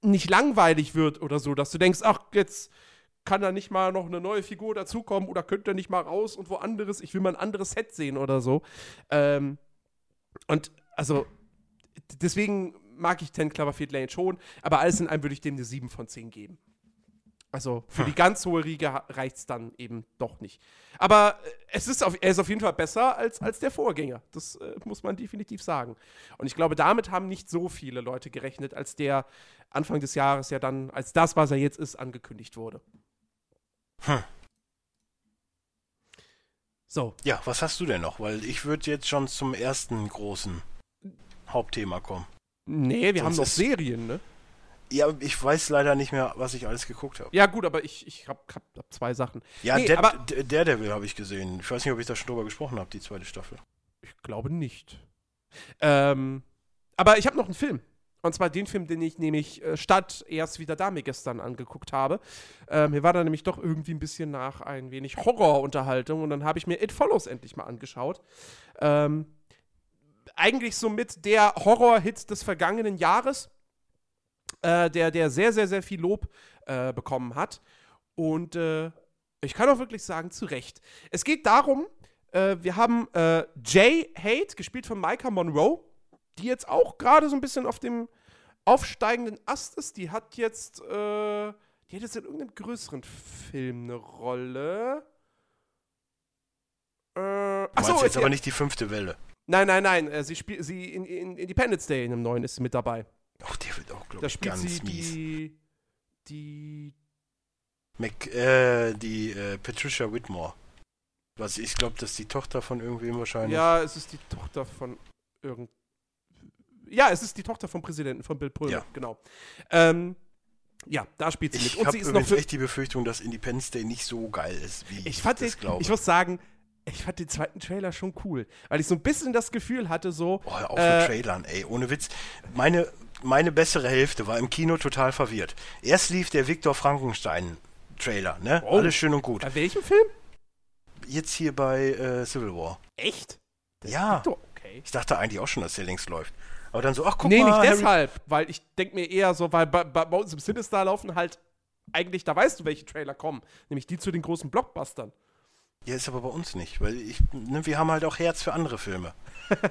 nicht langweilig wird oder so, dass du denkst, ach, jetzt kann da nicht mal noch eine neue Figur dazukommen oder könnte nicht mal raus und woanders, ich will mal ein anderes Set sehen oder so. Ähm, und also, deswegen mag ich Ten Cloverfield Lane schon, aber alles in allem würde ich dem eine 7 von 10 geben. Also für hm. die ganz hohe Riege reicht es dann eben doch nicht. Aber äh, es ist auf, er ist auf jeden Fall besser als, als der Vorgänger. Das äh, muss man definitiv sagen. Und ich glaube, damit haben nicht so viele Leute gerechnet, als der Anfang des Jahres ja dann, als das, was er jetzt ist, angekündigt wurde. Hm. So. Ja, was hast du denn noch? Weil ich würde jetzt schon zum ersten großen Hauptthema kommen. Nee, wir Sonst haben noch Serien, ne? Ja, ich weiß leider nicht mehr, was ich alles geguckt habe. Ja, gut, aber ich, ich habe hab, hab zwei Sachen. Ja, nee, Dead, Daredevil habe ich gesehen. Ich weiß nicht, ob ich da schon drüber gesprochen habe, die zweite Staffel. Ich glaube nicht. Ähm, aber ich habe noch einen Film. Und zwar den Film, den ich nämlich äh, statt erst wieder Dame gestern angeguckt habe. Ähm, mir war da nämlich doch irgendwie ein bisschen nach ein wenig Horrorunterhaltung und dann habe ich mir It Follows endlich mal angeschaut. Ähm, eigentlich so mit der Horror-Hit des vergangenen Jahres äh, der, der sehr, sehr, sehr viel Lob äh, bekommen hat. Und äh, ich kann auch wirklich sagen, zu Recht. Es geht darum, äh, wir haben äh, Jay Haidt, gespielt von Micah Monroe, die jetzt auch gerade so ein bisschen auf dem aufsteigenden Ast ist. Die hat jetzt, äh, die hat jetzt in irgendeinem größeren Film eine Rolle. Äh, achso, jetzt aber nicht die fünfte Welle. Nein, nein, nein. sie spielt sie in, in Independence Day in einem neuen ist sie mit dabei. Ach, der wird auch, glaube ich, ganz sie mies. Die, die, Mac, äh, die äh, Patricia Whitmore. Was ich glaube, das ist die Tochter von irgendwem wahrscheinlich. Ja, es ist die Tochter von irgend. Ja, es ist die Tochter vom Präsidenten, von Bill Pullman, ja. genau. Ähm, ja, da spielt sie mit. Und sie ist noch echt die Befürchtung, dass Independence Day nicht so geil ist, wie ich, fand das den, glaube. Ich muss sagen, ich fand den zweiten Trailer schon cool, weil ich so ein bisschen das Gefühl hatte, so. Oh, hör auf äh, Trailern, ey, ohne Witz. Meine meine bessere Hälfte war im Kino total verwirrt. Erst lief der Viktor Frankenstein Trailer, ne? Oh. Alles schön und gut. Bei welchem Film? Jetzt hier bei äh, Civil War. Echt? Das ja. Okay. Ich dachte eigentlich auch schon, dass der längst läuft. Aber dann so, ach guck nee, mal. Nee, nicht deshalb, weil ich denke mir eher so, weil bei, bei, bei uns im Sinister laufen halt eigentlich, da weißt du, welche Trailer kommen. Nämlich die zu den großen Blockbustern. Ja, ist aber bei uns nicht, weil ich, ne, wir haben halt auch Herz für andere Filme.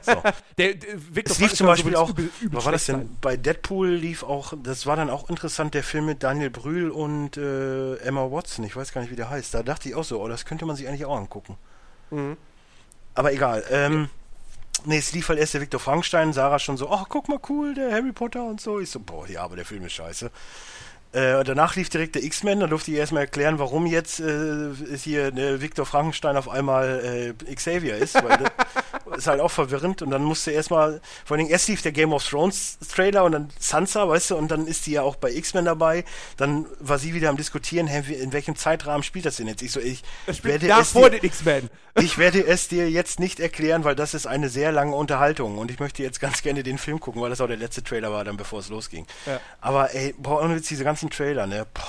So. der, der Victor es lief zum Beispiel auch, übel, übel was war das denn? Sein. Bei Deadpool lief auch, das war dann auch interessant, der Film mit Daniel Brühl und äh, Emma Watson, ich weiß gar nicht, wie der heißt. Da dachte ich auch so, oh, das könnte man sich eigentlich auch angucken. Mhm. Aber egal. Ähm, ja. Nee, es lief halt erst der Victor Frankenstein, Sarah schon so, oh, guck mal, cool, der Harry Potter und so. Ich so, boah, ja, aber der Film ist scheiße. Äh, danach lief direkt der X-Men, da durfte ich erstmal erklären, warum jetzt äh, hier äh, Victor Frankenstein auf einmal äh, Xavier ist, weil ist halt auch verwirrend und dann musste erstmal, vor allem erst lief der Game of Thrones Trailer und dann Sansa, weißt du, und dann ist die ja auch bei X-Men dabei, dann war sie wieder am diskutieren, hä, in welchem Zeitrahmen spielt das denn jetzt? Ich so, ich werde es vor dir, den X-Men. Ich werde es dir jetzt nicht erklären, weil das ist eine sehr lange Unterhaltung und ich möchte jetzt ganz gerne den Film gucken, weil das auch der letzte Trailer war, dann bevor es losging. Ja. Aber ey, boah, ohne jetzt diese ganzen ganzen Trailer, ne? Boah.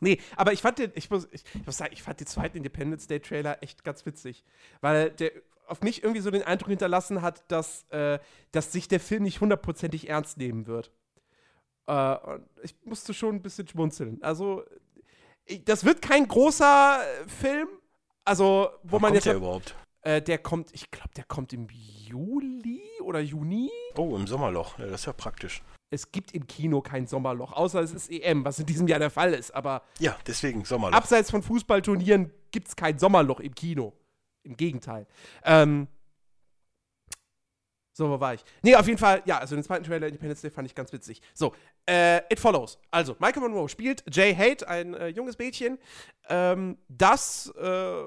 Nee, aber ich fand den, ich muss, ich, ich muss sagen, ich fand den zweiten Independence Day Trailer echt ganz witzig. Weil der auf mich irgendwie so den Eindruck hinterlassen hat, dass, äh, dass sich der Film nicht hundertprozentig ernst nehmen wird. Äh, ich musste schon ein bisschen schmunzeln. Also, ich, das wird kein großer äh, Film. Also, wo Wann man kommt jetzt. Der überhaupt? Äh, der kommt, ich glaube, der kommt im Juli oder Juni. Oh, im Sommerloch. Ja, das ist ja praktisch es gibt im Kino kein Sommerloch, außer es ist EM, was in diesem Jahr der Fall ist. Aber ja, deswegen Sommerloch. Abseits von Fußballturnieren gibt es kein Sommerloch im Kino. Im Gegenteil. Ähm, so, wo war ich? Nee, auf jeden Fall, ja, also den zweiten Trailer Independence Day fand ich ganz witzig. So, äh, It Follows. Also, Michael Monroe spielt Jay Haidt, ein äh, junges Mädchen, ähm, das, äh,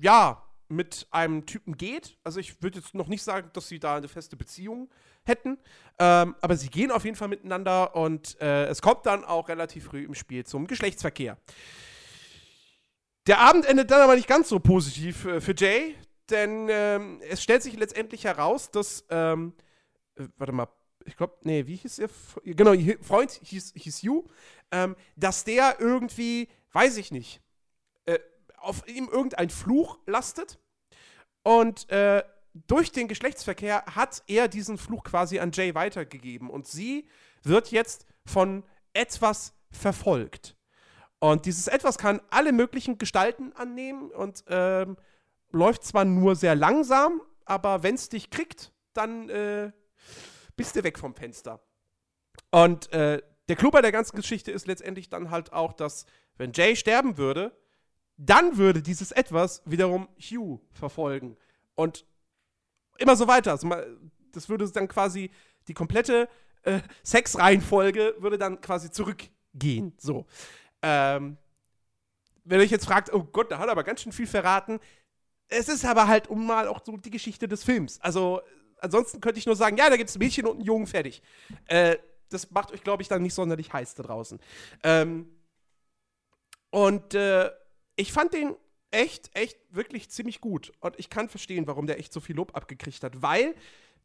ja, mit einem Typen geht. Also, ich würde jetzt noch nicht sagen, dass sie da eine feste Beziehung hätten. Ähm, aber sie gehen auf jeden Fall miteinander und äh, es kommt dann auch relativ früh im Spiel zum Geschlechtsverkehr. Der Abend endet dann aber nicht ganz so positiv äh, für Jay, denn ähm, es stellt sich letztendlich heraus, dass, ähm, äh, warte mal, ich glaube, nee, wie hieß ihr? Genau, ihr Freund hieß, hieß Yu, ähm, dass der irgendwie, weiß ich nicht, äh, auf ihm irgendein Fluch lastet und äh, durch den Geschlechtsverkehr hat er diesen Fluch quasi an Jay weitergegeben und sie wird jetzt von etwas verfolgt. Und dieses Etwas kann alle möglichen Gestalten annehmen und ähm, läuft zwar nur sehr langsam, aber wenn es dich kriegt, dann äh, bist du weg vom Fenster. Und äh, der Clou bei der ganzen Geschichte ist letztendlich dann halt auch, dass, wenn Jay sterben würde, dann würde dieses Etwas wiederum Hugh verfolgen. Und immer so weiter. Also, das würde dann quasi die komplette äh, Sexreihenfolge würde dann quasi zurückgehen. So. Ähm, wenn ihr euch jetzt fragt, oh Gott, da hat er aber ganz schön viel verraten. Es ist aber halt um mal auch so die Geschichte des Films. Also, ansonsten könnte ich nur sagen, ja, da gibt es ein Mädchen und einen Jungen, fertig. Äh, das macht euch, glaube ich, dann nicht sonderlich heiß da draußen. Ähm, und äh, ich fand den echt, echt wirklich ziemlich gut. Und ich kann verstehen, warum der echt so viel Lob abgekriegt hat, weil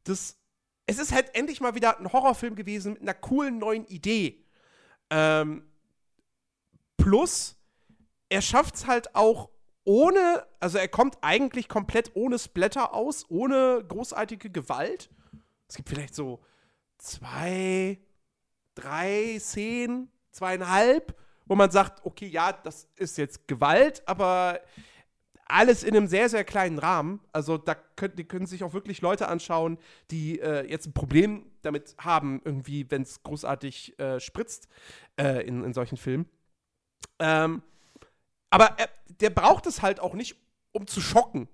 das, es ist halt endlich mal wieder ein Horrorfilm gewesen mit einer coolen neuen Idee. Ähm, plus, er schafft es halt auch ohne, also er kommt eigentlich komplett ohne Splatter aus, ohne großartige Gewalt. Es gibt vielleicht so zwei, drei Szenen, zweieinhalb, wo man sagt, okay, ja, das ist jetzt Gewalt, aber alles in einem sehr, sehr kleinen Rahmen. Also da können, die können sich auch wirklich Leute anschauen, die äh, jetzt ein Problem damit haben, irgendwie, wenn es großartig äh, spritzt äh, in, in solchen Filmen. Ähm, aber er, der braucht es halt auch nicht, um zu schocken.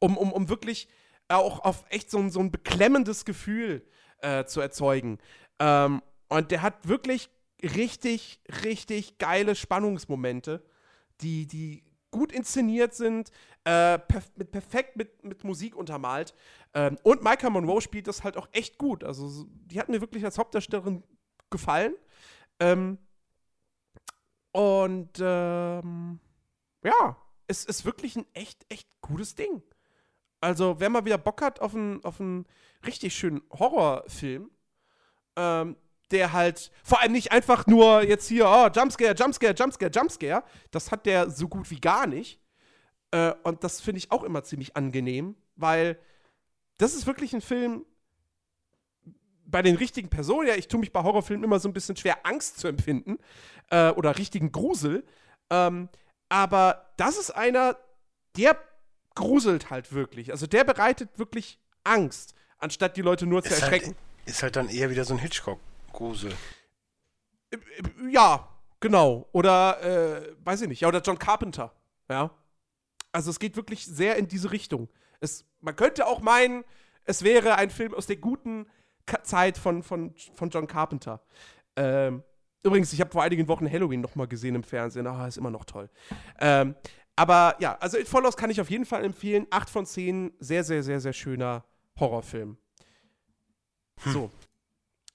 Um, um, um wirklich auch auf echt so, so ein beklemmendes Gefühl äh, zu erzeugen. Ähm, und der hat wirklich richtig, richtig geile Spannungsmomente, die, die gut inszeniert sind, äh, perf mit, perfekt mit, mit Musik untermalt. Ähm, und Micah Monroe spielt das halt auch echt gut. Also, die hat mir wirklich als Hauptdarstellerin gefallen. Ähm, und ähm, ja, es ist wirklich ein echt, echt gutes Ding. Also, wer mal wieder Bock hat auf einen, auf einen richtig schönen Horrorfilm, ähm, der halt vor allem nicht einfach nur jetzt hier, oh, Jumpscare, Jumpscare, Jumpscare, Jumpscare. Das hat der so gut wie gar nicht. Äh, und das finde ich auch immer ziemlich angenehm, weil das ist wirklich ein Film bei den richtigen Personen. Ja, ich tue mich bei Horrorfilmen immer so ein bisschen schwer, Angst zu empfinden äh, oder richtigen Grusel. Ähm, aber das ist einer, der gruselt halt wirklich. Also der bereitet wirklich Angst, anstatt die Leute nur zu ist halt erschrecken. Halt, ist halt dann eher wieder so ein Hitchcock. Grusel. Äh, ja, genau. Oder, äh, weiß ich nicht, ja, oder John Carpenter, ja. Also es geht wirklich sehr in diese Richtung. Es, man könnte auch meinen, es wäre ein Film aus der guten Zeit von, von, von John Carpenter. Ähm, übrigens, ich habe vor einigen Wochen Halloween noch mal gesehen im Fernsehen. Ah, ist immer noch toll. Ähm, aber ja, also It Follows kann ich auf jeden Fall empfehlen. Acht von zehn, sehr, sehr, sehr, sehr schöner Horrorfilm. Hm. So.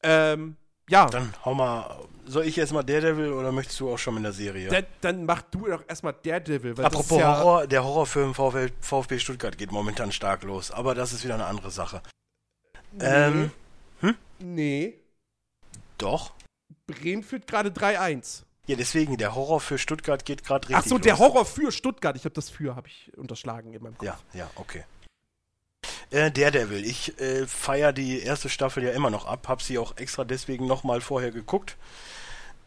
Ähm, ja. Dann hau mal. Soll ich erstmal Daredevil oder möchtest du auch schon in der Serie? Da, dann mach du doch erstmal Daredevil. Weil Apropos ja Horror, der Horrorfilm VfL, VfB Stuttgart geht momentan stark los, aber das ist wieder eine andere Sache. Nee. Ähm, hm? Nee. Doch. Bremen führt gerade 3-1. Ja, deswegen, der Horror für Stuttgart geht gerade richtig. Ach so, der Horror für Stuttgart. Ich habe das für, habe ich unterschlagen in meinem Kopf. Ja, ja, okay. Äh, Daredevil. Ich äh, feiere die erste Staffel ja immer noch ab, habe sie auch extra deswegen nochmal vorher geguckt.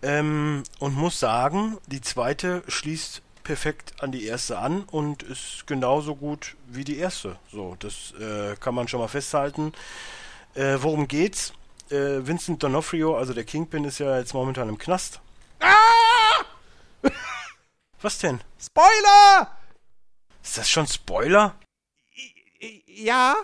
Ähm, und muss sagen, die zweite schließt perfekt an die erste an und ist genauso gut wie die erste. So, das äh, kann man schon mal festhalten. Äh, worum geht's? Äh, Vincent D'Onofrio, also der Kingpin, ist ja jetzt momentan im Knast. Ah! Was denn? Spoiler! Ist das schon Spoiler? Ja.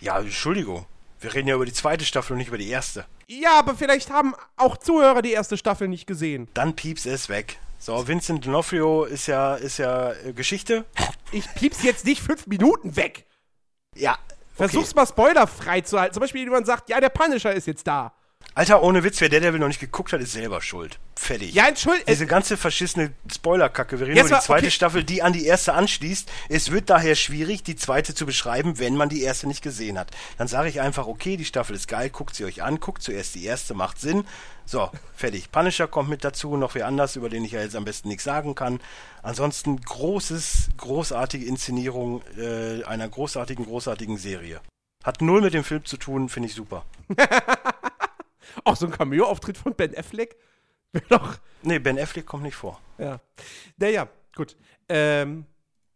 Ja, Entschuldigung. Wir reden ja über die zweite Staffel und nicht über die erste. Ja, aber vielleicht haben auch Zuhörer die erste Staffel nicht gesehen. Dann pieps es weg. So, Vincent D'Onofrio ist ja, ist ja äh, Geschichte. Ich pieps jetzt nicht fünf Minuten weg. Ja. Okay. Versuch's mal spoilerfrei zu halten. Zum Beispiel, jemand sagt, ja, der Punisher ist jetzt da. Alter, ohne Witz, wer Daredevil noch nicht geguckt hat, ist selber schuld. Fertig. Ja, entschuldigung. Diese ganze verschissene Spoilerkacke. Wir reden über die zweite okay. Staffel, die an die erste anschließt. Es wird daher schwierig, die zweite zu beschreiben, wenn man die erste nicht gesehen hat. Dann sage ich einfach, okay, die Staffel ist geil, guckt sie euch an, guckt zuerst die erste, macht Sinn. So, fertig. Punisher kommt mit dazu, noch wer anders, über den ich ja jetzt am besten nichts sagen kann. Ansonsten großes, großartige Inszenierung äh, einer großartigen, großartigen Serie. Hat null mit dem Film zu tun, finde ich super. Auch so ein Cameo-Auftritt von Ben Affleck wäre doch. Nee, Ben Affleck kommt nicht vor. Ja. Naja, gut. Ähm,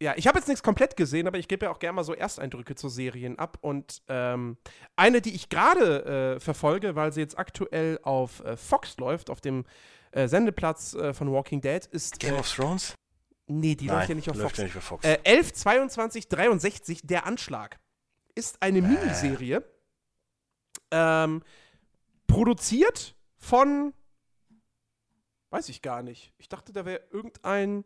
Ja, ich habe jetzt nichts komplett gesehen, aber ich gebe ja auch gerne mal so Ersteindrücke zu Serien ab. Und ähm, eine, die ich gerade äh, verfolge, weil sie jetzt aktuell auf äh, Fox läuft, auf dem äh, Sendeplatz äh, von Walking Dead, ist. Game äh, of Thrones? Nee, die Nein, läuft ja nicht auf läuft Fox. ja nicht auf Fox. Äh, 11, 22, 63, Der Anschlag. Ist eine. Miniserie. Ähm, produziert von. Weiß ich gar nicht. Ich dachte, da wäre irgendein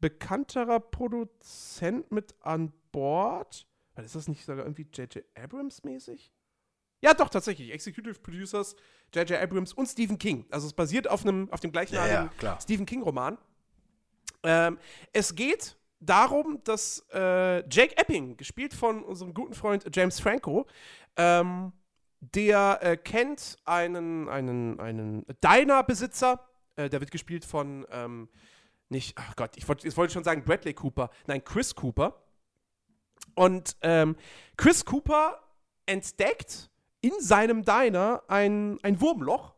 bekannterer Produzent mit an Bord. Ist das nicht sogar irgendwie J.J. Abrams mäßig? Ja, doch, tatsächlich. Executive Producers J.J. Abrams und Stephen King. Also es basiert auf, einem, auf dem ja, gleichnamigen ja, klar. Stephen King-Roman. Ähm, es geht darum, dass äh, Jake Epping, gespielt von unserem guten Freund James Franco, ähm, der äh, kennt einen, einen, einen Diner-Besitzer, äh, der wird gespielt von, ähm, nicht, ach Gott, ich wollte ich wollte schon sagen Bradley Cooper, nein, Chris Cooper. Und ähm, Chris Cooper entdeckt in seinem Diner ein, ein Wurmloch,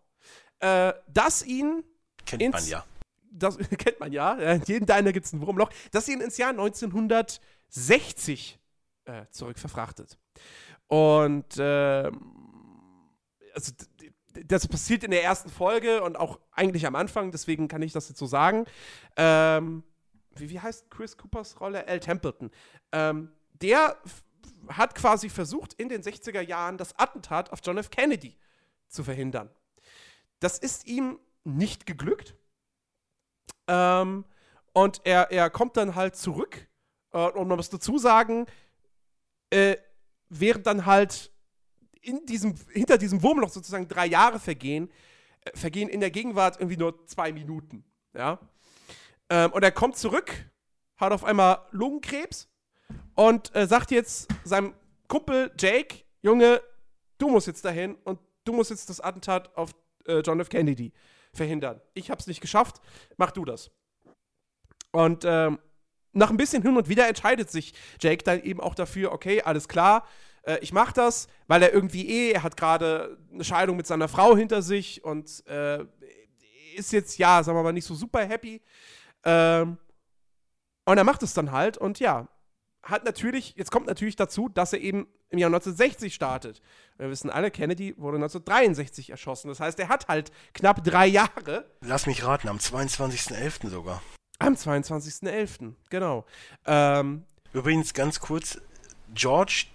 äh, das ihn Kennt ins- man ja. das kennt man ja, äh, in jedem Diner gibt es ein Wurmloch, das ihn ins Jahr 1960 äh, zurück verfrachtet. Und ähm, also, das passiert in der ersten Folge und auch eigentlich am Anfang, deswegen kann ich das jetzt so sagen. Ähm, wie, wie heißt Chris Coopers Rolle? Al Templeton. Ähm, der hat quasi versucht, in den 60er Jahren das Attentat auf John F. Kennedy zu verhindern. Das ist ihm nicht geglückt. Ähm, und er, er kommt dann halt zurück. Äh, und man muss dazu sagen, äh, während dann halt in diesem, hinter diesem Wurmloch sozusagen drei Jahre vergehen, äh, vergehen in der Gegenwart irgendwie nur zwei Minuten. Ja. Ähm, und er kommt zurück, hat auf einmal Lungenkrebs und äh, sagt jetzt seinem Kumpel Jake, Junge, du musst jetzt dahin und du musst jetzt das Attentat auf äh, John F. Kennedy verhindern. Ich hab's nicht geschafft, mach du das. Und ähm, nach ein bisschen hin und wieder entscheidet sich Jake dann eben auch dafür, okay, alles klar, äh, ich mach das, weil er irgendwie eh, er hat gerade eine Scheidung mit seiner Frau hinter sich und äh, ist jetzt, ja, sagen wir mal, nicht so super happy. Ähm, und er macht es dann halt und ja, hat natürlich, jetzt kommt natürlich dazu, dass er eben im Jahr 1960 startet. Wir wissen alle, Kennedy wurde 1963 erschossen. Das heißt, er hat halt knapp drei Jahre Lass mich raten, am 22.11. sogar. am 22.11. Genau. Ähm, Übrigens ganz kurz, George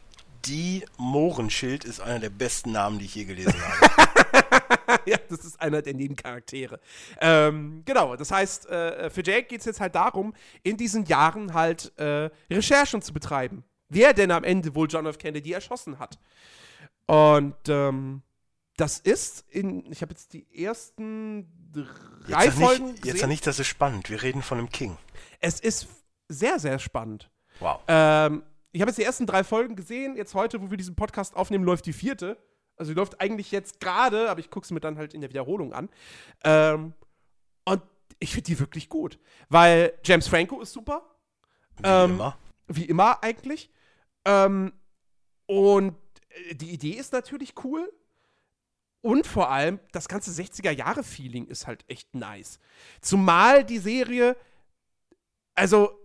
D. Mohrenschild ist einer der besten Namen, die ich je gelesen habe. ja, das ist einer der Nebencharaktere. Ähm, genau, das heißt, äh, für Jake geht es jetzt halt darum, in diesen Jahren halt äh, Recherchen zu betreiben. Wer denn am Ende wohl John F. Kennedy erschossen hat. Und ähm, das ist in, ich habe jetzt die ersten drei Jetzt Folgen nicht, jetzt sag nicht, das ist spannend. Wir reden von einem King. Es ist sehr, sehr spannend. Wow. Ähm, ich habe jetzt die ersten drei Folgen gesehen. Jetzt heute, wo wir diesen Podcast aufnehmen, läuft die vierte. Also die läuft eigentlich jetzt gerade, aber ich gucke sie mir dann halt in der Wiederholung an. Ähm, und ich finde die wirklich gut. Weil James Franco ist super. Wie ähm, immer. Wie immer eigentlich. Ähm, und äh, die Idee ist natürlich cool. Und vor allem, das ganze 60er-Jahre-Feeling ist halt echt nice. Zumal die Serie, also,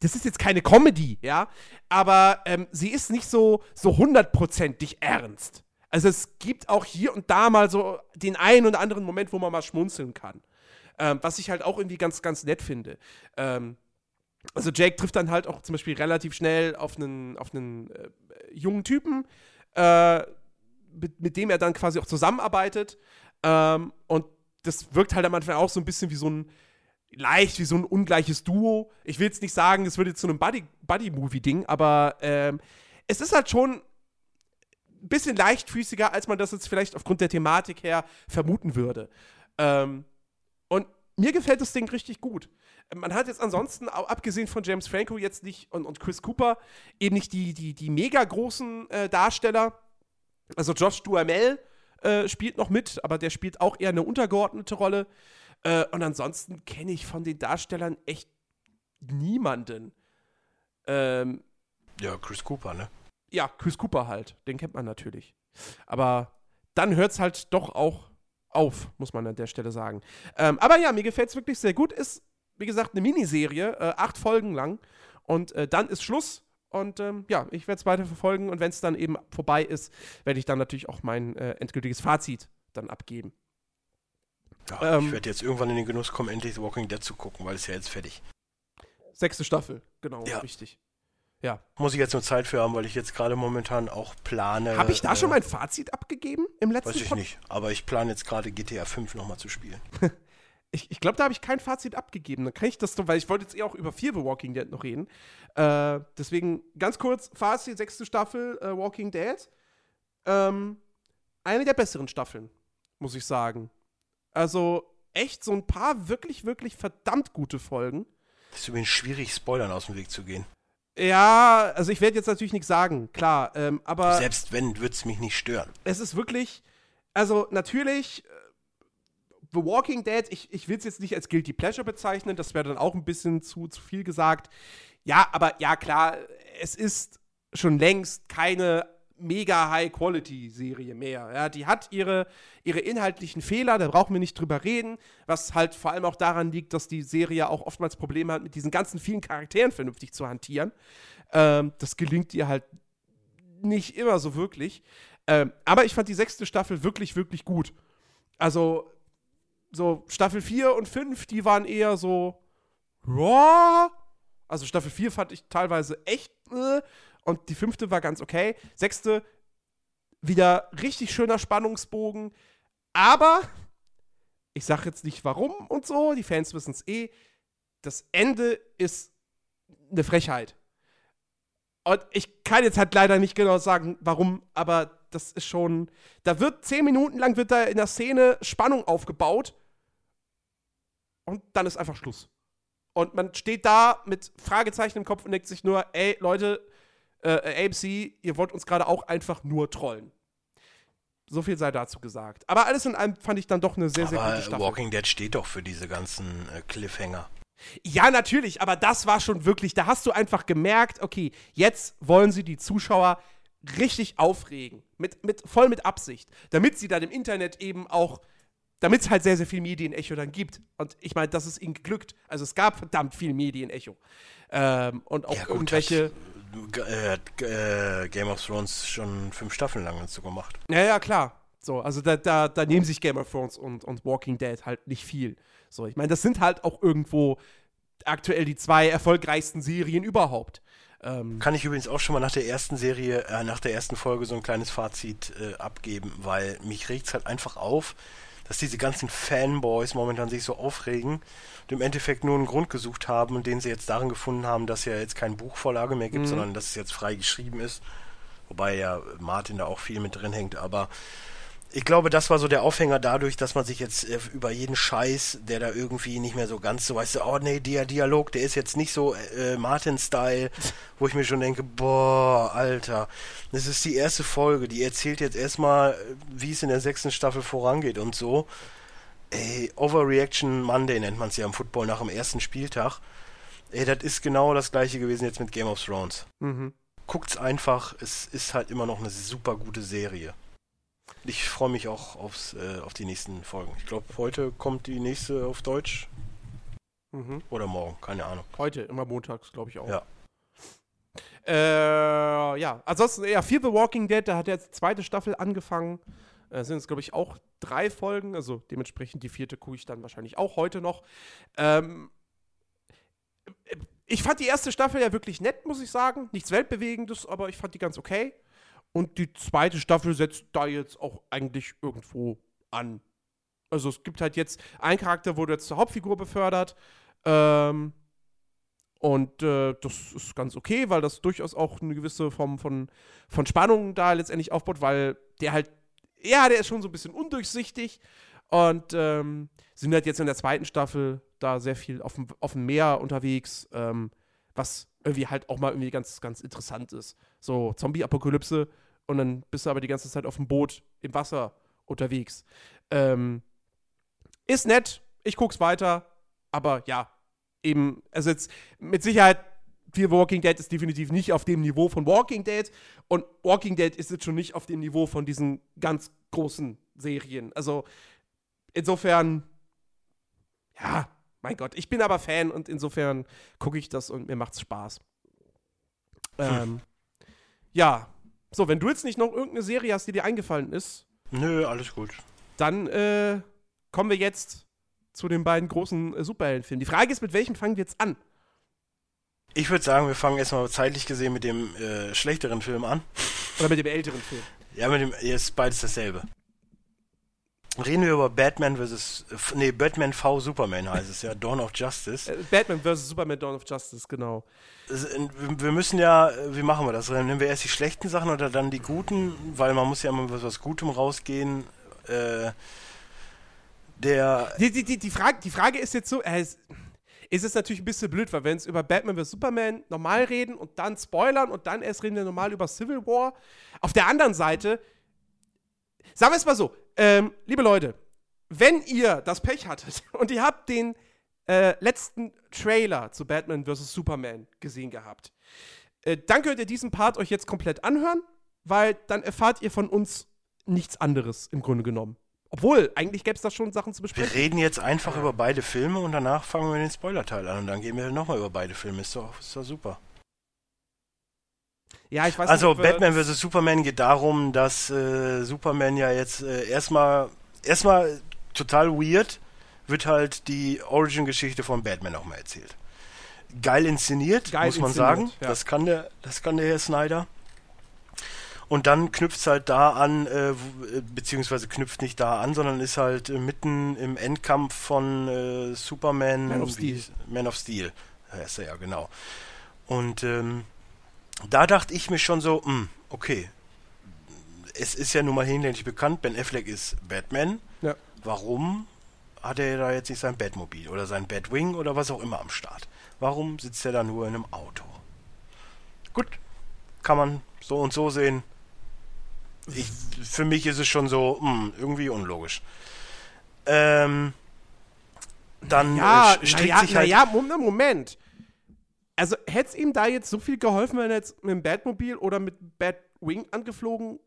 das ist jetzt keine Comedy, ja, aber ähm, sie ist nicht so, so hundertprozentig ernst. Also es gibt auch hier und da mal so den einen oder anderen Moment, wo man mal schmunzeln kann. Ähm, was ich halt auch irgendwie ganz, ganz nett finde. Ähm, also Jake trifft dann halt auch zum Beispiel relativ schnell auf einen, auf einen äh, jungen Typen, äh, mit, mit dem er dann quasi auch zusammenarbeitet. Ähm, und das wirkt halt am Anfang auch so ein bisschen wie so ein, leicht wie so ein ungleiches Duo. Ich will jetzt nicht sagen, es würde zu einem Buddy- Buddy-Movie-Ding, aber ähm, es ist halt schon ein bisschen leichtfüßiger, als man das jetzt vielleicht aufgrund der Thematik her vermuten würde. Ähm, und mir gefällt das Ding richtig gut. Man hat jetzt ansonsten, abgesehen von James Franco, jetzt nicht und, und Chris Cooper, eben nicht die, die, die mega großen äh, Darsteller. Also Josh Duhamel äh, spielt noch mit, aber der spielt auch eher eine untergeordnete Rolle. Äh, und ansonsten kenne ich von den Darstellern echt niemanden. Ähm, Ja, Chris Cooper, ne? ja, Chris Cooper halt, den kennt man natürlich. Aber dann hört es halt doch auch auf, muss man an der Stelle sagen. Ähm, aber ja, mir gefällt es wirklich sehr gut. Ist wie gesagt, eine Miniserie, äh, acht Folgen lang. Und äh, dann ist Schluss. Und ähm, ja, ich werde es weiter verfolgen. Und wenn es dann eben vorbei ist, werde ich dann natürlich auch mein äh, endgültiges Fazit dann abgeben. Ja, ähm, ich werde jetzt irgendwann in den Genuss kommen, endlich The Walking Dead zu gucken, weil es ja jetzt fertig. Sechste Staffel, genau, ja. richtig. Ja. Muss ich jetzt nur Zeit für haben, weil ich jetzt gerade momentan auch plane. Habe ich da äh, schon mein Fazit abgegeben im letzten Weiß ich Pod nicht, aber ich plane jetzt gerade GTA 5 nochmal zu spielen. ich, ich glaube, da habe ich kein Fazit abgegeben. Dann kann ich das doch, weil ich wollte jetzt eh auch über Fear the Walking Dead noch reden. Äh, deswegen ganz kurz: Fazit, sechste Staffel äh, Walking Dead. Ähm, eine der besseren Staffeln, muss ich sagen. Also echt so ein paar wirklich, wirklich verdammt gute Folgen. Das ist übrigens schwierig, Spoilern aus dem Weg zu gehen. Ja, also ich werde jetzt natürlich nichts sagen, klar, ähm, aber. Selbst wenn, würde es mich nicht stören. Es ist wirklich, also natürlich, äh, The Walking Dead, ich, ich will es jetzt nicht als Guilty Pleasure bezeichnen, das wäre dann auch ein bisschen zu, zu viel gesagt. Ja, aber ja, klar, es ist schon längst keine mega High-Quality-Serie mehr. Ja, die hat ihre, ihre inhaltlichen Fehler, da brauchen wir nicht drüber reden, was halt vor allem auch daran liegt, dass die Serie auch oftmals Probleme hat, mit diesen ganzen vielen Charakteren vernünftig zu hantieren. Ähm, das gelingt ihr halt nicht immer so wirklich. Ähm, aber ich fand die sechste Staffel wirklich, wirklich gut. Also, so Staffel 4 und 5, die waren eher so, ja. Also Staffel 4 fand ich teilweise echt, äh, und die fünfte war ganz okay. Sechste, wieder richtig schöner Spannungsbogen. Aber, ich sag jetzt nicht warum und so, die Fans wissen es eh. Das Ende ist eine Frechheit. Und ich kann jetzt halt leider nicht genau sagen, warum, aber das ist schon. Da wird zehn Minuten lang wird da in der Szene Spannung aufgebaut. Und dann ist einfach Schluss. Und man steht da mit Fragezeichen im Kopf und denkt sich nur, ey, Leute, äh, AMC, ihr wollt uns gerade auch einfach nur trollen. So viel sei dazu gesagt. Aber alles in allem fand ich dann doch eine sehr, sehr aber gute Staffel. Walking Dead steht doch für diese ganzen äh, Cliffhanger. Ja, natürlich, aber das war schon wirklich, da hast du einfach gemerkt, okay, jetzt wollen sie die Zuschauer richtig aufregen. Mit, mit, voll mit Absicht. Damit sie dann im Internet eben auch, damit es halt sehr, sehr viel Medienecho dann gibt. Und ich meine, das ist ihnen geglückt. Also es gab verdammt viel Medienecho. Ähm, und auch ja, gut, irgendwelche. Äh, äh, Game of Thrones schon fünf Staffeln lang dazu gemacht. Ja, ja, klar. So, also da, da, da nehmen sich Game of Thrones und, und Walking Dead halt nicht viel. So, ich meine, das sind halt auch irgendwo aktuell die zwei erfolgreichsten Serien überhaupt. Ähm Kann ich übrigens auch schon mal nach der ersten Serie, äh, nach der ersten Folge so ein kleines Fazit äh, abgeben, weil mich regt es halt einfach auf, dass diese ganzen Fanboys momentan sich so aufregen und im Endeffekt nur einen Grund gesucht haben und den sie jetzt darin gefunden haben, dass ja jetzt keine Buchvorlage mehr gibt, mhm. sondern dass es jetzt frei geschrieben ist. Wobei ja Martin da auch viel mit drin hängt, aber ich glaube, das war so der Aufhänger dadurch, dass man sich jetzt äh, über jeden Scheiß, der da irgendwie nicht mehr so ganz so, weißt du, oh nee, der Dialog, der ist jetzt nicht so äh, Martin-Style, wo ich mir schon denke, boah, Alter, das ist die erste Folge, die erzählt jetzt erstmal, wie es in der sechsten Staffel vorangeht und so. Ey, Overreaction Monday nennt man es ja im Football nach dem ersten Spieltag. Ey, das ist genau das gleiche gewesen jetzt mit Game of Thrones. Mhm. Guckt's einfach, es ist halt immer noch eine super gute Serie. Ich freue mich auch aufs, äh, auf die nächsten Folgen. Ich glaube, heute kommt die nächste auf Deutsch. Mhm. Oder morgen, keine Ahnung. Heute, immer montags, glaube ich auch. Ja. Äh, ja, ansonsten, ja, Fear the Walking Dead, da hat jetzt die zweite Staffel angefangen. Äh, sind es, glaube ich, auch drei Folgen. Also dementsprechend die vierte gucke ich dann wahrscheinlich auch heute noch. Ähm, ich fand die erste Staffel ja wirklich nett, muss ich sagen. Nichts Weltbewegendes, aber ich fand die ganz okay. Und die zweite Staffel setzt da jetzt auch eigentlich irgendwo an. Also es gibt halt jetzt einen Charakter, wurde jetzt zur Hauptfigur befördert. Ähm, und äh, das ist ganz okay, weil das durchaus auch eine gewisse Form von, von Spannung da letztendlich aufbaut, weil der halt, ja, der ist schon so ein bisschen undurchsichtig. Und ähm, sind halt jetzt in der zweiten Staffel da sehr viel auf dem, auf dem Meer unterwegs, ähm, was irgendwie halt auch mal irgendwie ganz, ganz interessant ist. So Zombie-Apokalypse und dann bist du aber die ganze Zeit auf dem Boot im Wasser unterwegs. Ähm, ist nett, ich guck's weiter, aber ja, eben, also jetzt mit Sicherheit, Fear Walking Dead ist definitiv nicht auf dem Niveau von Walking Dead und Walking Dead ist jetzt schon nicht auf dem Niveau von diesen ganz großen Serien. Also insofern, ja, mein Gott. Ich bin aber Fan und insofern gucke ich das und mir macht's Spaß. Ähm, ja. So, wenn du jetzt nicht noch irgendeine Serie hast, die dir eingefallen ist, Nö, alles gut. dann äh, kommen wir jetzt zu den beiden großen äh, Superheldenfilmen. Die Frage ist, mit welchem fangen wir jetzt an? Ich würde sagen, wir fangen erstmal zeitlich gesehen mit dem äh, schlechteren Film an. Oder mit dem älteren Film? Ja, mit dem ist beides dasselbe. Reden wir über Batman vs. Nee, Batman v Superman heißt es ja, Dawn of Justice. Äh, Batman vs. Superman Dawn of Justice, genau. Es- Wir müssen ja, wie machen wir das? Nehmen wir erst die schlechten Sachen oder dann die guten? Weil man muss ja immer mit was Gutem rausgehen. Äh, der, Die, die, die, die, Frage, die Frage ist jetzt so, äh, es, ist es natürlich ein bisschen blöd, weil wir jetzt über Batman vs. Superman normal reden und dann spoilern und dann erst reden wir normal über Civil War. Auf der anderen Seite, sagen wir es mal so, ähm, liebe Leute, wenn ihr das Pech hattet und ihr habt den äh, letzten Trailer zu Batman vs. Superman gesehen gehabt, äh, dann könnt ihr diesen Part euch jetzt komplett anhören, weil dann erfahrt ihr von uns nichts anderes im Grunde genommen. Obwohl, eigentlich gäbe es da schon Sachen zu wir besprechen. reden jetzt einfach über beide Filme und danach fangen wir den Spoiler-Teil an und dann gehen wir nochmal über beide Filme. Ist doch, ist doch super. Ja, ich weiß Also nicht, Batman vs. Superman geht darum, dass äh, Superman ja jetzt äh, erstmal erstmal total weird wird halt die Origin-Geschichte von Batman nochmal erzählt. Geil inszeniert, Geil muss man inszeniert, sagen. ja. Das kann der, das kann der Herr Snyder. Und dann knüpft es halt da an, äh, äh, beziehungsweise knüpft nicht da an, sondern ist halt äh, mitten im Endkampf von äh, Superman. Man of Steel. Man of Steel. heißt er ja, genau. Und ähm, da dachte ich mir schon so, hm, okay, es ist ja nun mal hinlänglich bekannt, Ben Affleck ist Batman. Ja. Warum hat er da jetzt nicht sein Batmobil oder sein Batwing oder was auch immer am Start? Warum sitzt er da nur in einem Auto? Gut, kann man so und so sehen. Ich, für mich ist es schon so, hm, irgendwie unlogisch. Ähm, dann Ja, äh, strickt naja, sich halt Moment, Moment. Also hätte es ihm da jetzt so viel geholfen, wenn er jetzt mit dem Batmobil oder mit Batwing angeflogen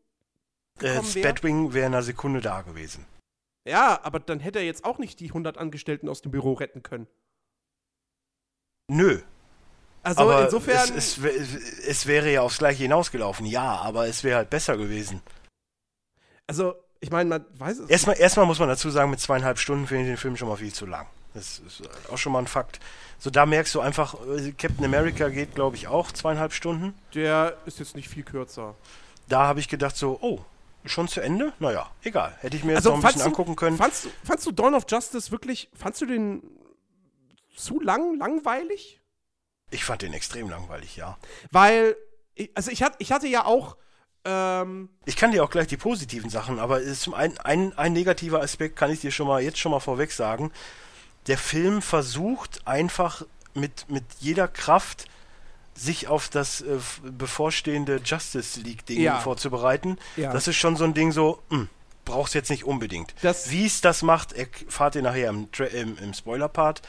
äh, wäre? Batwing wäre in einer Sekunde da gewesen. Ja, aber dann hätte er jetzt auch nicht die 100 Angestellten aus dem Büro retten können. Nö, Also aber insofern. es, es, es wäre ja aufs Gleiche hinausgelaufen, ja, aber es wäre halt besser gewesen. also, ich meine, man weiß es. Erstmal, erstmal muss man dazu sagen, mit zweieinhalb Stunden finde ich den Film schon mal viel zu lang. Das ist auch schon mal ein Fakt. So, da merkst du einfach, äh, Captain America geht, glaube ich, auch zweieinhalb Stunden. Der ist jetzt nicht viel kürzer. Da habe ich gedacht so, oh, schon zu Ende? Naja, egal. Hätte ich mir jetzt Also noch ein bisschen du, angucken können. Fandst du, fandst du Dawn of Justice wirklich, fandst du den zu lang, langweilig? Ich fand den extrem langweilig, ja. Weil, ich, also ich, hat, ich hatte ja auch, ähm, Ich kann dir auch gleich die positiven Sachen, aber es ist zum einen ein, ein negativer Aspekt, kann ich dir schon mal jetzt schon mal vorweg sagen. Der Film versucht einfach mit, mit jeder Kraft sich auf das äh, bevorstehende Justice League Ding Ja. vorzubereiten. Ja. Das ist schon so ein Ding so, hm, brauchst jetzt nicht unbedingt. Wie es das macht, erfahrt ihr nachher im, im, im Spoiler-Part.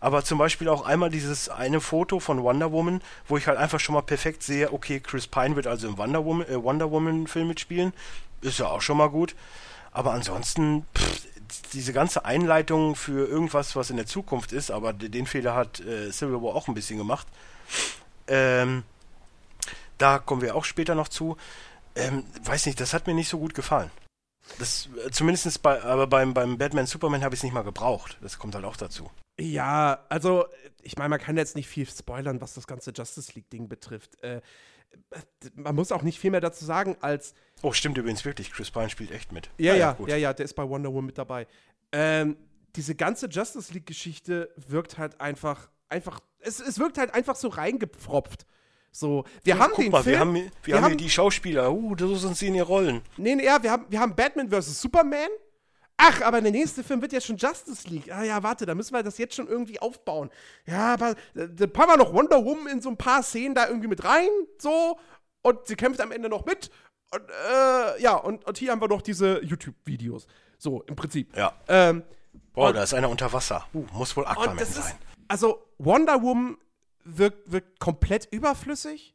Aber zum Beispiel auch einmal dieses eine Foto von Wonder Woman, wo ich halt einfach schon mal perfekt sehe, okay, Chris Pine wird also im Wonder Woman, äh, Wonder Woman Film mitspielen. Ist ja auch schon mal gut. Aber ansonsten, pff, diese ganze Einleitung für irgendwas, was in der Zukunft ist, aber de- den Fehler hat äh, Civil War auch ein bisschen gemacht. Ähm, da kommen wir auch später noch zu. Ähm, weiß nicht, das hat mir nicht so gut gefallen. Das, äh, zumindest bei, aber beim, beim Batman Superman habe ich es nicht mal gebraucht. Das kommt halt auch dazu. Ja, also, ich meine, man kann jetzt nicht viel spoilern, was das ganze Justice League-Ding betrifft. Äh, man muss auch nicht viel mehr dazu sagen, als. Oh, stimmt übrigens wirklich. Chris Pine spielt echt mit. Ja, Ah ja, gut. ja, ja, der ist bei Wonder Woman mit dabei. Ähm, diese ganze Justice League-Geschichte wirkt halt einfach, einfach, es, es wirkt halt einfach so reingepfropft. So, wir haben Guck den mal, Film. wir haben, wir wir haben haben- hier die Schauspieler. Uh, so sind sie in ihr Rollen. Nee, nee, ja, wir haben, wir haben Batman vs. Superman. Ach, aber der nächste Film wird ja schon Justice League. Ah ja, warte, da müssen wir das jetzt schon irgendwie aufbauen. Ja, aber äh, da packen wir noch Wonder Woman in so ein paar Szenen da irgendwie mit rein, so. Und sie kämpft am Ende noch mit. Und, äh, ja, und, und hier haben wir noch diese YouTube-Videos. So, im Prinzip. Ja. Ähm, Boah, da ist einer unter Wasser. Uh, muss wohl Aquaman sein. ist, also Wonder Woman wirkt, wirkt komplett überflüssig.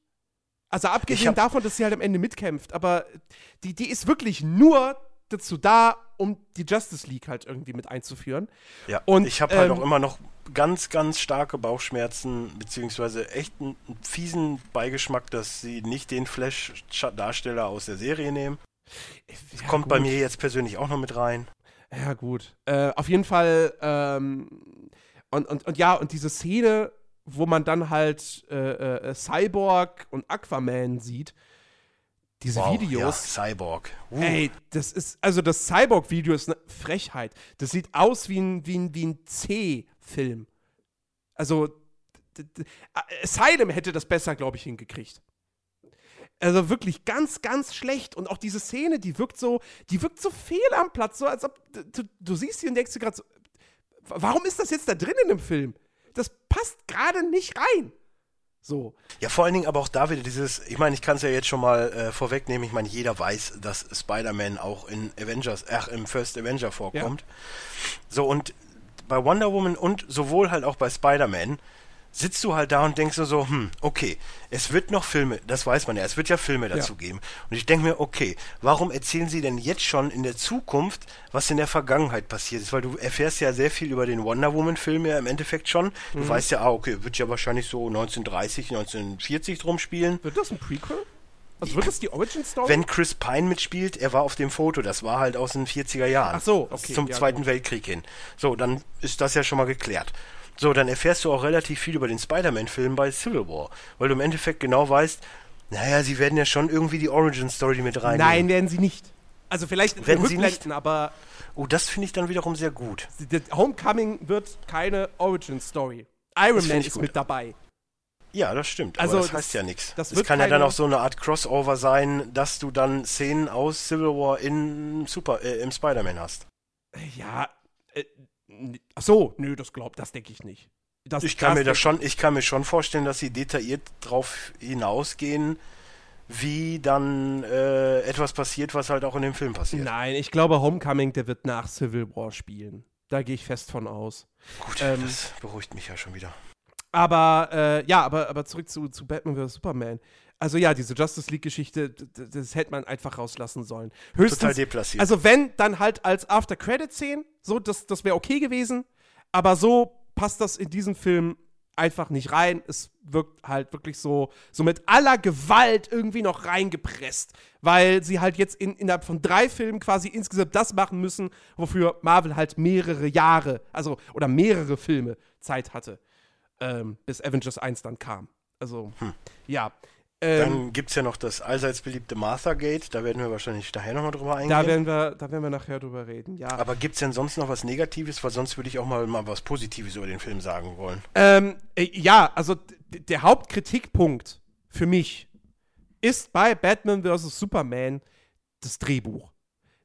Also abgesehen hab- davon, dass sie halt am Ende mitkämpft, aber die, die ist wirklich nur dazu da, um die Justice League halt irgendwie mit einzuführen. Ja, Und, ich habe halt ähm, auch immer noch ganz, ganz starke Bauchschmerzen, beziehungsweise echt einen, fiesen Beigeschmack, dass sie nicht den Flash-Darsteller aus der Serie nehmen. Ja, Kommt bei gut. mir jetzt persönlich auch noch mit rein. Ja, gut. Äh, auf jeden Fall, ähm, und, und, und ja, und diese Szene, wo man dann halt äh, äh, Cyborg und Aquaman sieht, diese Wow, Videos. Ja, Cyborg. Uh, Ey, das ist, also das Cyborg-Video ist eine Frechheit. Das sieht aus wie ein, wie ein, wie ein C-Film. Also, Asylum hätte das besser, glaube ich, hingekriegt. Also wirklich ganz, ganz schlecht. Und auch diese Szene, die wirkt so, die wirkt so fehl am Platz, so als ob du, du siehst sie und denkst dir gerade so, warum ist das jetzt da drin in dem Film? Das passt gerade nicht rein. So. Ja, vor allen Dingen aber auch da wieder dieses, ich meine, ich kann es ja jetzt schon mal äh, vorwegnehmen, ich meine, jeder weiß, dass Spider-Man auch in Avengers, ach, im First Avenger vorkommt. So, und bei Wonder Woman und sowohl halt auch bei Spider-Man sitzt du halt da und denkst nur so, hm, okay, es wird noch Filme, das weiß man ja, es wird ja Filme dazu geben. Und ich denke mir, okay, warum erzählen sie denn jetzt schon in der Zukunft, was in der Vergangenheit passiert ist? Weil du erfährst ja sehr viel über den Wonder Woman-Film ja im Endeffekt schon. Du weißt ja, ah, okay, wird ja wahrscheinlich so 1930, 1940 drum spielen. Wird das ein Prequel? Also wird das die Origin-Story? Wenn Chris Pine mitspielt, er war auf dem Foto, das war halt aus den 40er Jahren. Ach so, okay, Zum ja, Zweiten gut. Weltkrieg hin. So, dann ist das ja schon mal geklärt. So, dann erfährst du auch relativ viel über den Spider-Man-Film bei Civil War, weil du im Endeffekt genau weißt, naja, sie werden ja schon irgendwie die Origin-Story mit reinnehmen. Nein, werden sie nicht. Also vielleicht Werden sie Rückblenden, aber Oh, das finde ich dann wiederum sehr gut. Homecoming wird keine Origin-Story. Iron Man ist gut. mit dabei. Ja, das stimmt. Also, aber das, das- heißt ja nichts. das Das, kann ja dann auch so eine Art Crossover sein, dass du dann Szenen aus Civil War in Super, äh, im Spider-Man hast. Ja, äh, ach so, nö, das glaubt, das denke ich nicht. Das, Ich kann mir das schon, ich kann mir schon vorstellen, dass sie detailliert drauf hinausgehen, wie dann äh, etwas passiert, was halt auch in dem Film passiert. Nein, ich glaube, Homecoming, der wird nach Civil War spielen. Da gehe ich fest von aus. Gut, ähm, das beruhigt mich ja schon wieder. Aber, äh, ja, aber, aber zurück zu, zu Batman vs. Superman. Also ja, diese Justice League-Geschichte, das hätte man einfach rauslassen sollen. Höchstens, Total deplassiert. Also wenn, dann halt als After-Credit-Szene, so, das, das wäre okay gewesen. Aber so passt das in diesen Film einfach nicht rein. Es wirkt halt wirklich so, so mit aller Gewalt irgendwie noch reingepresst. Weil sie halt jetzt in, innerhalb von drei Filmen quasi insgesamt das machen müssen, wofür Marvel halt mehrere Jahre, also, oder mehrere Filme Zeit hatte. Ähm, bis Avengers 1 dann kam. Also, ja. Ähm, Dann gibt es ja noch das allseits beliebte Martha Gate, da werden wir wahrscheinlich daher nochmal drüber eingehen. da werden wir, da werden wir nachher drüber reden, ja. Aber gibt es denn sonst noch was Negatives? Weil sonst würde ich auch mal, mal was Positives über den Film sagen wollen. Ähm, äh, ja, also der Hauptkritikpunkt für mich ist bei Batman vs. Superman das Drehbuch.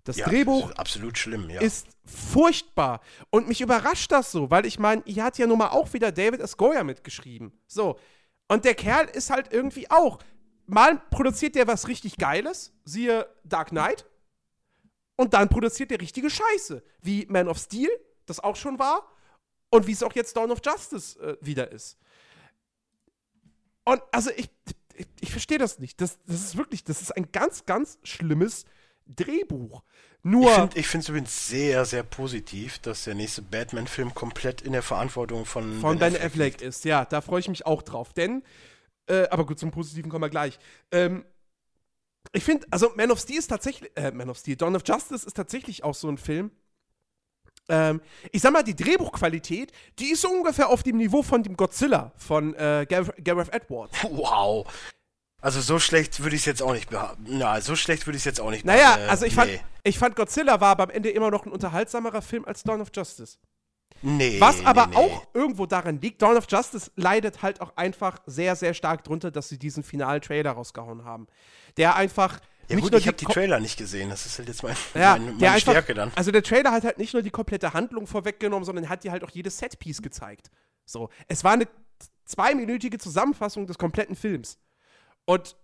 Das Ja, Drehbuch ist absolut schlimm, ja. ist furchtbar. Und mich überrascht das so, weil ich meine, hier hat ja nun mal auch wieder David S. Goyer mitgeschrieben. So. Und der Kerl ist halt irgendwie auch. Mal produziert der was richtig Geiles, siehe Dark Knight. Und dann produziert der richtige Scheiße. Wie Man of Steel, das auch schon war. Und wie es auch jetzt Dawn of Justice äh, wieder ist. Und also ich, ich, ich verstehe das nicht. Das, das ist wirklich, das ist ein ganz, ganz schlimmes Drehbuch. Nur. Ich finde es übrigens sehr, sehr positiv, dass der nächste Batman-Film komplett in der Verantwortung von, von Ben liegt. Affleck ist. Ja, da freue ich mich auch drauf. Denn, äh, aber gut, zum Positiven kommen wir gleich. Ähm, ich finde, also Man of Steel ist tatsächlich, äh, Man of Steel, Dawn of Justice ist tatsächlich auch so ein Film. Ähm, ich sag mal, die Drehbuchqualität, die ist so ungefähr auf dem Niveau von dem Godzilla von äh, Gareth, Gareth Edwards. Wow. Also so schlecht würde ich es jetzt auch nicht behaupten. Na, so schlecht würde ich es jetzt auch nicht Naja, behaupten. Äh, also ich fand, nee. ich fand Godzilla war aber am Ende immer noch ein unterhaltsamerer Film als Dawn of Justice. Nee, Was aber nee, nee. auch irgendwo daran liegt, Dawn of Justice leidet halt auch einfach sehr, sehr stark drunter, dass sie diesen finalen Trailer rausgehauen haben. Der einfach. Ja gut, ich habe die Trailer nicht gesehen. Das ist halt jetzt mein, ja, meine, meine einfach, Stärke dann. Also der Trailer hat halt nicht nur die komplette Handlung vorweggenommen, sondern hat dir halt auch jedes Setpiece gezeigt. So. Es war eine zweiminütige Zusammenfassung des kompletten Films. Und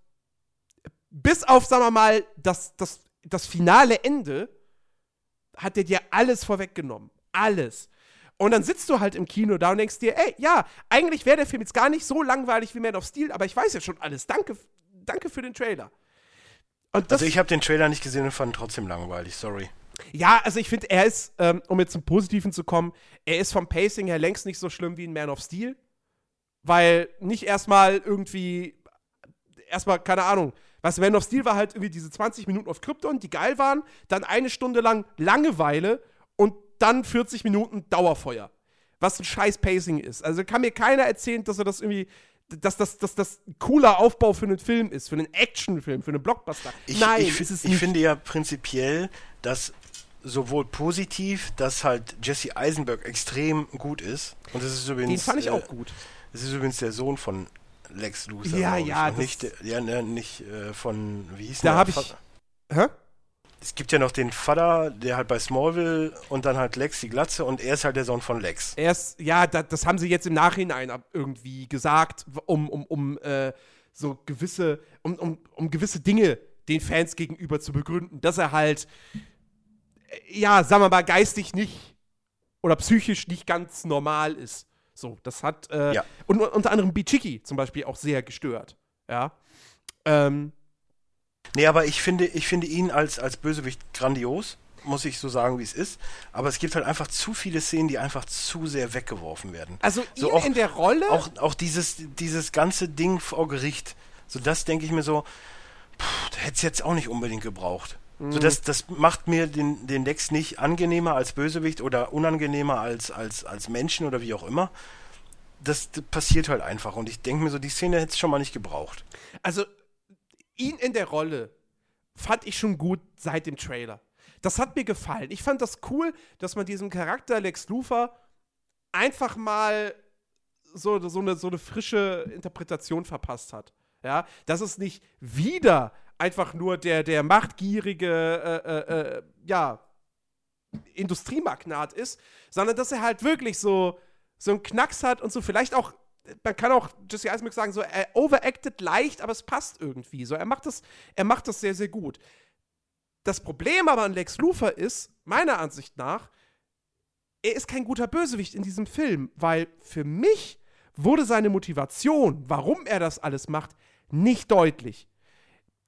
bis auf, sagen wir mal, das, das, das finale Ende hat der dir alles vorweggenommen. Alles. Und dann sitzt du halt im Kino da und denkst dir, ey, ja, eigentlich wäre der Film jetzt gar nicht so langweilig wie Man of Steel, aber ich weiß ja schon alles. Danke, danke für den Trailer. also ich habe den Trailer nicht gesehen und fand ihn trotzdem langweilig, sorry. Ja, also ich finde, er ist, ähm, um jetzt zum Positiven zu kommen, er ist vom Pacing her längst nicht so schlimm wie ein Man of Steel. Weil nicht erstmal irgendwie, erstmal, keine Ahnung, was Man of Steel war halt irgendwie diese 20 Minuten auf Krypton, die geil waren, dann eine Stunde lang Langeweile und dann 40 Minuten Dauerfeuer. Was ein scheiß Pacing ist. Also kann mir keiner erzählen, dass er das irgendwie dass das, dass das ein cooler Aufbau für einen Film ist, für einen Actionfilm, für einen Blockbuster. Ich, Nein, ich, ist es nicht. Ich finde ja prinzipiell, dass sowohl positiv, dass halt Jesse Eisenberg extrem gut ist. Und das ist übrigens. Den fand ich auch äh, gut. Das ist übrigens der Sohn von Lex Luthor. Ja, ja. Nicht, ja, ne, nicht äh, von, wie hieß der? Da habe ich. Hä? Es gibt ja noch den Vater, der halt bei Smallville und dann halt Lex die Glatze und er ist halt der Sohn von Lex. Er ist, ja, da, das haben sie jetzt im Nachhinein irgendwie gesagt, um, um, um äh, so gewisse, um, um, um gewisse Dinge den Fans gegenüber zu begründen, dass er halt ja, sagen wir mal, geistig nicht oder psychisch nicht ganz normal ist. So, das hat äh, ja. und unter anderem Bichiki zum Beispiel auch sehr gestört. Ja. Ähm, nee, aber ich finde, ich finde ihn als, als Bösewicht grandios, muss ich so sagen, wie es ist. Aber es gibt halt einfach zu viele Szenen, die einfach zu sehr weggeworfen werden. Also so auch, in der Rolle? Auch, auch dieses, dieses ganze Ding vor Gericht. So, das denke ich mir so, hätte es jetzt auch nicht unbedingt gebraucht. So, das, das macht mir den, den Lex nicht angenehmer als Bösewicht oder unangenehmer als, als, als Menschen oder wie auch immer. Das, das passiert halt einfach. Und ich denke mir so, die Szene hätte es schon mal nicht gebraucht. Also, ihn in der Rolle fand ich schon gut seit dem Trailer. Das hat mir gefallen. Ich fand das cool, dass man diesem Charakter Lex Luthor einfach mal so, so, eine, so eine frische Interpretation verpasst hat. Ja, dass es nicht wieder einfach nur der, der machtgierige, äh, äh, äh, ja, Industriemagnat ist, sondern dass er halt wirklich so, so einen Knacks hat und so vielleicht auch, man kann auch Jesse Eisenberg sagen, so er overacted leicht, aber es passt irgendwie. So, er macht das, er macht das sehr, sehr gut. Das Problem aber an Lex Luthor ist, meiner Ansicht nach, er ist kein guter Bösewicht in diesem Film, weil für mich wurde seine Motivation, warum er das alles macht, nicht deutlich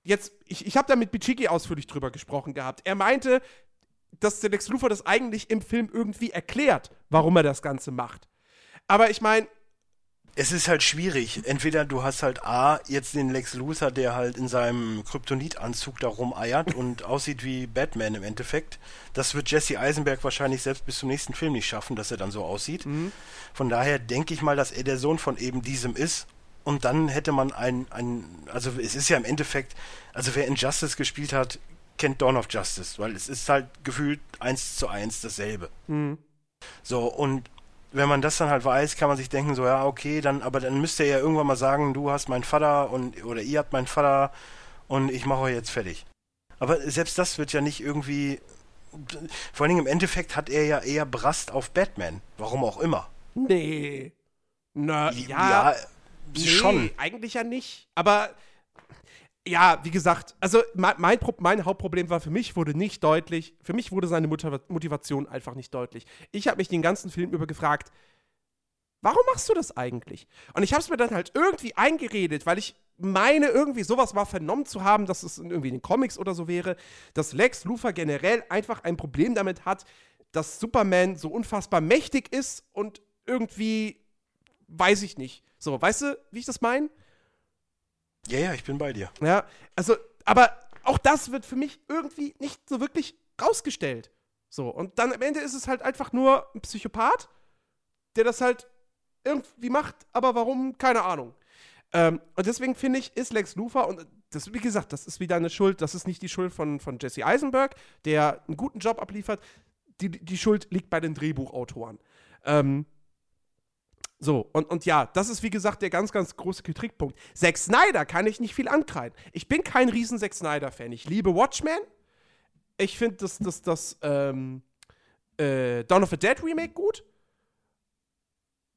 jetzt, ich, ich habe da mit Bichiki ausführlich drüber gesprochen gehabt. Er meinte, dass der Lex Luthor das eigentlich im Film irgendwie erklärt, warum er das Ganze macht. Aber ich meine. Es ist halt schwierig. Entweder du hast halt A, jetzt den Lex Luthor, der halt in seinem Kryptonit-Anzug da rumeiert und aussieht wie Batman im Endeffekt. Das wird Jesse Eisenberg wahrscheinlich selbst bis zum nächsten Film nicht schaffen, dass er dann so aussieht. Mhm. Von daher denke ich mal, dass er der Sohn von eben diesem ist und dann hätte man ein, ein, also es ist ja im Endeffekt, also wer Injustice gespielt hat, kennt Dawn of Justice, weil es ist halt gefühlt eins zu eins dasselbe. Mhm. So, und wenn man das dann halt weiß, kann man sich denken, so, ja, okay, dann, aber dann müsst ihr ja irgendwann mal sagen, du hast meinen Vater und, oder ihr habt meinen Vater und ich mache euch jetzt fertig. Aber selbst das wird ja nicht irgendwie, vor allen Dingen im Endeffekt hat er ja eher Brast auf Batman. Warum auch immer. Nee. Na, ja. ja nee, schon. Eigentlich ja nicht. Aber ja, wie gesagt, also mein, mein, mein, Hauptproblem war für mich wurde nicht deutlich, für mich wurde seine Motivation einfach nicht deutlich. Ich habe mich den ganzen Film über gefragt, warum machst du das eigentlich? Und ich habe es mir dann halt irgendwie eingeredet, weil ich meine, irgendwie sowas mal vernommen zu haben, dass es irgendwie in den Comics oder so wäre, dass Lex Luthor generell einfach ein Problem damit hat, dass Superman so unfassbar mächtig ist und irgendwie, weiß ich nicht, so, weißt du, wie ich das meine? Ja, ja, ich bin bei dir. Ja, also, aber auch das wird für mich irgendwie nicht so wirklich rausgestellt. So, und dann am Ende ist es halt einfach nur ein Psychopath, der das halt irgendwie macht, aber warum, keine Ahnung. Ähm, und deswegen finde ich, ist Lex Luthor, und das, wie gesagt, das ist wieder eine Schuld, das ist nicht die Schuld von, von Jesse Eisenberg, der einen guten Job abliefert. Die, die Schuld liegt bei den Drehbuchautoren. Ähm, so, und, und ja, das ist wie gesagt der ganz, ganz große Kritikpunkt. Zack Snyder kann ich nicht viel ankreiden. Ich bin kein riesen Zack Snyder-Fan. Ich liebe Watchmen. Ich finde das, das, das, ähm, äh, Dawn of the Dead Remake gut.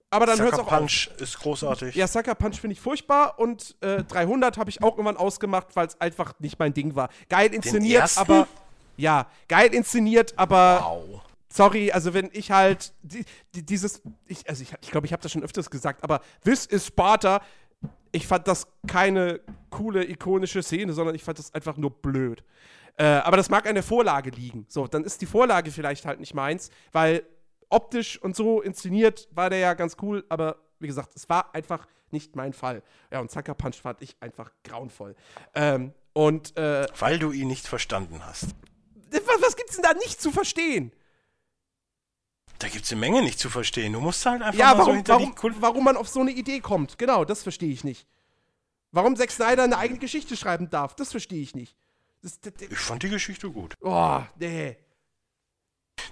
Aber dann hört es auch Punch auf. ist großartig. Ja, Sucker Punch finde ich furchtbar und äh, 300 habe ich auch irgendwann ausgemacht, weil es einfach nicht mein Ding war. Geil inszeniert, aber ja, geil inszeniert, aber wow sorry, also wenn ich halt die, die, dieses, ich, also ich glaube, ich, glaub, ich habe das schon öfters gesagt, aber This is Sparta, ich fand das keine coole, ikonische Szene, sondern ich fand das einfach nur blöd. Äh, aber das mag an der Vorlage liegen. So, dann ist die Vorlage vielleicht halt nicht meins, weil optisch und so inszeniert war der ja ganz cool, aber wie gesagt, es war einfach nicht mein Fall. Ja, und Sucker Punch fand ich einfach grauenvoll. Ähm, und, äh, Weil du ihn nicht verstanden hast. was, was gibt's denn da nicht zu verstehen? Da gibt's eine Menge nicht zu verstehen. Du musst halt einfach Ja, mal so warum, hinter warum, die Kul warum man auf so eine Idee kommt. Genau, das verstehe ich nicht. Warum Zack Snyder eine eigene Geschichte schreiben darf, das verstehe ich nicht. Das, das, das, Ich fand die Geschichte gut. oh, nee.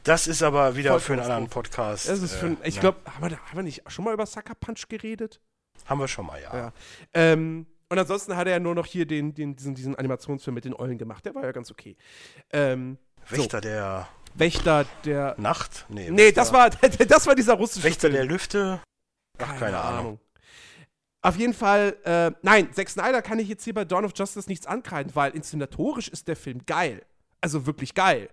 Das ist aber wieder Voll für einen anderen. Podcast. Das ist für, äh, ich ja. glaube, haben, haben wir nicht schon mal über Sucker Punch geredet? Haben wir schon mal, ja. Ja. Ähm, und ansonsten hat er ja nur noch hier den, den, diesen, diesen Animationsfilm mit den Eulen gemacht. Der war ja ganz okay. Ähm, Wächter der Wächter der. Nacht? Nee, Nee, Wächter, das war, das war dieser russische Wächter Film. der Lüfte? Ach, keine, Ahnung. Auf jeden Fall, äh, nein, Zack Snyder kann ich jetzt hier bei Dawn of Justice nichts ankreiden, weil inszenatorisch ist der Film geil. Also wirklich geil.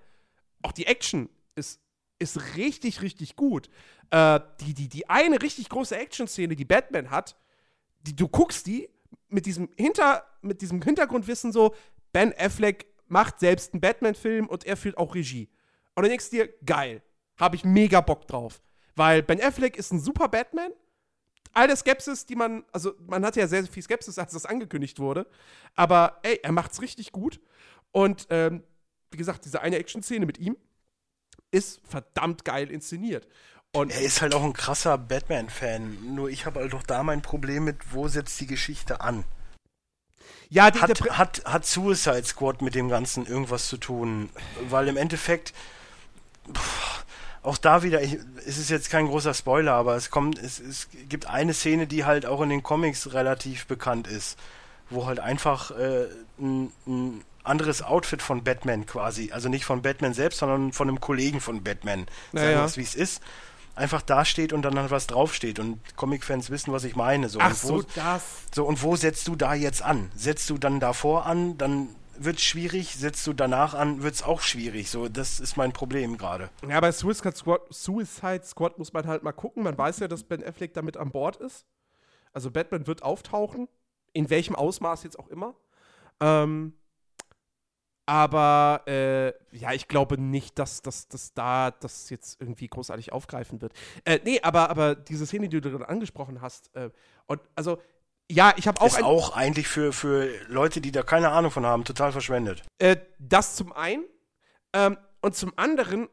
Auch die Action ist, ist richtig, richtig gut. Äh, die, die, die eine richtig große Action-Szene, die Batman hat, die, du guckst die mit diesem, Hinter, mit diesem Hintergrundwissen so, Ben Affleck macht selbst einen Batman-Film und er führt auch Regie. Und dann denkst du dir, geil, habe ich mega Bock drauf. Weil Ben Affleck ist ein super Batman. All der Skepsis, die man, also man hatte ja sehr, sehr viel Skepsis, als das angekündigt wurde. Aber ey, er macht's richtig gut. Und ähm, wie gesagt, diese eine Action-Szene mit ihm ist verdammt geil inszeniert. Und Er ist halt auch ein krasser Batman-Fan. Nur ich habe halt doch da mein Problem mit, wo setzt die Geschichte an? ja, die Hat, hat, hat Suicide Squad mit dem Ganzen irgendwas zu tun? Weil im Endeffekt, pff, auch da wieder, ich, es ist jetzt kein großer Spoiler, aber es kommt, es, es gibt eine Szene, die halt auch in den Comics relativ bekannt ist, wo halt einfach äh, ein, ein anderes Outfit von Batman quasi, also nicht von Batman selbst, sondern von einem Kollegen von Batman, sagen Naja. wir es wie es ist, einfach dasteht und dann halt was draufsteht und Comic-Fans wissen, was ich meine. So. Ach und wo, so, das. so, und wo setzt du da jetzt an? Setzt du dann davor an, dann wird's schwierig, setzt du danach an, wird's auch schwierig. So, das ist mein Problem gerade. Ja, bei Suicide Squad, Suicide Squad muss man halt mal gucken. Man weiß ja, dass Ben Affleck damit an Bord ist. Also Batman wird auftauchen. In welchem Ausmaß jetzt auch immer. Ähm, aber äh, ja, ich glaube nicht, dass, dass, dass da das jetzt irgendwie großartig aufgreifen wird. Äh, nee, aber, aber diese Szene, die du gerade angesprochen hast, äh, und also, ja, ich habe auch ist auch eigentlich für, für Leute, die da keine Ahnung von haben, total verschwendet. Äh, das zum einen. Ähm, und zum anderen,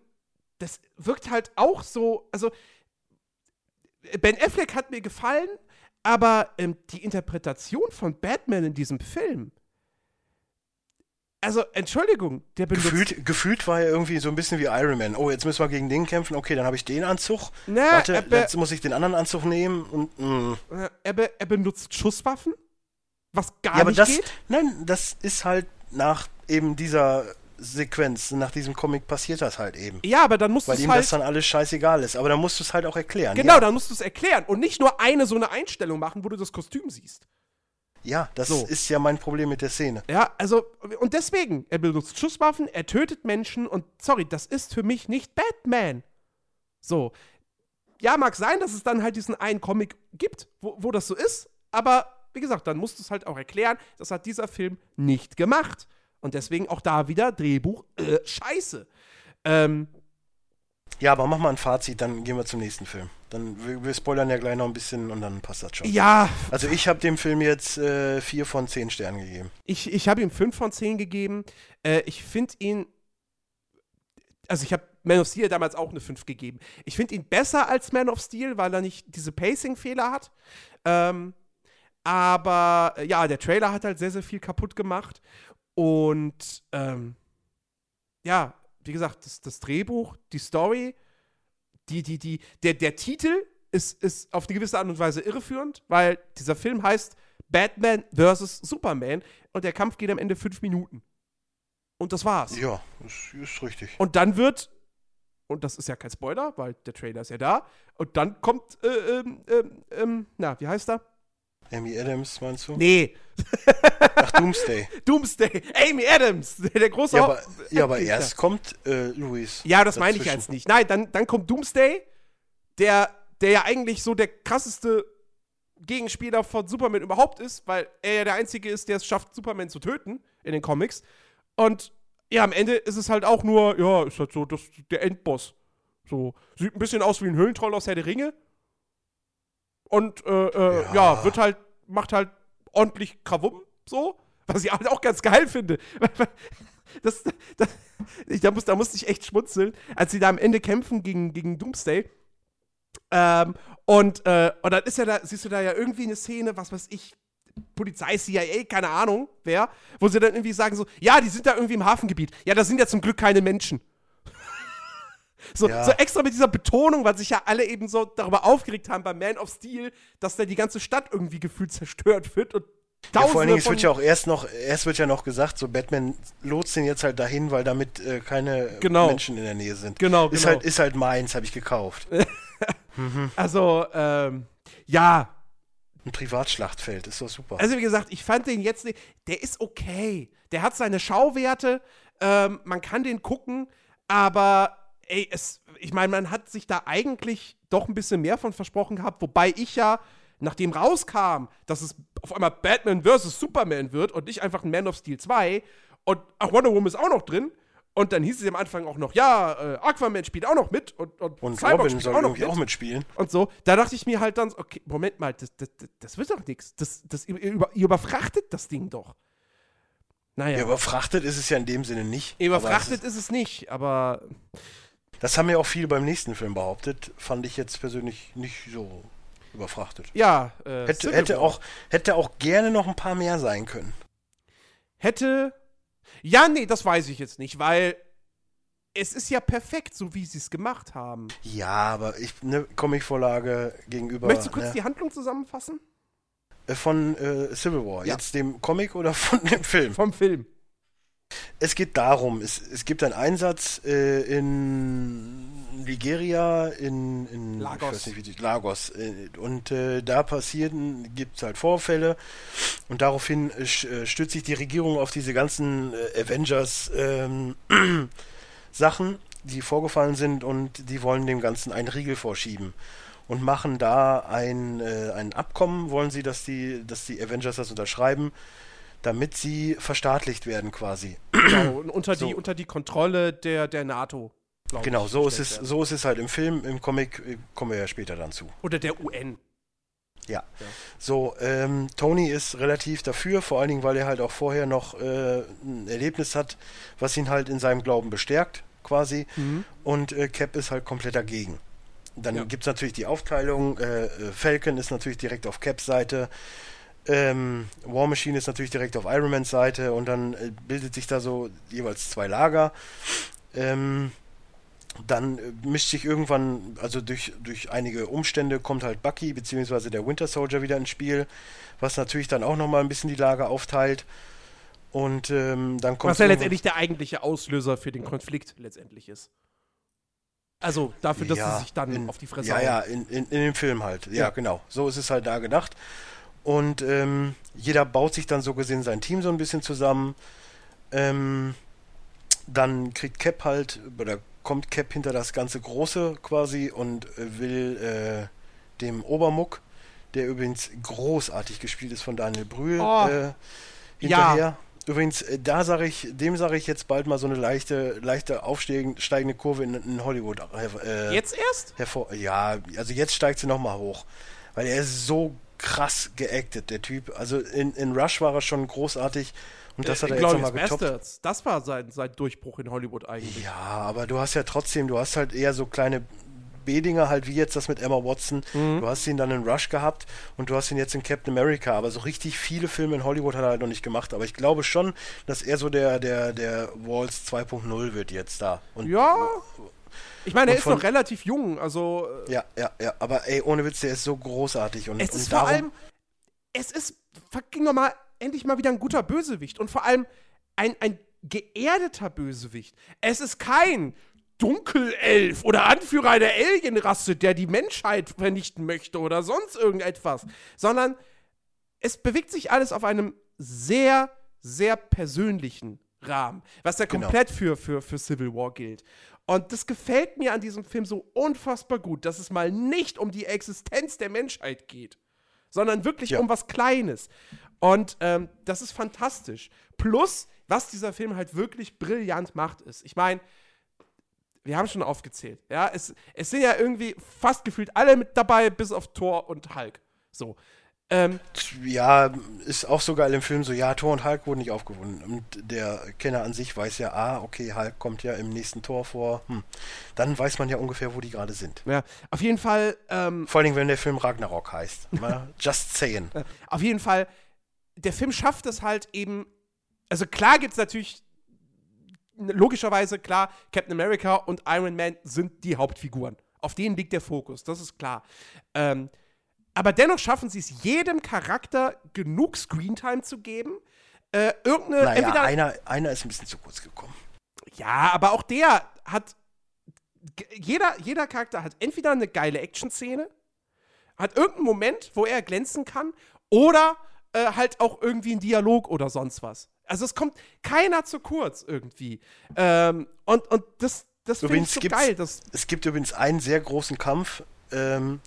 das wirkt halt auch so, also Ben Affleck hat mir gefallen, aber ähm, die Interpretation von Batman in diesem Film. Also, Entschuldigung, der benutzt. Gefühlt, gefühlt war er irgendwie so ein bisschen wie Iron Man. Oh, jetzt müssen wir gegen den kämpfen. Okay, dann habe ich den Anzug. Na, Warte, aber- jetzt muss ich den anderen Anzug nehmen. Und, mm. Äh, er, be er benutzt Schusswaffen, was gar Ja, aber nicht das, geht. nein, das ist halt nach eben dieser Sequenz, nach diesem Comic passiert das halt eben. Ja, aber dann musst du Weil es ihm halt. das dann alles scheißegal ist. Aber dann musst du es halt auch erklären. genau, ja. dann musst du es erklären und nicht nur eine so eine Einstellung machen, wo du das Kostüm siehst. Ja, das So. ist ja mein Problem mit der Szene. Ja, also, und deswegen, er benutzt Schusswaffen, er tötet Menschen und sorry, das ist für mich nicht Batman. So. Ja, mag sein, dass es dann halt diesen einen Comic gibt, wo, wo das so ist, aber wie gesagt, dann musst du es halt auch erklären, das hat dieser Film nicht gemacht. Und deswegen auch da wieder Drehbuch, äh, scheiße. Ähm, Ja, aber mach mal ein Fazit, dann gehen wir zum nächsten Film. Dann wir, wir spoilern ja gleich noch ein bisschen und dann passt das schon. ja, Also ich habe dem Film jetzt äh, vier von zehn Sternen gegeben. Ich, ich habe ihm 5 von 10 gegeben. Äh, ich finde ihn. Also, ich habe Man of Steel damals auch eine 5 gegeben. Ich finde ihn besser als Man of Steel, weil er nicht diese Pacing-Fehler hat. Ähm, aber äh, ja, der Trailer hat halt sehr, sehr viel kaputt gemacht. Und ähm, ja, wie gesagt, das, das Drehbuch, die Story, die, die, die, der, der Titel ist, ist auf eine gewisse Art und Weise irreführend, weil dieser Film heißt Batman vs. Superman und der Kampf geht am Ende fünf Minuten. Und das war's. Ja, ist, ist richtig. Und dann wird, und das ist ja kein Spoiler, weil der Trailer ist ja da, und dann kommt, äh, ähm, ähm, ähm, na, wie heißt er? Amy Adams, meinst du? Nee, Ach, Doomsday. Doomsday, Amy Adams, der große Ja, aber, ja, aber erst kommt äh, Louis. Ja, das meine ich dazwischen. jetzt nicht. Nein, dann, dann kommt Doomsday, der, der ja eigentlich so der krasseste Gegenspieler von Superman überhaupt ist, weil er ja der Einzige ist, der es schafft, Superman zu töten in den Comics. Und ja, am Ende ist es halt auch nur, ja, ist halt so das, der Endboss. So, sieht ein bisschen aus wie ein Höhlentroll aus Herr der Ringe. Und äh, äh, ja. ja. wird halt, macht halt ordentlich Krawum, so. Was ich halt auch ganz geil finde. Das, das, ich, da, muss, da musste ich echt schmunzeln, als sie da am Ende kämpfen gegen, gegen Doomsday. Ähm, und, äh, und dann ist ja da, siehst du da ja irgendwie eine Szene, was weiß ich, Polizei, CIA, keine Ahnung, wer, wo sie dann irgendwie sagen so, ja, die sind da irgendwie im Hafengebiet. Ja, da sind ja zum Glück keine Menschen. So, ja. so extra mit dieser Betonung, weil sich ja alle eben so darüber aufgeregt haben beim Man of Steel, dass da die ganze Stadt irgendwie gefühlt zerstört wird und ja, vor allen Dingen, es wird ja auch erst noch, erst wird ja noch gesagt, so Batman lotst den jetzt halt dahin, weil damit äh, keine genau. Menschen in der Nähe sind. Genau, ist genau. Halt, ist halt meins, habe ich gekauft. mhm. Also, ähm, ja, ein Privatschlachtfeld, ist doch super. Also wie gesagt, ich fand den jetzt, der ist okay. Der hat seine Schauwerte, ähm, man kann den gucken, aber ey, es, ich meine, man hat sich da eigentlich doch ein bisschen mehr von versprochen gehabt, wobei ich ja, nachdem rauskam, dass es auf einmal Batman vs. Superman wird und nicht einfach ein Man of Steel 2 und ach, Wonder Woman ist auch noch drin, und dann hieß es am Anfang auch noch, ja, äh, Aquaman spielt auch noch mit und, und, und Cyborg Robin soll auch irgendwie mit. auch mitspielen. Und so, da dachte ich mir halt dann, okay, Moment mal, das, das, das wird doch nichts. Das, das, ihr, über, ihr überfrachtet das Ding doch. Naja. Ja, überfrachtet ist es ja in dem Sinne nicht. Überfrachtet ist, ist, es nicht, aber. Das haben ja auch viele beim nächsten Film behauptet. Fand ich jetzt persönlich nicht so überfrachtet. Ja, äh, hätte, hätte, auch, hätte auch gerne noch ein paar mehr sein können. Hätte, ja, nee, das weiß ich jetzt nicht, weil es ist ja perfekt, so wie sie es gemacht haben. Ja, aber ich eine Comicvorlage gegenüber. Möchtest du kurz ne? die Handlung zusammenfassen? Äh, von äh, Civil War. Ja. Jetzt dem Comic oder von dem Film? Vom Film. Es geht darum, es, es gibt einen Einsatz äh, in Nigeria, in, in Lagos, nicht, Lagos äh, und äh, da passieren, gibt es halt Vorfälle und daraufhin äh, äh, stützt sich die Regierung auf diese ganzen Avengers ähm, Sachen, die vorgefallen sind und die wollen dem Ganzen einen Riegel vorschieben und machen da ein, ein Abkommen, wollen sie, dass die, dass die Avengers das unterschreiben damit sie verstaatlicht werden quasi. Genau, unter, so. die, unter die Kontrolle der, der NATO. Genau, ich, so ist, es, so ist es halt im Film, im Comic äh, kommen wir ja später dann zu. Oder der UN. Ja. ja. So, ähm, Tony ist relativ dafür, vor allen Dingen, weil er halt auch vorher noch äh, ein Erlebnis hat, was ihn halt in seinem Glauben bestärkt, quasi. Mhm. Und äh, Cap ist halt komplett dagegen. Dann ja. gibt es natürlich die Aufteilung, äh, äh, Falcon ist natürlich direkt auf Caps Seite, ähm, War Machine ist natürlich direkt auf Iron Mans Seite und dann äh, bildet sich da so jeweils zwei Lager. Ähm, dann äh, mischt sich irgendwann, also durch, durch einige Umstände kommt halt Bucky bzw. der Winter Soldier wieder ins Spiel, was natürlich dann auch nochmal ein bisschen die Lager aufteilt. Und ähm, dann kommt. Was ja letztendlich der eigentliche Auslöser für den Konflikt letztendlich ist. Also dafür, dass ja, sie sich dann in, auf die Fresse Ja, hauen. ja, in, in, in, dem Film halt. Ja, ja, genau. So ist es halt da gedacht. Und ähm, jeder baut sich dann so gesehen sein Team so ein bisschen zusammen. Ähm, dann kriegt Cap halt, oder kommt Cap hinter das ganze Große quasi und äh, will äh, dem Obermuck, der übrigens großartig gespielt ist von Daniel Brühl, oh, äh, hinterher. Ja. Übrigens, äh, da sage ich, dem sage ich jetzt bald mal so eine leichte, leichte aufsteigende Kurve in, in Hollywood. Äh, jetzt erst? Hervor, ja, also jetzt steigt sie nochmal hoch. Weil er ist so krass geactet, der Typ. Also in, in Rush war er schon großartig. Und das äh, hat er jetzt nochmal getoppt. Bastards. Das war sein, sein Durchbruch in Hollywood eigentlich. Ja, aber du hast ja trotzdem, du hast halt eher so kleine B-Dinger, halt wie jetzt das mit Emma Watson. Mhm. Du hast ihn dann in Rush gehabt und du hast ihn jetzt in Captain America. Aber so richtig viele Filme in Hollywood hat er halt noch nicht gemacht. Aber ich glaube schon, dass er so der, der, der Walls 2.0 wird jetzt da. Und ja. Ich meine, er ist noch relativ jung, also. Äh, ja, ja, ja, aber ey, ohne Witz, der ist so großartig. Und, es ist und vor allem, es ist, fucking nochmal, endlich mal wieder ein guter Bösewicht und vor allem ein, ein geerdeter Bösewicht. Es ist kein Dunkelelf oder Anführer einer Alienrasse, der die Menschheit vernichten möchte oder sonst irgendetwas, sondern es bewegt sich alles auf einem sehr, sehr persönlichen Rahmen, was ja genau. komplett für, für, für Civil War gilt. Und das gefällt mir an diesem Film so unfassbar gut, dass es mal nicht um die Existenz der Menschheit geht, sondern wirklich ja. um was Kleines. Und ähm, das ist fantastisch. Plus, was dieser Film halt wirklich brillant macht, ist, ich meine, wir haben schon aufgezählt, ja, es, es sind ja irgendwie fast gefühlt alle mit dabei, bis auf Thor und Hulk. So. Ähm, ja, ist auch so geil im Film so, ja, Thor und Hulk wurden nicht aufgewunden. Und der Kenner an sich weiß ja, ah, okay, Hulk kommt ja im nächsten Tor vor. Hm. Dann weiß man ja ungefähr, wo die gerade sind. Ja, auf jeden Fall. Ähm, Vor allem, wenn der Film Ragnarok heißt. Just saying. Auf jeden Fall, der Film schafft es halt eben. Also klar gibt es natürlich logischerweise klar, Captain America und Iron Man sind die Hauptfiguren. Auf denen liegt der Fokus, das ist klar. Ähm, aber dennoch schaffen sie es, jedem Charakter genug Screentime zu geben. Äh, irgendeine. Naja, entweder, einer, einer ist ein bisschen zu kurz gekommen. Ja, aber auch der hat. Jeder, jeder Charakter hat entweder eine geile Action-Szene, hat irgendeinen Moment, wo er glänzen kann, oder äh, halt auch irgendwie einen Dialog oder sonst was. Also es kommt keiner zu kurz irgendwie. Ähm, und, und das, das finde ich so geil. Es gibt übrigens einen sehr großen Kampf, ähm,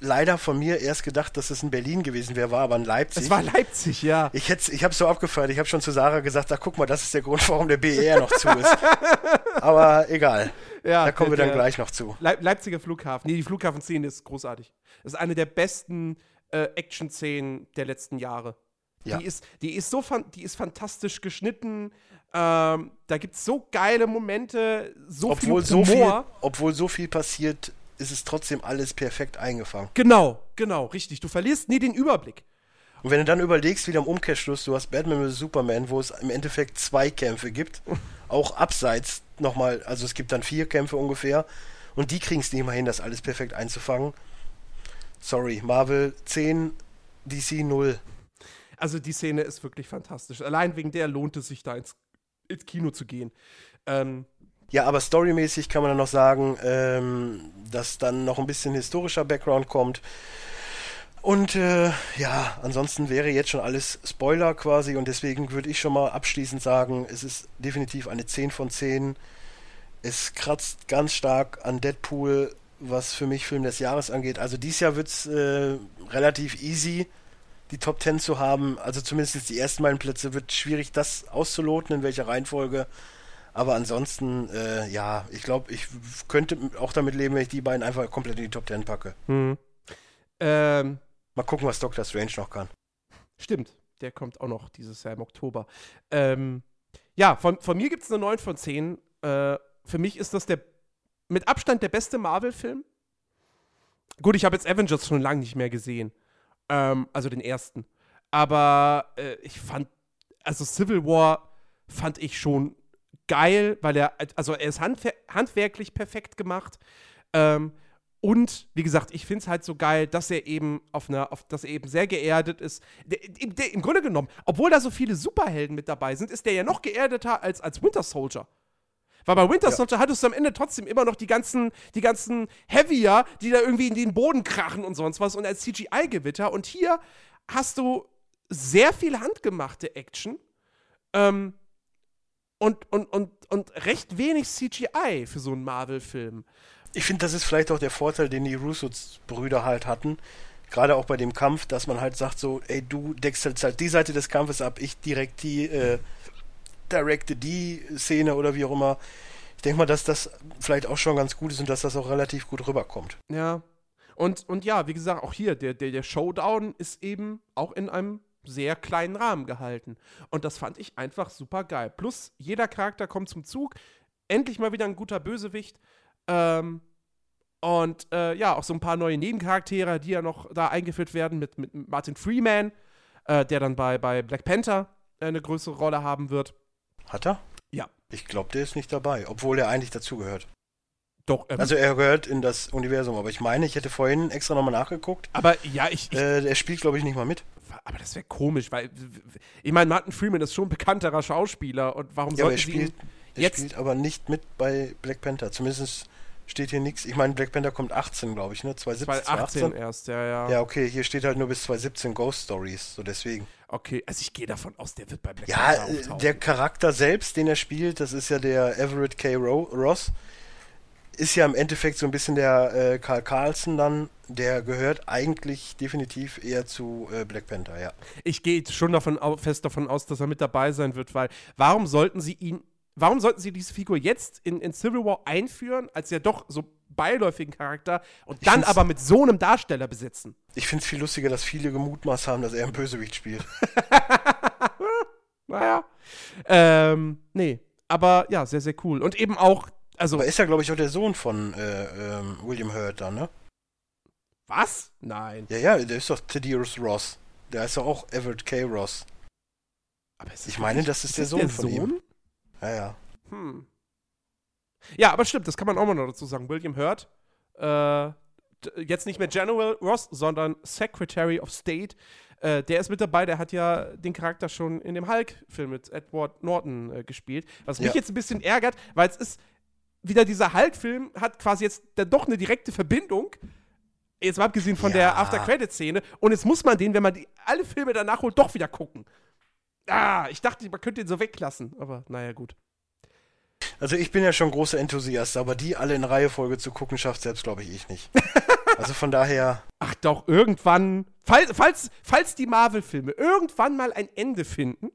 leider von mir erst gedacht, dass es in Berlin gewesen wäre, war aber in Leipzig. Es war Leipzig, ja. Ich, ich habe es so abgefeiert. Ich habe schon zu Sarah gesagt, ach guck mal, das ist der Grund, warum der BER noch zu ist. aber egal. Ja, da kommen wir dann gleich noch zu. Le Leipziger Flughafen. Nee, die Flughafenszene ist großartig. Das ist eine der besten äh, Action-Szenen der letzten Jahre. Ja. Die, ist, die, ist so die ist fantastisch geschnitten. Ähm, da gibt es so geile Momente, so obwohl viel Humor. So viel, obwohl so viel passiert, ist es trotzdem alles perfekt eingefangen. Genau, genau, richtig. Du verlierst nie den Überblick. Und wenn du dann überlegst, wieder im Umkehrschluss, du hast Batman vs. Superman, wo es im Endeffekt zwei Kämpfe gibt, auch abseits nochmal, also es gibt dann vier Kämpfe ungefähr, und die kriegen es nicht mal hin, das alles perfekt einzufangen. Sorry, Marvel 10, DC 0. Also die Szene ist wirklich fantastisch. Allein wegen der lohnt es sich da ins, ins Kino zu gehen. Ähm, ja, aber storymäßig kann man dann noch sagen, ähm, dass dann noch ein bisschen historischer Background kommt. Und äh, ja, ansonsten wäre jetzt schon alles Spoiler quasi und deswegen würde ich schon mal abschließend sagen, es ist definitiv eine 10 von 10. Es kratzt ganz stark an Deadpool, was für mich Film des Jahres angeht. Also dieses Jahr wird es äh, relativ easy, die Top 10 zu haben. Also zumindest die ersten beiden Plätze wird schwierig, das auszuloten, in welcher Reihenfolge. Aber ansonsten, äh, ja, ich glaube, ich könnte auch damit leben, wenn ich die beiden einfach komplett in die Top 10 packe. Hm. Ähm, Mal gucken, was Doctor Strange noch kann. Stimmt, der kommt auch noch dieses Jahr im Oktober. Ähm, ja, von, von mir gibt es eine 9 von 10. Äh, für mich ist das der mit Abstand der beste Marvel-Film. Gut, ich habe jetzt Avengers schon lange nicht mehr gesehen. Ähm, also den ersten. Aber äh, ich fand, also Civil War fand ich schon geil, weil er, also er ist handwer handwerklich perfekt gemacht. Ähm, und wie gesagt, ich finde es halt so geil, dass er eben auf einer, auf, dass er eben sehr geerdet ist. Der, der, Im Grunde genommen, obwohl da so viele Superhelden mit dabei sind, ist der ja noch geerdeter als, als Winter Soldier. Weil bei Winter Soldier ja. hattest du am Ende trotzdem immer noch die ganzen, die ganzen Heavier, die da irgendwie in den Boden krachen und sonst was und als CGI-Gewitter. Und hier hast du sehr viel handgemachte Action. Ähm, und, und, und, und recht wenig CGI für so einen Marvel-Film. Ich finde, das ist vielleicht auch der Vorteil, den die Russo-Brüder halt hatten. Gerade auch bei dem Kampf, dass man halt sagt so, ey, du deckst halt die Seite des Kampfes ab, ich direkt die, äh, directe die Szene oder wie auch immer. Ich denke mal, dass das vielleicht auch schon ganz gut ist und dass das auch relativ gut rüberkommt. Ja. Und, und ja, wie gesagt, auch hier, der, der, der Showdown ist eben auch in einem sehr kleinen Rahmen gehalten. Und das fand ich einfach super geil. Plus, jeder Charakter kommt zum Zug. Endlich mal wieder ein guter Bösewicht. Ähm, und äh, ja, auch so ein paar neue Nebencharaktere, die ja noch da eingeführt werden mit, mit Martin Freeman, äh, der dann bei, bei Black Panther äh, eine größere Rolle haben wird. Hat er? Ja. Ich glaube, der ist nicht dabei, obwohl er eigentlich dazugehört. Doch. Ähm, also er gehört in das Universum, aber ich meine, ich hätte vorhin extra nochmal nachgeguckt. Aber ja, ich. ich äh, er spielt, glaube ich, nicht mal mit. Aber das wäre komisch, weil ich meine, Martin Freeman ist schon ein bekannterer Schauspieler und warum ja, sollten sie spielt, ihn jetzt? Er spielt aber nicht mit bei Black Panther. Zumindest steht hier nichts. Ich meine, Black Panther kommt 18, glaube ich, ne? 2017, 2018 erst, ja, ja. Ja, okay, hier steht halt nur bis 2017 Ghost Stories, so deswegen. Okay, also ich gehe davon aus, der wird bei Black ja, Panther. Ja, der Charakter selbst, den er spielt, das ist ja der Everett K. Ross. Ist ja im Endeffekt so ein bisschen der äh, Karl Carlson dann, der gehört eigentlich definitiv eher zu äh, Black Panther, ja. Ich gehe schon davon fest davon aus, dass er mit dabei sein wird, weil warum sollten sie ihn, warum sollten sie diese Figur jetzt in, in Civil War einführen, als ja doch so beiläufigen Charakter und dann find's- aber mit so einem Darsteller besetzen? Ich finde es viel lustiger, dass viele gemutmaßt haben, dass er einen Bösewicht spielt. Naja. Ähm, nee. Aber ja, sehr, sehr cool. Und eben auch, also, Aber ist ja, glaube ich, auch der Sohn von äh, ähm, William Hurt da, ne? was? Nein. Ja, ja, der ist doch Thaddeus Ross. Der heißt doch auch Everett K. Ross. Aber ist Ich meine, das ist der Sohn von ihm. Ja, ja. Hm. Ja, aber stimmt, das kann man auch mal noch dazu sagen. William Hurt, äh, jetzt nicht mehr General Ross, sondern Secretary of State. Äh, der ist mit dabei, der hat ja den Charakter schon in dem Hulk-Film mit Edward Norton äh, gespielt. Was mich Ja. jetzt ein bisschen ärgert, weil es ist wieder dieser Hulk-Film hat quasi jetzt dann doch eine direkte Verbindung. Jetzt mal abgesehen von der Ja. After-Credit-Szene. Und jetzt muss man den, wenn man die, alle Filme danach holt, doch wieder gucken. Ah, ich dachte, man könnte ihn so weglassen. Aber naja, gut. Also ich bin ja schon großer Enthusiast, aber die alle in Reihefolge zu gucken, schafft selbst, glaube ich, ich nicht. also von daher, Ach doch, irgendwann, falls, falls, falls die Marvel-Filme irgendwann mal ein Ende finden,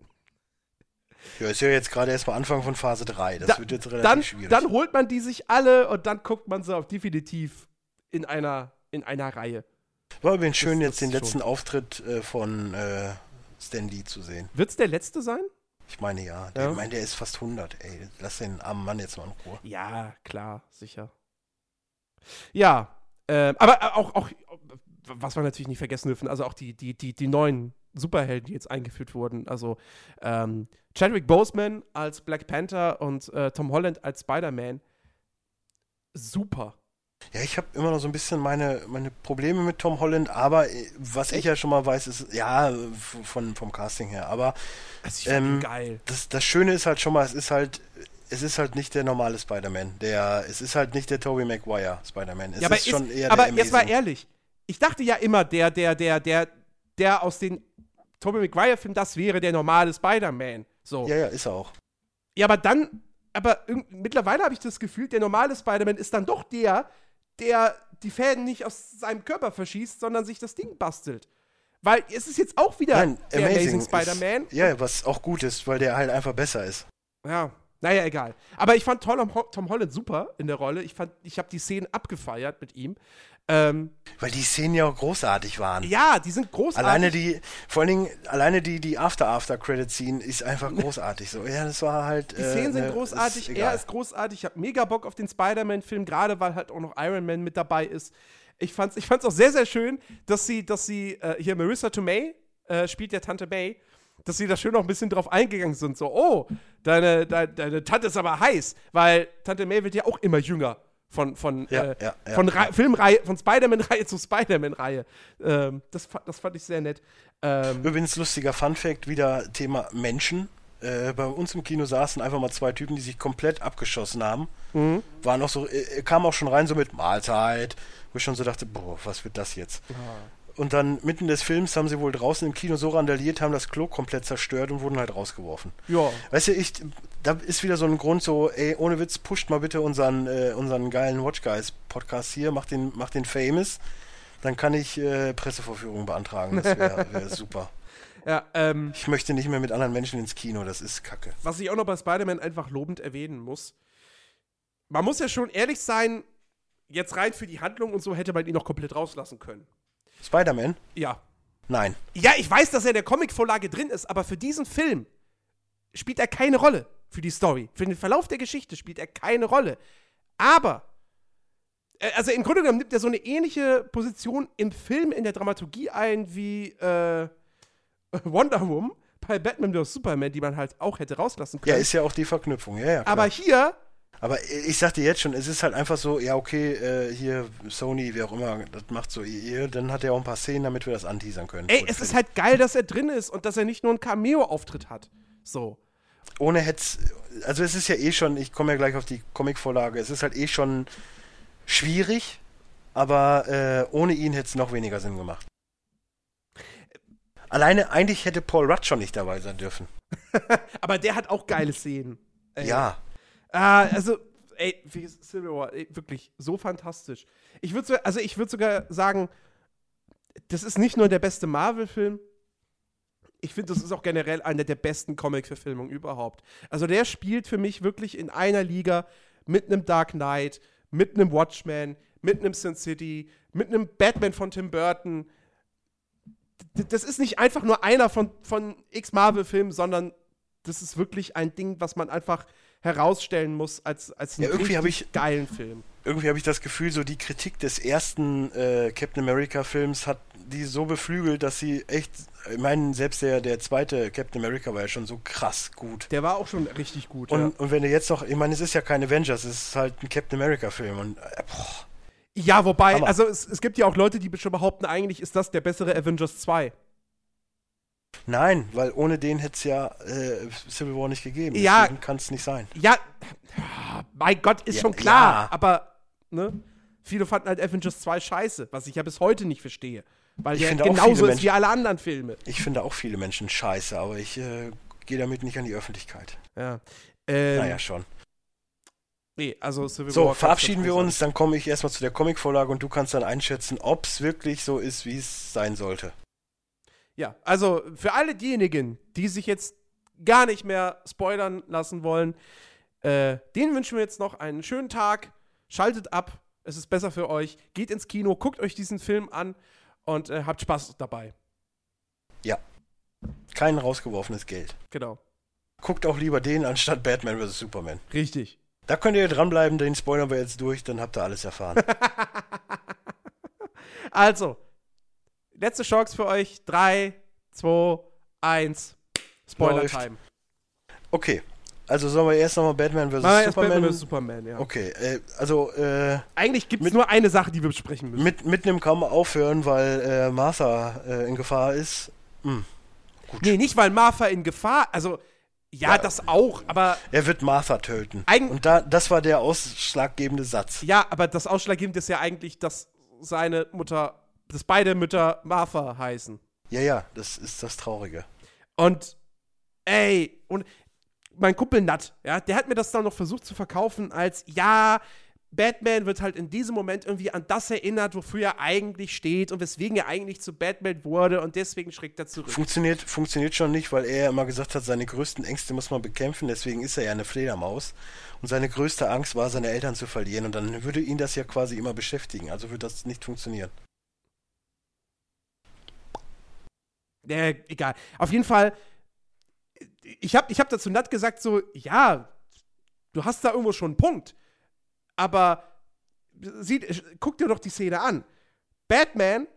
ja, ist ja jetzt gerade erst mal Anfang von Phase 3. Das Da- wird jetzt relativ dann, schwierig. dann holt man die sich alle und dann guckt man sie auch definitiv in einer, in einer Reihe. War übrigens schön, das jetzt den ist letzten Auftritt äh, von äh, Stan Lee zu sehen. Wird's der letzte sein? Ich meine ja, der, Ja. Ich meine, der ist fast 100, ey. Lass den armen Mann jetzt mal in Ruhe. Ja, klar, sicher. Ja, ähm, aber auch, auch, was wir natürlich nicht vergessen dürfen, also auch die, die, die, die neuen Superhelden, die jetzt eingeführt wurden. Also ähm, Chadwick Boseman als Black Panther und äh, Tom Holland als Spider-Man. Super. Ja, ich habe immer noch so ein bisschen meine, meine Probleme mit Tom Holland, aber äh, was ich ja schon mal weiß, ist, ja, von, vom Casting her, aber Also Ähm, geil. das, das Schöne ist halt schon mal, es ist halt, es ist halt nicht der normale Spider-Man. Der, es ist halt nicht der Tobey Maguire Spider-Man. Es ja, aber ist schon eher aber der jetzt mal ehrlich. Ich dachte ja immer, der, der, der, der, der aus den Tobey Maguire-Filmen, das wäre der normale Spider-Man. So. Ja, ja, ist er auch. Ja, aber dann, aber mittlerweile habe ich das Gefühl, der normale Spider-Man ist dann doch der, der die Fäden nicht aus seinem Körper verschießt, sondern sich das Ding bastelt. Weil es ist jetzt auch wieder Nein, der Amazing, ist- Spider-Man. Ja, was auch gut ist, weil der halt einfach besser ist. Ja, naja, egal. Aber ich fand Tom, Tom Holland super in der Rolle. Ich fand, ich habe die Szenen abgefeiert mit ihm. Ähm, Weil die Szenen ja auch großartig waren. ja, die sind großartig. Alleine die, vor allen Dingen, alleine die, die After-After-Credit-Scene ist einfach großartig. So, ja, das war halt. Die Szenen sind ne, großartig, ist er ist großartig. Ich habe mega Bock auf den Spider-Man-Film, gerade weil halt auch noch Iron Man mit dabei ist. Ich fand's, ich fand's auch sehr, sehr schön, dass sie, dass sie, äh, hier Marissa Tomei äh, spielt ja Tante May, dass sie da schön noch ein bisschen drauf eingegangen sind. So, oh, deine, deine, deine Tante ist aber heiß, weil Tante May wird ja auch immer jünger. Von, von, Ja, äh, ja, ja. von Re Filmreihe, von Spider-Man-Reihe zu Spider-Man-Reihe. Ähm, das, das fand ich sehr nett. Ähm, Übrigens, lustiger Fun-Fact: wieder Thema Menschen. Äh, bei uns im Kino saßen einfach mal zwei Typen, die sich komplett abgeschossen haben. Mhm. Waren auch so, äh, kamen auch schon rein so mit Mahlzeit, wo ich schon so dachte, boah, was wird das jetzt? Und dann mitten des Films haben sie wohl draußen im Kino so randaliert, haben das Klo komplett zerstört und wurden halt rausgeworfen. ja. Weißt du, ich, da ist wieder so ein Grund so, ey, ohne Witz, pusht mal bitte unseren, äh, unseren geilen Watch Guys Podcast hier, macht den, macht den famous. Dann kann ich äh, Pressevorführung beantragen. Das wäre wär super. Ja, ähm, Ich möchte nicht mehr mit anderen Menschen ins Kino, das ist kacke. was ich auch noch bei Spider-Man einfach lobend erwähnen muss, man muss ja schon ehrlich sein, jetzt rein für die Handlung und so hätte man ihn noch komplett rauslassen können. Spider-Man? Ja. Nein. Ja, ich weiß, dass er in der Comicvorlage drin ist, aber für diesen Film spielt er keine Rolle für die Story. Für den Verlauf der Geschichte spielt er keine Rolle. Aber, äh, also im Grunde genommen nimmt er so eine ähnliche Position im Film in der Dramaturgie ein wie äh, Wonder Woman bei Batman vs. Superman, die man halt auch hätte rauslassen können. Ja, ist ja auch die Verknüpfung, ja, ja. Klar. aber hier Aber ich sag dir jetzt schon, es ist halt einfach so, ja, okay, äh, hier Sony, wie auch immer, das macht so ihr, dann hat er auch ein paar Szenen, damit wir das anteasern können. Ey, Gut, es ist halt geil, dass er drin ist und dass er nicht nur einen Cameo-Auftritt hat. So. ohne Hetz, also es ist ja eh schon, ich komme ja gleich auf die Comicvorlage, es ist halt eh schon schwierig, aber äh, ohne ihn hätte es noch weniger Sinn gemacht. Alleine, eigentlich hätte Paul Rudd schon nicht dabei sein dürfen. Aber der hat auch geile Szenen. Ey. Ja. Ah, also, ey, Civil War, ey, wirklich so fantastisch. Ich würde so, also ich würde sogar sagen, das ist nicht nur der beste Marvel-Film. Ich finde, das ist auch generell einer der besten Comic-Verfilmungen überhaupt. Also der spielt für mich wirklich in einer Liga mit einem Dark Knight, mit einem Watchmen, mit einem Sin City, mit einem Batman von Tim Burton. Das ist nicht einfach nur einer von, von x Marvel-Filmen, sondern das ist wirklich ein Ding, was man einfach herausstellen muss als, als einen ja, irgendwie richtig ich, geilen Film. Irgendwie habe ich das Gefühl, so die Kritik des ersten äh, Captain America-Films hat die so beflügelt, dass sie echt, ich meine, selbst der, der zweite Captain America war ja schon so krass gut. Der war auch schon richtig gut. Und, ja. und wenn du jetzt noch, ich meine, es ist ja kein Avengers, es ist halt ein Captain America-Film und äh, boah. Ja, wobei, Hammer. also es, es gibt ja auch Leute, die schon behaupten, eigentlich ist das der bessere Avengers 2. Nein, weil ohne den hätte es ja äh, Civil War nicht gegeben. Ja. kann es nicht sein. Ja, mein Gott, ist ja, schon klar. Ja. Aber, ne? Viele fanden halt Avengers 2 scheiße, was ich ja bis heute nicht verstehe. Weil ich der genauso ist wie alle anderen Filme. Ich finde auch viele Menschen scheiße, aber ich äh, gehe damit nicht an die Öffentlichkeit. Ja. Ähm, naja, schon. Nee, also Civil so, War verabschieden wir uns, dann komme ich erstmal zu der Comicvorlage und du kannst dann einschätzen, ob es wirklich so ist, wie es sein sollte. Ja, also für alle diejenigen, die sich jetzt gar nicht mehr spoilern lassen wollen, äh, denen wünschen wir jetzt noch einen schönen Tag. Schaltet ab, es ist besser für euch. Geht ins Kino, guckt euch diesen Film an und äh, habt Spaß dabei. Ja. Kein rausgeworfenes Geld. Genau. Guckt auch lieber den anstatt Batman vs. Superman. Richtig. Da könnt ihr dranbleiben, den spoilern wir jetzt durch, dann habt ihr alles erfahren. also, letzte Chance für euch. 3, 2, 1. Spoiler-Time. Okay. Also sollen wir erst nochmal Batman vs. Superman? Batman vs. Superman, ja. Okay, äh, also äh, Eigentlich gibt es nur eine Sache, die wir besprechen müssen. Mit, mitten im Kamm aufhören, weil äh, Martha äh, in Gefahr ist. Hm. Gut. Nee, nicht weil Martha in Gefahr, also ja, ja, das auch, aber. Er wird Martha töten. Und da, das war der ausschlaggebende Satz. Ja, aber das Ausschlaggebende ist ja eigentlich, dass seine Mutter dass beide Mütter Martha heißen. Ja, ja, das ist das Traurige. Und, ey, und mein Kumpel Nat, ja, der hat mir das dann noch versucht zu verkaufen als, ja, Batman wird halt in diesem Moment irgendwie an das erinnert, wofür er eigentlich steht und weswegen er eigentlich zu Batman wurde und deswegen schreckt er zurück. Funktioniert, funktioniert schon nicht, weil er immer gesagt hat, seine größten Ängste muss man bekämpfen, deswegen ist er ja eine Fledermaus. Und seine größte Angst war, seine Eltern zu verlieren und dann würde ihn das ja quasi immer beschäftigen. Also würde das nicht funktionieren. Äh, egal. Auf jeden Fall, ich habe ich hab dazu Nat gesagt, so, ja, du hast da irgendwo schon einen Punkt. Aber sieht, guck dir doch die Szene an. Batman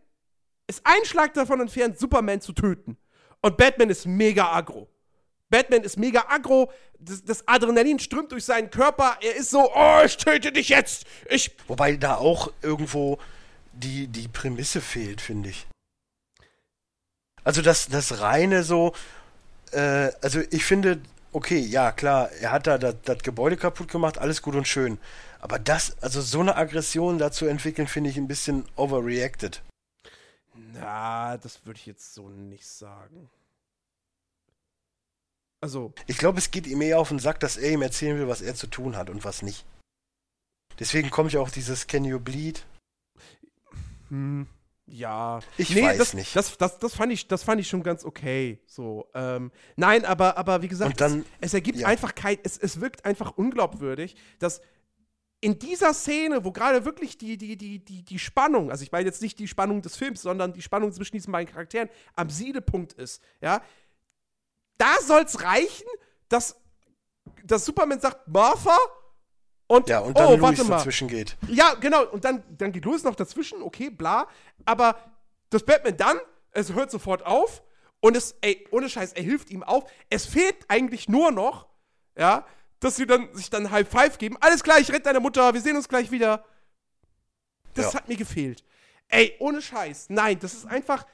ist ein Schlag davon entfernt, Superman zu töten. Und Batman ist mega aggro. Batman ist mega aggro, das, das, Adrenalin strömt durch seinen Körper, er ist so, oh, ich töte dich jetzt. Ich Wobei da auch irgendwo die, die Prämisse fehlt, finde ich. Also das, das reine so, äh, also ich finde, okay, ja klar, er hat da das, das Gebäude kaputt gemacht, alles gut und schön. Aber das, also so eine Aggression dazu entwickeln, finde ich ein bisschen overreacted. Na, das würde ich jetzt so nicht sagen. Also. Ich glaube, es geht ihm eher auf den Sack, dass er ihm erzählen will, was er zu tun hat und was nicht. Deswegen komme ich auch dieses Can you bleed? Hm. Ja. Ich nee, weiß das, nicht. Das, das, das, fand ich, das fand ich schon ganz okay. So, ähm, nein, aber, aber wie gesagt, dann, es, es, ergibt ja. einfach kein, es, es wirkt einfach unglaubwürdig, dass in dieser Szene, wo gerade wirklich die, die, die, die, die Spannung, also ich meine jetzt nicht die Spannung des Films, sondern die Spannung zwischen diesen beiden Charakteren am Siedepunkt ist, ja, da soll's reichen, dass, dass Superman sagt, Martha, und, ja, und dann oh, Louis dazwischen geht. Ja, genau. Und dann, dann geht Louis noch dazwischen, okay, bla. Aber das Batman dann, es hört sofort auf. Und es, ey, ohne Scheiß, er hilft ihm auf. Es fehlt eigentlich nur noch, ja, dass sie dann sich dann High Five geben. Alles klar, ich rette deine Mutter, wir sehen uns gleich wieder. Das ja. hat mir gefehlt. Ey, ohne Scheiß. Nein, das ist einfach.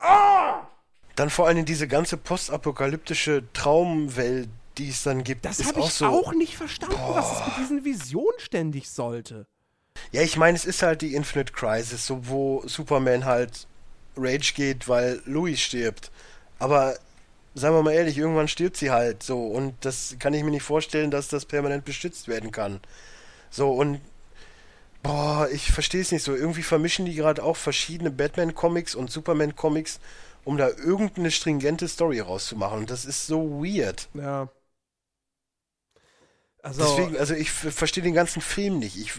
Ah! Dann vor allem diese ganze postapokalyptische Traumwelt, die es dann gibt. Das habe ich so, auch nicht verstanden, boah. was es mit diesen Visionen ständig sollte. Ja, ich meine, es ist halt die Infinite Crisis, so wo Superman halt Rage geht, weil Louis stirbt. Aber seien wir mal ehrlich, irgendwann stirbt sie halt so und das kann ich mir nicht vorstellen, dass das permanent bestützt werden kann. So und boah, ich verstehe es nicht so. Irgendwie vermischen die gerade auch verschiedene Batman-Comics und Superman-Comics, um da irgendeine stringente Story rauszumachen. Und das ist so weird. Ja. Also, Deswegen, also ich verstehe den ganzen Film nicht. Ich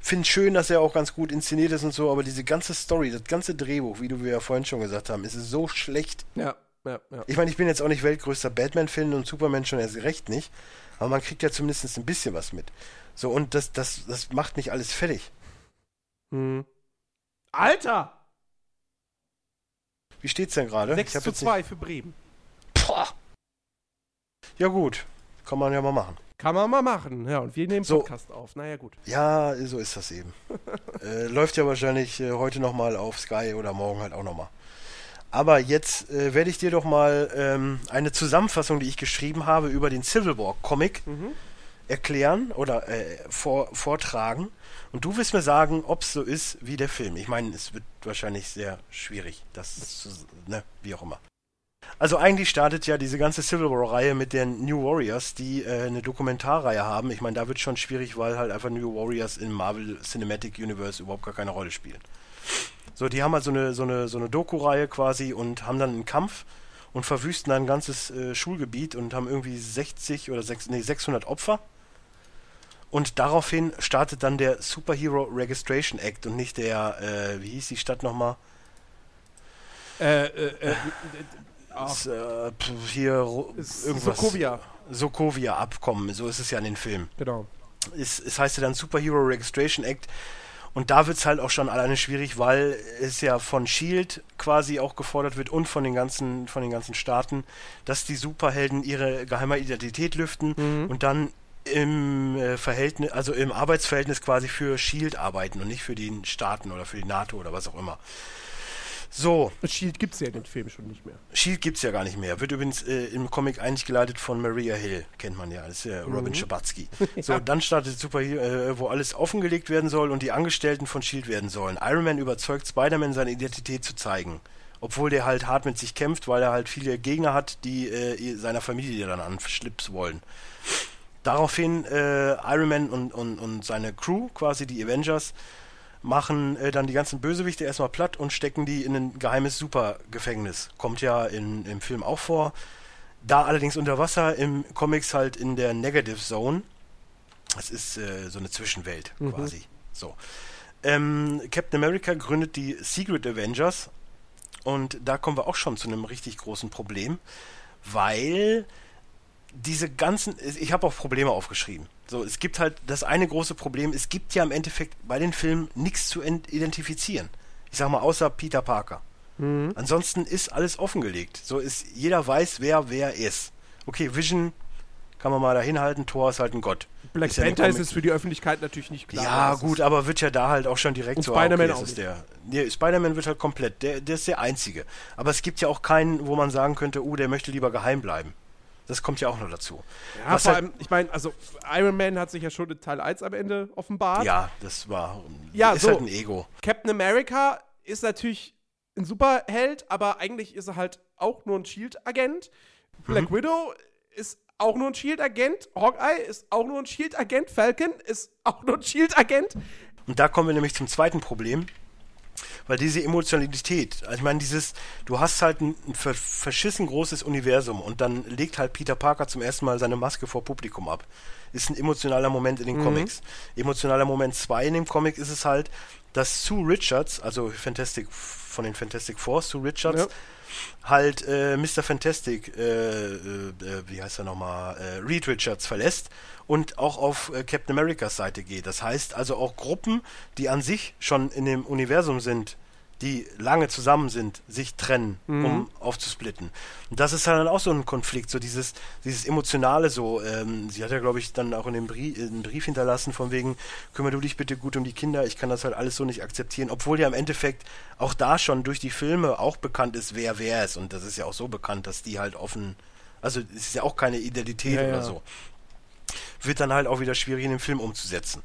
finde es schön, dass er auch ganz gut inszeniert ist und so, aber diese ganze Story, das ganze Drehbuch, wie du ja vorhin schon gesagt haben, ist so schlecht. Ja, ja, ja. Ich meine, ich bin jetzt auch nicht weltgrößter Batman-Fan und Superman schon erst recht nicht, aber man kriegt ja zumindest ein bisschen was mit. So, und das, das, das macht nicht alles fertig. Hm. Alter! Wie steht's denn gerade? 6 zu 2 für Bremen. Boah. Ja gut, kann man ja mal machen. Kann man mal machen, ja. Und wir nehmen so. Podcast auf. Naja, gut. Ja, so ist das eben. äh, läuft ja wahrscheinlich äh, heute nochmal auf Sky oder morgen halt auch nochmal. Aber jetzt äh, werde ich dir doch mal ähm, eine Zusammenfassung, die ich geschrieben habe, über den Civil War Comic mhm. erklären oder äh, vor, vortragen. Und du wirst mir sagen, ob es so ist wie der Film. Ich meine, es wird wahrscheinlich sehr schwierig, das zu, ne, wie auch immer. Also eigentlich startet ja diese ganze Civil War-Reihe mit den New Warriors, die äh, eine Dokumentarreihe haben. Ich meine, da wird schon schwierig, weil halt einfach New Warriors im Marvel Cinematic Universe überhaupt gar keine Rolle spielen. So, die haben halt so eine, so eine, so eine Doku-Reihe quasi und haben dann einen Kampf und verwüsten ein ganzes äh, Schulgebiet und haben irgendwie 60 oder 6, nee, 600 Opfer. Und daraufhin startet dann der Superhero Registration Act und nicht der, äh, wie hieß die Stadt nochmal? Äh, äh, ist, äh, hier irgendwas. Sokovia. Sokovia-Abkommen, so ist es ja in den Filmen. Genau. Es, es heißt ja dann Superhero Registration Act. Und da wird es halt auch schon alleine schwierig, weil es ja von Shield quasi auch gefordert wird und von den ganzen, von den ganzen Staaten, dass die Superhelden ihre geheime Identität lüften mhm. und dann im äh, Verhältnis, also im Arbeitsverhältnis quasi für Shield arbeiten und nicht für die Staaten oder für die NATO oder was auch immer. So. Shield gibt es ja in den Filmen schon nicht mehr. Shield gibt es ja gar nicht mehr. Wird übrigens äh, im Comic eigentlich geleitet von Maria Hill, kennt man ja. Das ist ja mhm. Robin Schabatsky. So, ja. dann startet Super, äh, wo alles offengelegt werden soll und die Angestellten von Shield werden sollen. Iron Man überzeugt Spider-Man, seine Identität zu zeigen. Obwohl der halt hart mit sich kämpft, weil er halt viele Gegner hat, die äh, seiner Familie dann an Schlips wollen. Daraufhin äh, Iron Man und, und, und seine Crew, quasi die Avengers, machen äh, dann die ganzen Bösewichte erstmal platt und stecken die in ein geheimes Supergefängnis. Kommt ja in, im Film auch vor. Da allerdings unter Wasser, im Comics halt in der Negative Zone. Das ist äh, so eine Zwischenwelt mhm. quasi. So. Ähm, Captain America gründet die Secret Avengers und da kommen wir auch schon zu einem richtig großen Problem, weil diese ganzen, ich habe auch Probleme aufgeschrieben. So, es gibt halt das eine große Problem, es gibt ja im Endeffekt bei den Filmen nichts zu identifizieren. Ich sag mal, außer Peter Parker. Mhm. Ansonsten ist alles offengelegt. So ist, jeder weiß, wer wer ist. Okay, Vision kann man mal dahin halten, Thor ist halt ein Gott. Black ist Panther ja ist es für die Öffentlichkeit natürlich nicht klar. Ja, gut, aber wird ja da halt auch schon direkt Und so. Spider-Man okay, auch. Ist der. Nee, Spider-Man wird halt komplett, der, der ist der Einzige. Aber es gibt ja auch keinen, wo man sagen könnte, oh, der möchte lieber geheim bleiben. Das kommt ja auch noch dazu. Ja, Was vor halt, allem, ich meine, also Iron Man hat sich ja schon in Teil 1 am Ende offenbart. Ja, das war ja, ist so, halt ein Ego. Captain America ist natürlich ein Superheld, aber eigentlich ist er halt auch nur ein Shield-Agent. Black mhm. Widow ist auch nur ein Shield-Agent. Hawkeye ist auch nur ein Shield-Agent. Falcon ist auch nur ein Shield-Agent. Und da kommen wir nämlich zum zweiten Problem weil diese Emotionalität, also ich meine, dieses, du hast halt ein, ein verschissen großes Universum und dann legt halt Peter Parker zum ersten Mal seine Maske vor Publikum ab. Ist ein emotionaler Moment in den mhm. Comics. Emotionaler Moment 2 in dem Comic ist es halt, dass Sue Richards, also Fantastic von den Fantastic Four, Sue Richards, ja halt äh, Mr. Fantastic, äh, äh, wie heißt er nochmal, äh, Reed Richards verlässt und auch auf äh, Captain Americas Seite geht. Das heißt also auch Gruppen, die an sich schon in dem Universum sind, die lange zusammen sind, sich trennen, mhm. um aufzusplitten. Und das ist halt dann auch so ein Konflikt, so dieses, dieses Emotionale so. Ähm, sie hat ja, glaube ich, dann auch in dem Brief, einen Brief hinterlassen, von wegen, kümmere du dich bitte gut um die Kinder, ich kann das halt alles so nicht akzeptieren, obwohl ja im Endeffekt auch da schon durch die Filme auch bekannt ist, wer wer ist. Und das ist ja auch so bekannt, dass die halt offen, also es ist ja auch keine Identität ja, oder ja. so. Wird dann halt auch wieder schwierig in den Film umzusetzen.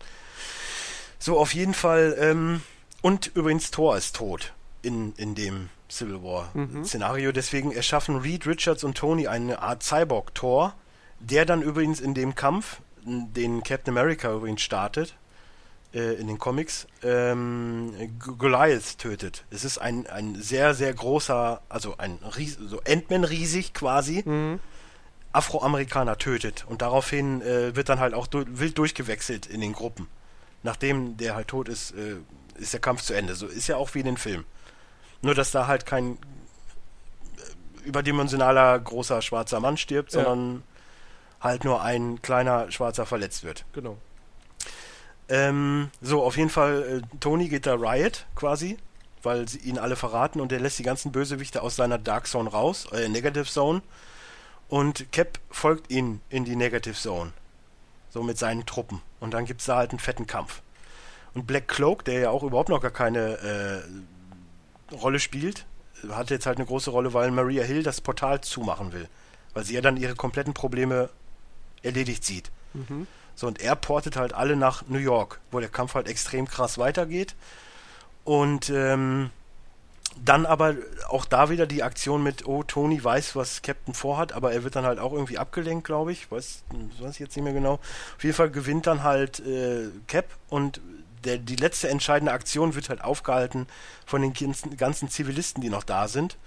So, auf jeden Fall, ähm, und übrigens, Thor ist tot in, in dem Civil War Szenario. Deswegen erschaffen Reed Richards und Tony eine Art Cyborg-Tor, der dann übrigens in dem Kampf, den Captain America übrigens startet, äh, in den Comics, ähm, Goliath tötet. Es ist ein, ein sehr, sehr großer, also ein Ries so Ant-Man riesig quasi, Afroamerikaner tötet. Und daraufhin äh, wird dann halt auch du wild durchgewechselt in den Gruppen. Nachdem der halt tot ist, äh, ist der Kampf zu Ende. So ist ja auch wie in den Filmen. Nur, dass da halt kein äh, überdimensionaler großer schwarzer Mann stirbt, Ja. sondern halt nur ein kleiner schwarzer verletzt wird. Genau. Ähm, so, auf jeden Fall, äh, Tony geht da Riot quasi, weil sie ihn alle verraten und er lässt die ganzen Bösewichte aus seiner Dark Zone raus, äh, Negative Zone. Und Cap folgt ihnen in die Negative Zone. So mit seinen Truppen. Und dann gibt's da halt einen fetten Kampf. Und Black Cloak, der ja auch überhaupt noch gar keine äh, Rolle spielt, hat jetzt halt eine große Rolle, weil Maria Hill das Portal zumachen will. Weil sie ja dann ihre kompletten Probleme erledigt sieht. So, und er portet halt alle nach New York, wo der Kampf halt extrem krass weitergeht. Und ähm, dann aber auch da wieder die Aktion mit, oh, Tony weiß, was Captain vorhat, aber er wird dann halt auch irgendwie abgelenkt, glaube ich. Weiß, weiß ich jetzt nicht mehr genau. Auf jeden Fall gewinnt dann halt äh, Cap und der, die letzte entscheidende Aktion wird halt aufgehalten von den ganzen, Zivilisten, die noch da sind.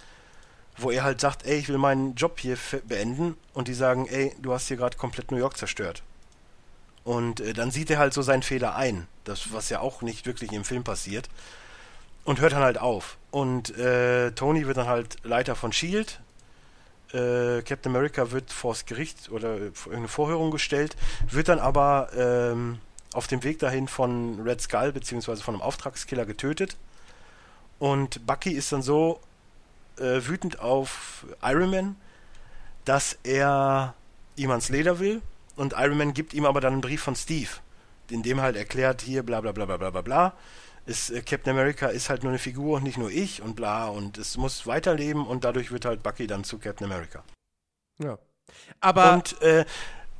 Wo er halt sagt, ey, ich will meinen Job hier beenden. Und die sagen, ey, du hast hier gerade komplett New York zerstört. Und äh, dann sieht er halt so seinen Fehler ein. Das, was ja auch nicht wirklich im Film passiert. Und hört dann halt auf. Und äh, Tony wird dann halt Leiter von Shield. Äh, Captain America wird vors Gericht oder vor irgendeine Vorhörung gestellt, wird dann aber ähm, auf dem Weg dahin von Red Skull beziehungsweise von einem Auftragskiller getötet. Und Bucky ist dann so äh, wütend auf Iron Man, dass er ihm ans Leder will. Und Iron Man gibt ihm aber dann einen Brief von Steve, in dem halt erklärt, hier bla bla bla bla bla bla bla. Ist, äh, Captain America ist halt nur eine Figur und nicht nur ich und bla und es muss weiterleben und dadurch wird halt Bucky dann zu Captain America. Ja. Aber Und äh,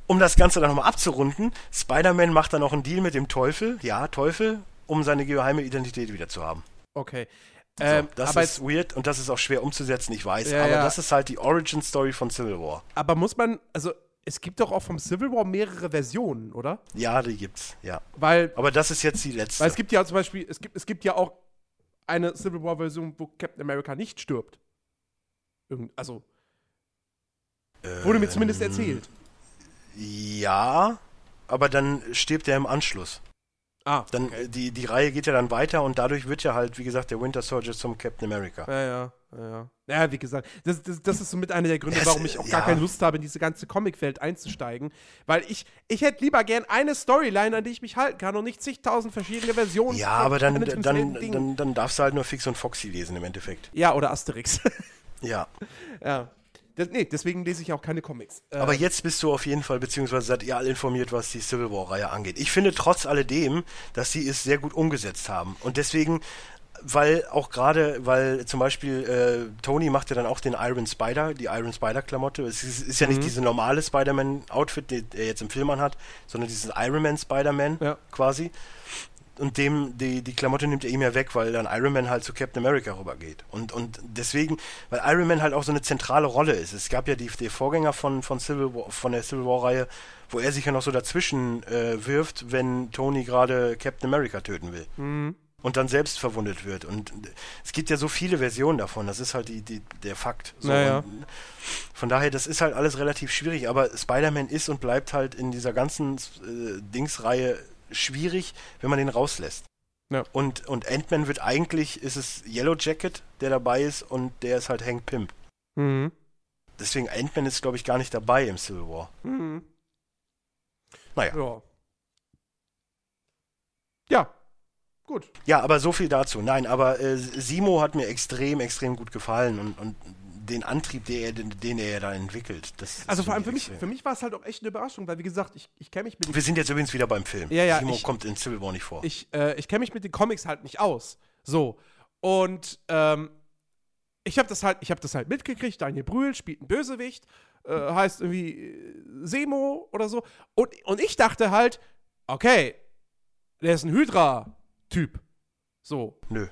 um das Ganze dann nochmal abzurunden, Spider-Man macht dann auch einen Deal mit dem Teufel, ja, Teufel, um seine geheime Identität wieder zu haben. okay. So, Ähm, das aber, ist weird und das ist auch schwer umzusetzen, ich weiß, Ja, aber ja. das ist halt die Origin-Story von Civil War. aber muss man, also es gibt doch auch vom Civil War mehrere Versionen, oder? Ja, die gibt's, ja. Weil, Aber das ist jetzt die letzte. weil es gibt ja zum Beispiel, es gibt, es gibt ja auch eine Civil War Version, wo Captain America nicht stirbt. Irgend, also, wurde mir zumindest Ähm, erzählt. Ja, aber dann stirbt er im Anschluss. Ah, Dann, äh, die, die Reihe geht ja dann weiter und dadurch wird ja halt, wie gesagt, der Winter Soldier zum Captain America. Ja, ja, ja, ja. Wie gesagt, das, das, das ist so mit einer der Gründe, warum ich auch gar ja. keine Lust habe, in diese ganze Comicwelt einzusteigen. Weil ich, ich hätte lieber gern eine Storyline, an die ich mich halten kann und nicht zigtausend verschiedene Versionen. Ja, aber dann, dann, Ding. dann, dann darfst du halt nur Fix und Foxy lesen im Endeffekt. Ja, oder Asterix. Ja. ja. Das, nee, deswegen lese ich auch keine Comics. Äh, Aber jetzt bist du auf jeden Fall, beziehungsweise seid ihr alle informiert, was die Civil War-Reihe angeht. Ich finde trotz alledem, dass sie es sehr gut umgesetzt haben. Und deswegen, weil auch gerade, weil zum Beispiel äh, Tony macht ja dann auch den Iron Spider, die Iron Spider-Klamotte. Es ist, ist ja nicht diese normale Spider-Man-Outfit, die er jetzt im Film anhat, sondern diesen Iron Man Spider-Man Ja. quasi. Und dem, die, die Klamotte nimmt er ihm ja weg, weil dann Iron Man halt zu Captain America rübergeht. Und, und deswegen, weil Iron Man halt auch so eine zentrale Rolle ist. Es gab ja die, die Vorgänger von, von, Civil War, von der Civil War-Reihe, wo er sich ja noch so dazwischen äh, wirft, wenn Tony gerade Captain America töten will. Und dann selbst verwundet wird. Und es gibt ja so viele Versionen davon. Das ist halt die, die, der Fakt. So, Naja. von daher, das ist halt alles relativ schwierig. Aber Spider-Man ist und bleibt halt in dieser ganzen äh, Dingsreihe schwierig, wenn man den rauslässt. Ja. Und, und Ant-Man wird eigentlich, ist es Yellow Jacket, der dabei ist, und der ist halt Hank Pym. Mhm. Deswegen Ant-Man ist, glaube ich, gar nicht dabei im Civil War. Mhm. Naja. Ja. Ja. Gut. Ja, aber so viel dazu. Nein, aber äh, Simo hat mir extrem, extrem gut gefallen und, und den Antrieb, den er, den, er da entwickelt. Also vor allem für mich, für mich war es halt auch echt eine Überraschung, weil wie gesagt, ich, ich kenne mich mit Wir sind jetzt übrigens wieder beim Film. Ja, ja, Simo ich- kommt in Civil War nicht vor. ich, äh, ich kenne mich mit den Comics halt nicht aus. So. Und ähm, ich habe das halt, ich habe das halt mitgekriegt. Daniel Brühl spielt einen Bösewicht, äh, heißt irgendwie äh, Semo oder so. Und, und ich dachte halt, okay, der ist ein Hydra-Typ. So. Nö.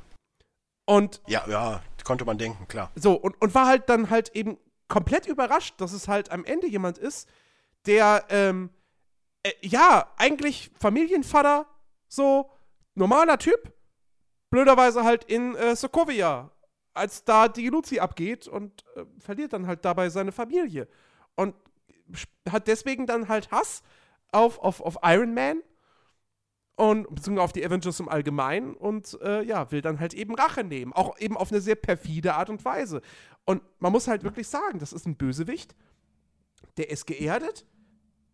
Und Ja, ja, konnte man denken, klar. So, und, und war halt dann halt eben komplett überrascht, dass es halt am Ende jemand ist, der, ähm, äh, ja, eigentlich Familienvater, so, normaler Typ, blöderweise halt in äh, Sokovia, als da die Luzi abgeht und äh, verliert dann halt dabei seine Familie. Und hat deswegen dann halt Hass auf, auf, auf Iron Man und beziehungsweise auf die Avengers im Allgemeinen und äh, ja, will dann halt eben Rache nehmen. Auch eben auf eine sehr perfide Art und Weise. Und man muss halt wirklich sagen, das ist ein Bösewicht, der ist geerdet,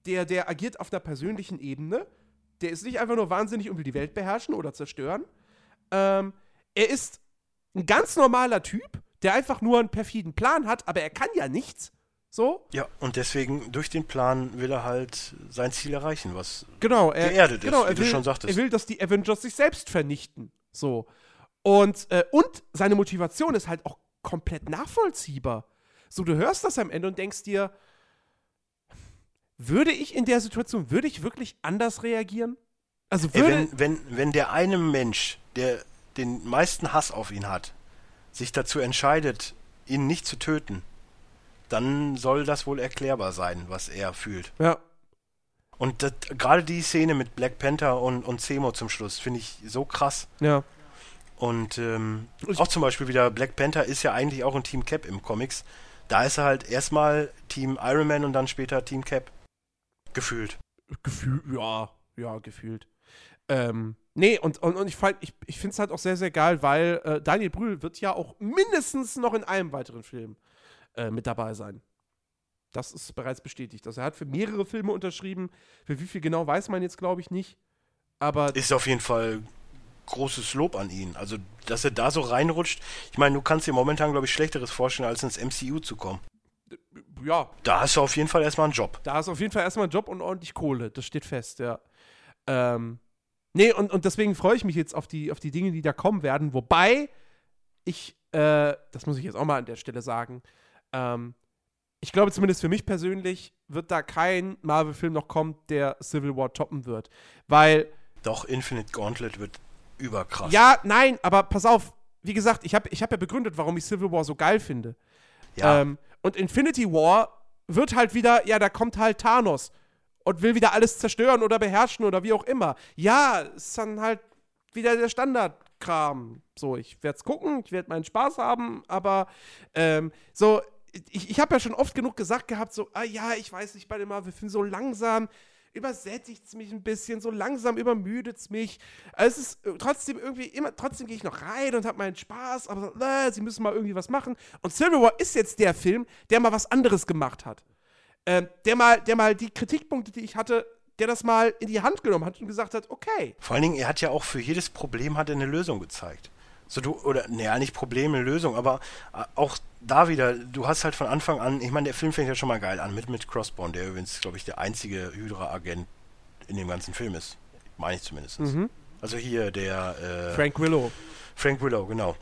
der, der agiert auf einer persönlichen Ebene, der ist nicht einfach nur wahnsinnig und will die Welt beherrschen oder zerstören. Ähm, er ist ein ganz normaler Typ, der einfach nur einen perfiden Plan hat, aber er kann ja nichts. So? Ja, und deswegen durch den Plan will er halt sein Ziel erreichen, was genau, er, geerdet genau, ist, wie er du will, schon sagtest. Er will, dass die Avengers sich selbst vernichten. So. Und, äh, und seine Motivation ist halt auch komplett nachvollziehbar. So, du hörst das am Ende und denkst dir, würde ich in der Situation, würde ich wirklich anders reagieren? Also Ey, würde. wenn, wenn, wenn der eine Mensch, der den meisten Hass auf ihn hat, sich dazu entscheidet, ihn nicht zu töten, dann soll das wohl erklärbar sein, was er fühlt. ja. Und das- gerade die Szene mit Black Panther und, und Zemo zum Schluss finde ich so krass. Ja. Und ähm, auch zum Beispiel wieder Black Panther ist ja eigentlich auch ein Team Cap im Comics. Da ist er halt erstmal Team Iron Man und dann später Team Cap. Gefühlt. Gefühlt, ja, ja, gefühlt. Ähm, nee, und, und, und ich, ich, ich finde es halt auch sehr, sehr geil, weil äh, Daniel Brühl wird ja auch mindestens noch in einem weiteren Film äh, mit dabei sein. Das ist bereits bestätigt. Also er hat für mehrere Filme unterschrieben. Für wie viel genau weiß man jetzt, glaube ich, nicht. Aber Ist auf jeden Fall großes Lob an ihn. Also, dass er da so reinrutscht. Ich meine, du kannst dir momentan, glaube ich, Schlechteres vorstellen, als ins MCU zu kommen. ja, Da hast du auf jeden Fall erstmal einen Job. da ist auf jeden Fall erstmal ein Job und ordentlich Kohle. Das steht fest, ja. Ähm, nee, und, und deswegen freue ich mich jetzt auf die, auf die Dinge, die da kommen werden. Wobei ich, äh, das muss ich jetzt auch mal an der Stelle sagen, ähm, ich glaube zumindest für mich persönlich wird da kein Marvel-Film noch kommen, der Civil War toppen wird. Weil, Doch, Infinite Gauntlet wird überkrass. ja, nein, aber pass auf, wie gesagt, ich habe ich hab ja begründet, warum ich Civil War so geil finde. Ja. Ähm, und Infinity War wird halt wieder, ja, da kommt halt Thanos und will wieder alles zerstören oder beherrschen oder wie auch immer. Ja, ist dann halt wieder der Standardkram. So, ich werde es gucken, ich werde meinen Spaß haben, aber ähm, so, ich, ich habe ja schon oft genug gesagt gehabt, so, ah ja, ich weiß nicht, bei dem Marvel-Film so langsam übersättigt es mich ein bisschen, so langsam übermüdet es mich. Also es ist äh, trotzdem irgendwie immer, trotzdem gehe ich noch rein und habe meinen Spaß, aber äh, sie müssen mal irgendwie was machen. Und Civil War ist jetzt der Film, der mal was anderes gemacht hat. Ähm, der, mal, der mal die Kritikpunkte, die ich hatte, der das mal in die Hand genommen hat und gesagt hat, okay. Vor allen Dingen, er hat ja auch für jedes Problem hat er eine Lösung gezeigt. So du, oder, naja, nicht Problem, eine Lösung, aber äh, auch da wieder, du hast halt von Anfang an, ich meine, der Film fängt ja schon mal geil an, mit, mit Crossbone, der übrigens, glaube ich, der einzige Hydra-Agent in dem ganzen Film ist. Meine ich zumindest. Also hier der äh, Frank Willow. Frank Willow, genau.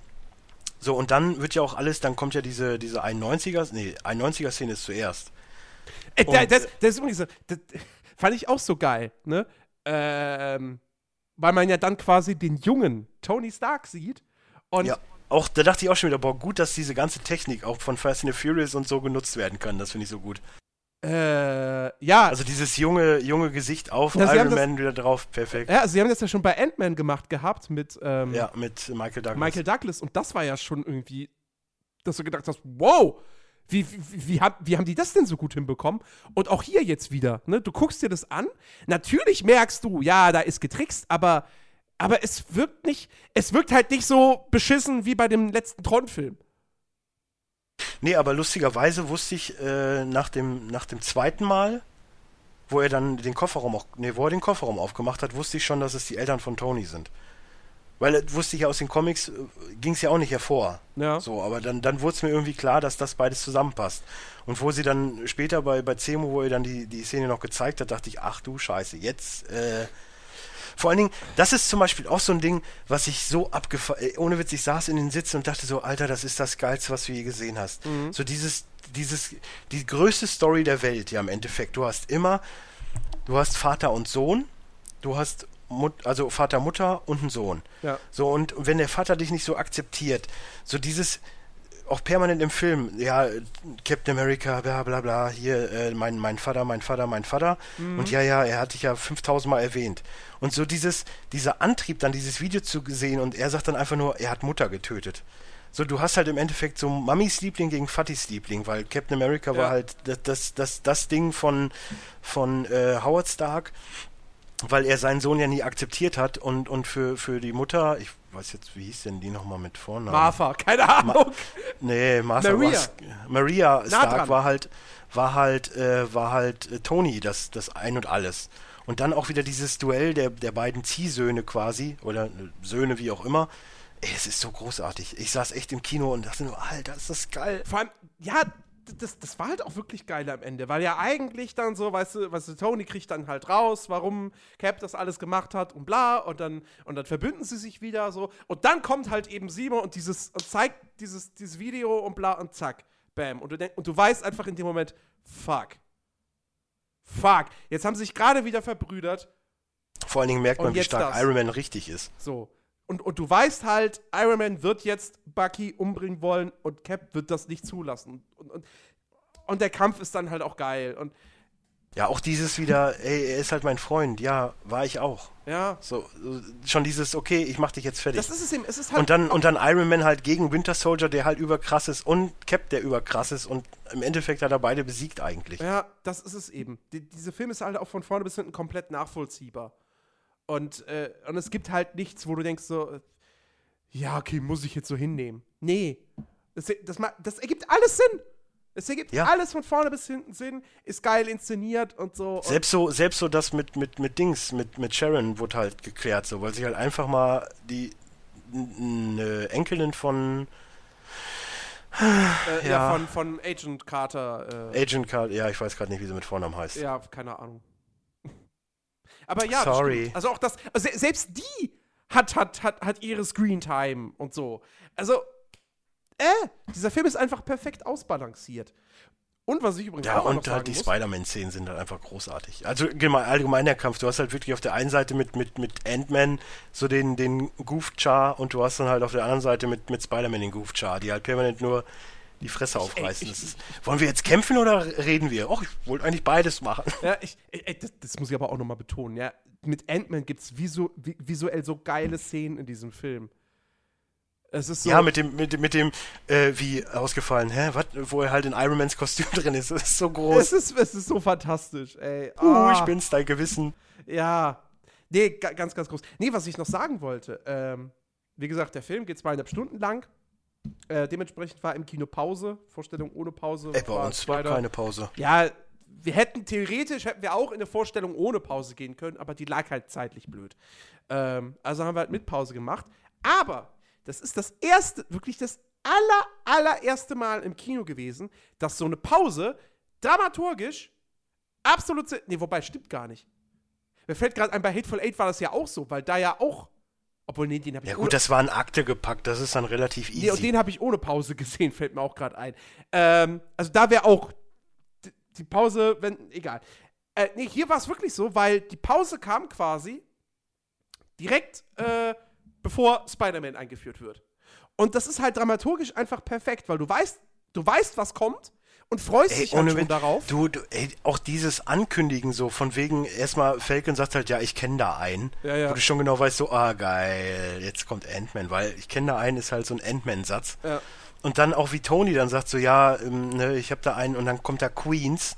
So, und dann wird ja auch alles, dann kommt ja diese, diese 91er, nee, 91er-Szene ist zuerst. Äh, Und- das, das ist übrigens so, das fand ich auch so geil, ne? Ähm, weil man ja dann quasi den jungen Tony Stark sieht. Und Ja. Auch, da dachte ich auch schon wieder, boah, gut, dass diese ganze Technik auch von Fast and the Furious und so genutzt werden kann. Das finde ich so gut. äh, ja, Also dieses junge, junge Gesicht auf Ja, Iron das- Man wieder drauf, perfekt. ja, also sie haben das ja schon bei Ant-Man gemacht gehabt mit ähm, Ja, mit Michael Douglas. Michael Douglas und das war ja schon irgendwie, dass du gedacht hast, wow, wie, wie, wie, haben, wie haben die das denn so gut hinbekommen? Und auch hier jetzt wieder, ne? Du guckst dir das an, natürlich merkst du, ja, da ist getrickst, aber, aber es wirkt nicht, es wirkt halt nicht so beschissen wie bei dem letzten Tron-Film. Nee, aber lustigerweise wusste ich äh, nach, dem, nach dem zweiten Mal, wo er dann den Kofferraum auch, nee, wo er den Kofferraum aufgemacht hat, wusste ich schon, dass es die Eltern von Tony sind. Weil äh, wusste ich ja aus den Comics, ging es ja auch nicht hervor. Ja. So, aber dann, dann wurde es mir irgendwie klar, dass das beides zusammenpasst. Und wo sie dann später bei, bei Zemo, wo er dann die, die Szene noch gezeigt hat, dachte ich, ach du Scheiße, jetzt, äh, vor allen Dingen, das ist zum Beispiel auch so ein Ding, was ich so abgefahren, ohne Witz, ich saß in den Sitzen und dachte so, Alter, das ist das Geilste, was du je gesehen hast. So dieses, dieses, die größte Story der Welt, ja, im Endeffekt. Du hast immer, du hast Vater und Sohn, du hast Mut, also Vater, Mutter und einen Sohn. Ja. So, und wenn der Vater dich nicht so akzeptiert, so dieses, auch permanent im Film, ja, Captain America, bla bla bla, hier, äh, mein, mein Vater, mein Vater, mein Vater. Mhm. Und ja, ja, er hat dich ja 5000 Mal erwähnt. Und so dieses, dieser Antrieb, dann dieses Video zu sehen und er sagt dann einfach nur, er hat Mutter getötet. So, du hast halt im Endeffekt so Mamis Liebling gegen Fattis Liebling, weil Captain America Ja. war halt das, das, das, das Ding von, von äh, Howard Stark, weil er seinen Sohn ja nie akzeptiert hat und, und für, für die Mutter, ich weiß jetzt, wie hieß denn die nochmal mit Vornamen? Martha, keine Ahnung. Nee, Martha Maria. Maria Stark war halt, war halt, äh, war halt äh, Tony, das, das Ein und Alles. Und dann auch wieder dieses Duell der, der beiden Ziehsöhne quasi, oder äh, Söhne, wie auch immer. Ey, es ist so großartig. Ich saß echt im Kino und dachte nur, Alter, ist das geil. Vor allem, ja, das, das war halt auch wirklich geil am Ende, weil ja eigentlich dann so, weißt du, weißt du, Tony kriegt dann halt raus, warum Cap das alles gemacht hat und bla und dann und dann verbünden sie sich wieder so und dann kommt halt eben Simon und dieses und zeigt dieses dieses Video und bla und zack, bam und du denk, und du weißt einfach in dem Moment, fuck. Fuck, jetzt haben sie sich gerade wieder verbrüdert, Vor allen Dingen merkt man, wie stark das. Iron Man richtig ist. so. Und, und du weißt halt, Iron Man wird jetzt Bucky umbringen wollen und Cap wird das nicht zulassen. Und, und, und der Kampf ist dann halt auch geil. Und Ja, auch dieses wieder, ey, er ist halt mein Freund. Ja, war ich auch. ja, So, schon dieses, okay, ich mach dich jetzt fertig. das ist es eben. Es ist halt. Und dann, und dann Iron Man halt gegen Winter Soldier, der halt überkrass ist, und Cap, der überkrass ist. Und im Endeffekt hat er beide besiegt eigentlich. ja, das ist es eben. Die, diese Film ist halt auch von vorne bis hinten komplett nachvollziehbar. Und, äh, und es gibt halt nichts, wo du denkst so, ja, okay, muss ich jetzt so hinnehmen. Nee. Das, das, das ergibt alles Sinn. Es ergibt Ja. alles von vorne bis hinten Sinn, ist geil inszeniert und so. Und Selbst so, selbst so das mit, mit, mit Dings, mit, mit Sharon wurde halt geklärt, so, weil sich halt einfach mal die eine Enkelin von äh, ja. ja. von, von Agent Carter. Äh, Agent Card, ja, ich weiß gerade nicht, wie sie mit Vornamen heißt. Ja, keine Ahnung. Aber ja, Sorry. stimmt. also auch das, also se- selbst die hat, hat, hat, hat ihre Screentime und so. Also, äh, dieser Film ist einfach perfekt ausbalanciert. Und was ich übrigens Ja, auch mal noch und sagen halt die Spider-Man-Szenen sind halt einfach großartig. Also allgemein, allgemein der Kampf, du hast halt wirklich auf der einen Seite mit, mit, mit Ant-Man so den, den Goof-Char und du hast dann halt auf der anderen Seite mit, mit Spider-Man den Goof-Char, die halt permanent nur die Fresse aufreißen. ich- Das ist, wollen wir jetzt kämpfen oder reden wir? Och, ich wollte eigentlich beides machen. Ja, ich, ich, ich- das, das muss ich aber auch nochmal betonen, ja. Mit Ant-Man gibt es visu, vi- visuell so geile Szenen in diesem Film. Es ist so. Ja, mit dem, mit mit dem äh, wie ausgefallen, hä? Was, wo er halt in Iron Mans Kostüm drin ist. Das ist so groß. es ist, es ist so fantastisch, ey. Uh, Ah. ich bin's, dein Gewissen. Ja. Nee, ga- ganz, ganz groß. Nee, was ich noch sagen wollte, ähm, wie gesagt, der Film geht zweieinhalb Stunden lang. Äh, dementsprechend war im Kino Pause, Vorstellung ohne Pause. Ey, bei war uns war keine Pause. Ja, wir hätten theoretisch, hätten wir auch in eine Vorstellung ohne Pause gehen können, aber die lag halt zeitlich blöd. Ähm, also haben wir halt mit Pause gemacht. Aber das ist das erste, wirklich das aller, allererste Mal im Kino gewesen, dass so eine Pause dramaturgisch absolut. Nee, wobei, stimmt gar nicht. Mir fällt gerade ein, bei Hateful Eight war das ja auch so, weil da ja auch. Obwohl, nee, den habe ich Ja ohne- gut, das war ein Akte gepackt, das ist dann relativ easy. Nee, und den habe ich ohne Pause gesehen, fällt mir auch gerade ein. Ähm, also da wäre auch die Pause, wenn, egal. Äh, nee, hier war es wirklich so, weil die Pause kam quasi direkt äh, bevor Spider-Man eingeführt wird. Und das ist halt dramaturgisch einfach perfekt, weil du weißt, du weißt, was kommt und freust Ey, dich halt schon darauf. Du, du ey, auch dieses Ankündigen so, von wegen, erstmal Falcon sagt halt, ja, ich kenne da einen. Ja, ja. Wo du schon genau weißt, so, ah, geil, jetzt kommt Ant-Man, weil ich kenne da einen, ist halt so ein Ant-Man-Satz. Ja. Und dann auch wie Tony dann sagt so, ja, ähm, ne, ich habe da einen und dann kommt da Queens.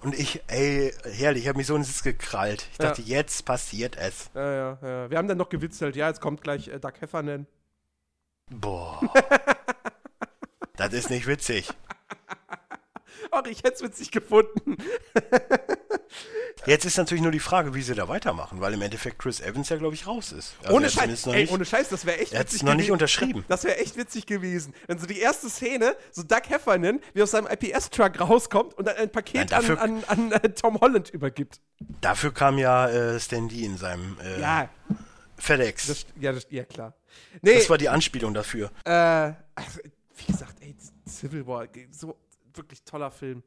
Und ich, ey, herrlich, ich habe mich so ins Sitz gekrallt. Ich Ja. dachte, jetzt passiert es. Ja, ja, ja. Wir haben dann noch gewitzelt, ja, jetzt kommt gleich äh, Doug Heffernan. Boah. das ist nicht witzig. Ach, ich hätte es witzig gefunden. Jetzt ist natürlich nur die Frage, wie sie da weitermachen, weil im Endeffekt Chris Evans ja, glaube ich, raus ist. Also ohne Scheiß, ey, nicht- ohne Scheiß, das wäre echt Er witzig noch nicht unterschrieben. Das wäre echt witzig gewesen, wenn so die erste Szene, so Doug Heffernan, wie aus seinem IPS-Truck rauskommt und dann ein Paket Nein, dafür- an, an, an äh, Tom Holland übergibt. Dafür kam ja äh, Stan Lee in seinem äh, Ja, FedEx. das, Das, ja, das, ja, klar. Nee, war die Anspielung dafür. äh, also, wie gesagt, ey, Civil War, so wirklich toller Film.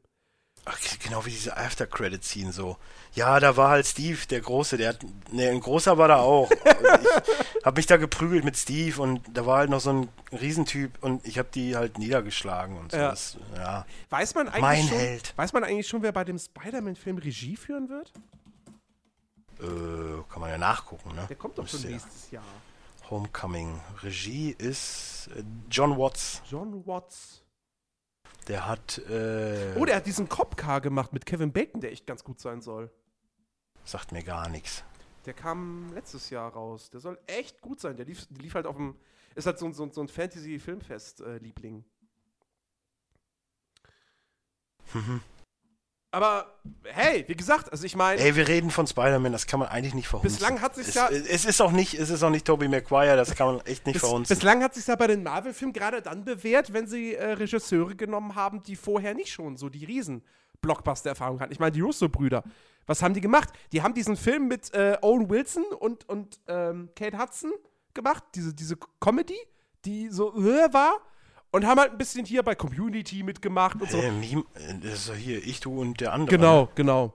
Ach, genau wie diese After-Credit-Scene so. Ja, da war halt Steve, der Große, der hat, ne, ein Großer war da auch. ich hab mich da geprügelt mit Steve und da war halt noch so ein Riesentyp und ich habe die halt niedergeschlagen und so. Ja. Das, ja. Weiß man eigentlich Mein schon, Held. Weiß man eigentlich schon, wer bei dem Spider-Man-Film Regie führen wird? Äh, kann man ja nachgucken, ne? Der kommt doch schon nächstes Jahr. Homecoming. Regie ist äh, John Watts. John Watts. Der hat, äh, Oh, der hat diesen Cop-Car gemacht mit Kevin Bacon, der echt ganz gut sein soll. sagt mir gar nichts. Der kam letztes Jahr raus. Der soll echt gut sein. Der lief, der lief halt auf dem. Ist halt so, ein- so, so ein Fantasy-Filmfest-Liebling. Mhm. Aber hey, wie gesagt, also ich meine, Ey, wir reden von Spider-Man, das kann man eigentlich nicht verhunzen. Bislang hat sich's es, ja- Es ist auch nicht, es ist auch nicht Tobey Maguire, das kann man echt nicht bis, verhunzen. bislang hat sich ja bei den Marvel-Filmen gerade dann bewährt, wenn sie äh, Regisseure genommen haben, die vorher nicht schon so die riesen Blockbuster-Erfahrung hatten. Ich meine, die Russo-Brüder. Was haben die gemacht? Die haben diesen Film mit äh, Owen Wilson und, und ähm, Kate Hudson gemacht, diese, diese Comedy, die so äh, war. Und haben halt ein bisschen hier bei Community mitgemacht und so. äh, Meme, äh, das ist hier, ich, du und der andere. Genau, genau.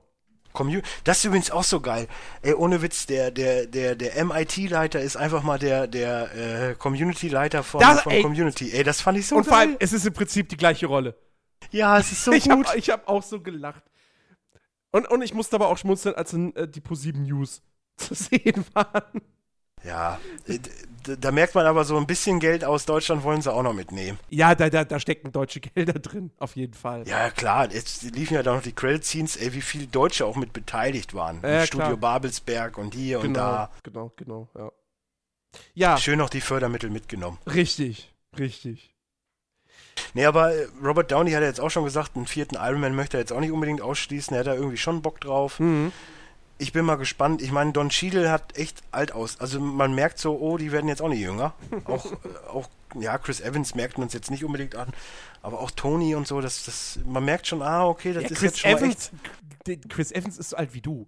Commu das ist übrigens auch so geil. Ey, ohne Witz, der, der, der, der MIT-Leiter ist einfach mal der, der äh, Community-Leiter von, Das- von ey. Community. Ey, das fand ich so Und vor allem, geil. es ist im Prinzip die gleiche Rolle. Ja, es ist so ich gut. habe ich hab auch so gelacht. Und, und ich musste aber auch schmunzeln, als dann, äh, die ProSieben News zu sehen waren. Ja, äh, da merkt man aber so ein bisschen Geld aus Deutschland wollen sie auch noch mitnehmen. Ja, da, da, da stecken deutsche Gelder drin, auf jeden Fall. Ja, klar, jetzt liefen ja da noch die Credit-Scenes, ey, wie viele Deutsche auch mit beteiligt waren. Ja, Studio klar. Babelsberg und hier und genau, da. genau, genau, ja. Ja, Schön noch die Fördermittel mitgenommen. richtig, richtig. Nee, aber äh, Robert Downey hat ja jetzt auch schon gesagt, einen vierten Iron Man möchte er jetzt auch nicht unbedingt ausschließen. Er hat da irgendwie schon Bock drauf. Mhm. Ich bin mal gespannt. Ich meine, Don Cheadle hat echt alt aus. Also man merkt so, oh, die werden jetzt auch nicht jünger. Auch, auch ja, Chris Evans merkt man es jetzt nicht unbedingt an. Aber auch Tony und so, das, das, man merkt schon, ah, okay, das Ja, ist Chris jetzt schon Evans, d- Chris Evans ist so alt wie du.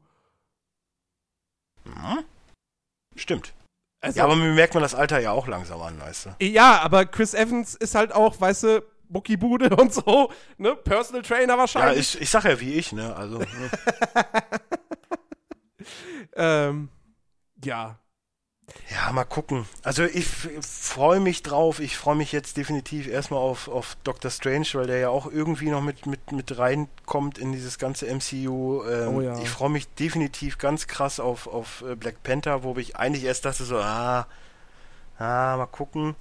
echt. Hm? Stimmt. Also, Ja, aber mir merkt man das Alter ja auch langsam an, weißt du. ja, aber Chris Evans ist halt auch, weißt du, Muckibude und so, ne? Personal Trainer Ja, wahrscheinlich. ich, ich sag ja wie ich, ne? Also, ne? ähm, ja. Ja, mal gucken. Also ich freue mich drauf. Ich freue mich jetzt definitiv erstmal auf, auf Doctor Strange, weil der ja auch irgendwie noch mit, mit, mit reinkommt in dieses ganze MCU. Ähm, Oh ja. Ich freue mich definitiv ganz krass auf, auf äh, Black Panther, wo ich eigentlich erst dachte so, ah, ah, mal gucken.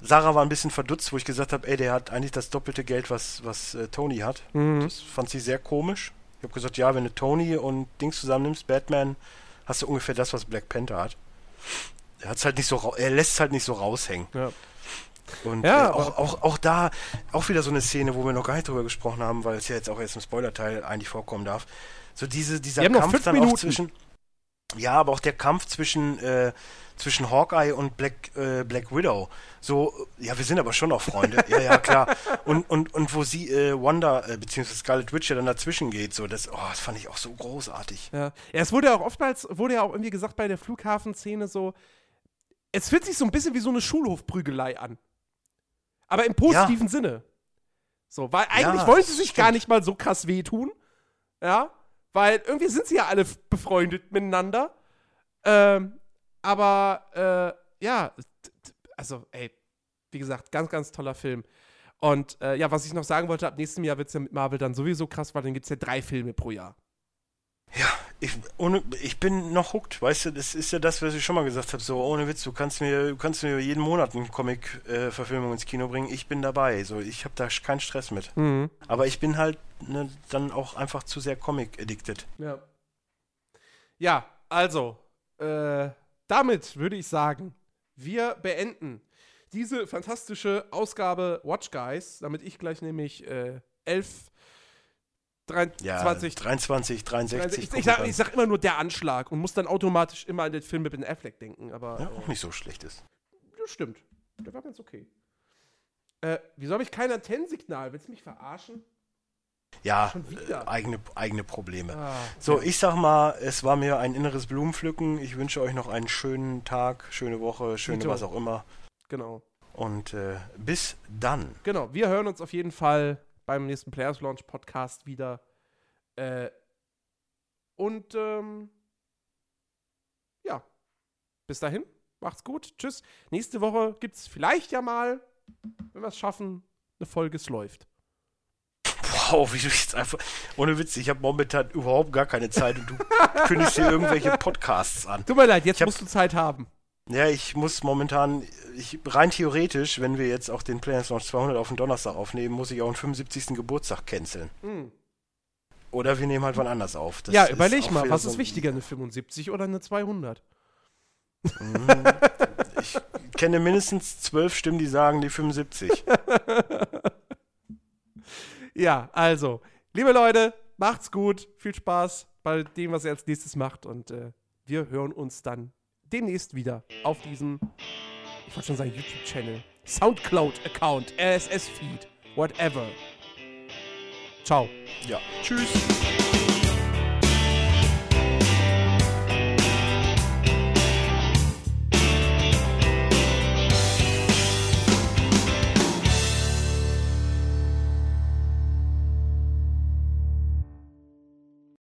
Sarah war ein bisschen verdutzt, wo ich gesagt habe, ey, der hat eigentlich das doppelte Geld, was, was äh, Tony hat. Mhm. Das fand sie sehr komisch. Ich habe gesagt, ja, wenn du Tony und Dings zusammennimmst, Batman, hast du ungefähr das, was Black Panther hat. Er hat's halt nicht so, er lässt es halt nicht so raushängen. Ja. Und Ja, äh, auch, auch, auch da, auch wieder so eine Szene, wo wir noch gar nicht drüber gesprochen haben, weil es ja jetzt auch erst im Spoilerteil eigentlich vorkommen darf. So diese, dieser Kampf dann Minuten. auch zwischen. Ja, aber auch der Kampf zwischen, äh, zwischen Hawkeye und Black, äh, Black Widow. So, ja, wir sind aber schon noch Freunde. ja, ja, klar. Und, und, und wo sie, äh, Wanda, äh, beziehungsweise Scarlet Witch ja dann dazwischen geht, so, das, oh, das fand ich auch so großartig. Ja. ja, es wurde ja auch oftmals, wurde ja auch irgendwie gesagt bei der Flughafenszene so, es fühlt sich so ein bisschen wie so eine Schulhofprügelei an. Aber im positiven Sinne. So, weil eigentlich Ja, wollen sie sich stimmt. gar nicht mal so krass wehtun. Ja, weil irgendwie sind sie ja alle befreundet miteinander. Ähm, aber, äh, ja, also, ey, wie gesagt, ganz, ganz toller Film. Und äh, ja, was ich noch sagen wollte, ab nächstem Jahr wird es ja mit Marvel dann sowieso krass, weil dann gibt es ja drei Filme pro Jahr. Ja, ich, ohne, ich bin noch hooked, weißt du, das ist ja das, was ich schon mal gesagt habe, so ohne Witz, du kannst mir, du kannst mir jeden Monat eine Comic-Verfilmung ins Kino bringen, ich bin dabei, so, ich habe da keinen Stress mit. Mhm. Aber ich bin halt ne, dann auch einfach zu sehr Comic-addicted. Ja. Ja, also, äh, damit würde ich sagen, wir beenden diese fantastische Ausgabe Watch Guys, damit ich gleich nämlich äh, 11, Ja, 23, 23, 63. ich, ich, sag, ich sag immer nur der Anschlag und muss dann automatisch immer an den Film mit Ben Affleck denken, aber ja, äh, auch nicht so schlecht ist. das stimmt. Der war ganz okay. Äh, wieso habe ich kein Antennensignal? Willst du mich verarschen? Ja, äh, eigene, eigene Probleme. Ah, So, ich sag mal, es war mir ein inneres Blumenpflücken. Ich wünsche euch noch einen schönen Tag, schöne Woche, schöne Dito. was auch immer. genau. Und äh, bis dann. Genau, wir hören uns auf jeden Fall beim nächsten Players Launch Podcast wieder. Äh, und ähm, ja, bis dahin, Macht's gut. Tschüss. Nächste Woche gibt's vielleicht ja mal, wenn wir es schaffen, eine Folge, es läuft. Wie du jetzt einfach. Ohne Witz, ich habe momentan überhaupt gar keine Zeit und du kündigst dir irgendwelche Podcasts an. Tut mir leid, jetzt hab- musst du Zeit haben. Ja, ich muss momentan, ich, rein theoretisch, wenn wir jetzt auch den Players Launch 200 auf den Donnerstag aufnehmen, muss ich auch den 75. Geburtstag canceln. Oder wir nehmen halt wann anders auf. Das ja, überleg mal, was ist wichtiger, eine 75 oder eine 200? Ich kenne mindestens zwölf Stimmen, die sagen die 75. Ja, also, liebe Leute, macht's gut, viel Spaß bei dem, was ihr als nächstes macht und äh, wir hören uns dann demnächst wieder auf diesem, ich wollte schon sagen YouTube-Channel, Soundcloud-Account, RSS-Feed, whatever. Ciao. Ja, tschüss.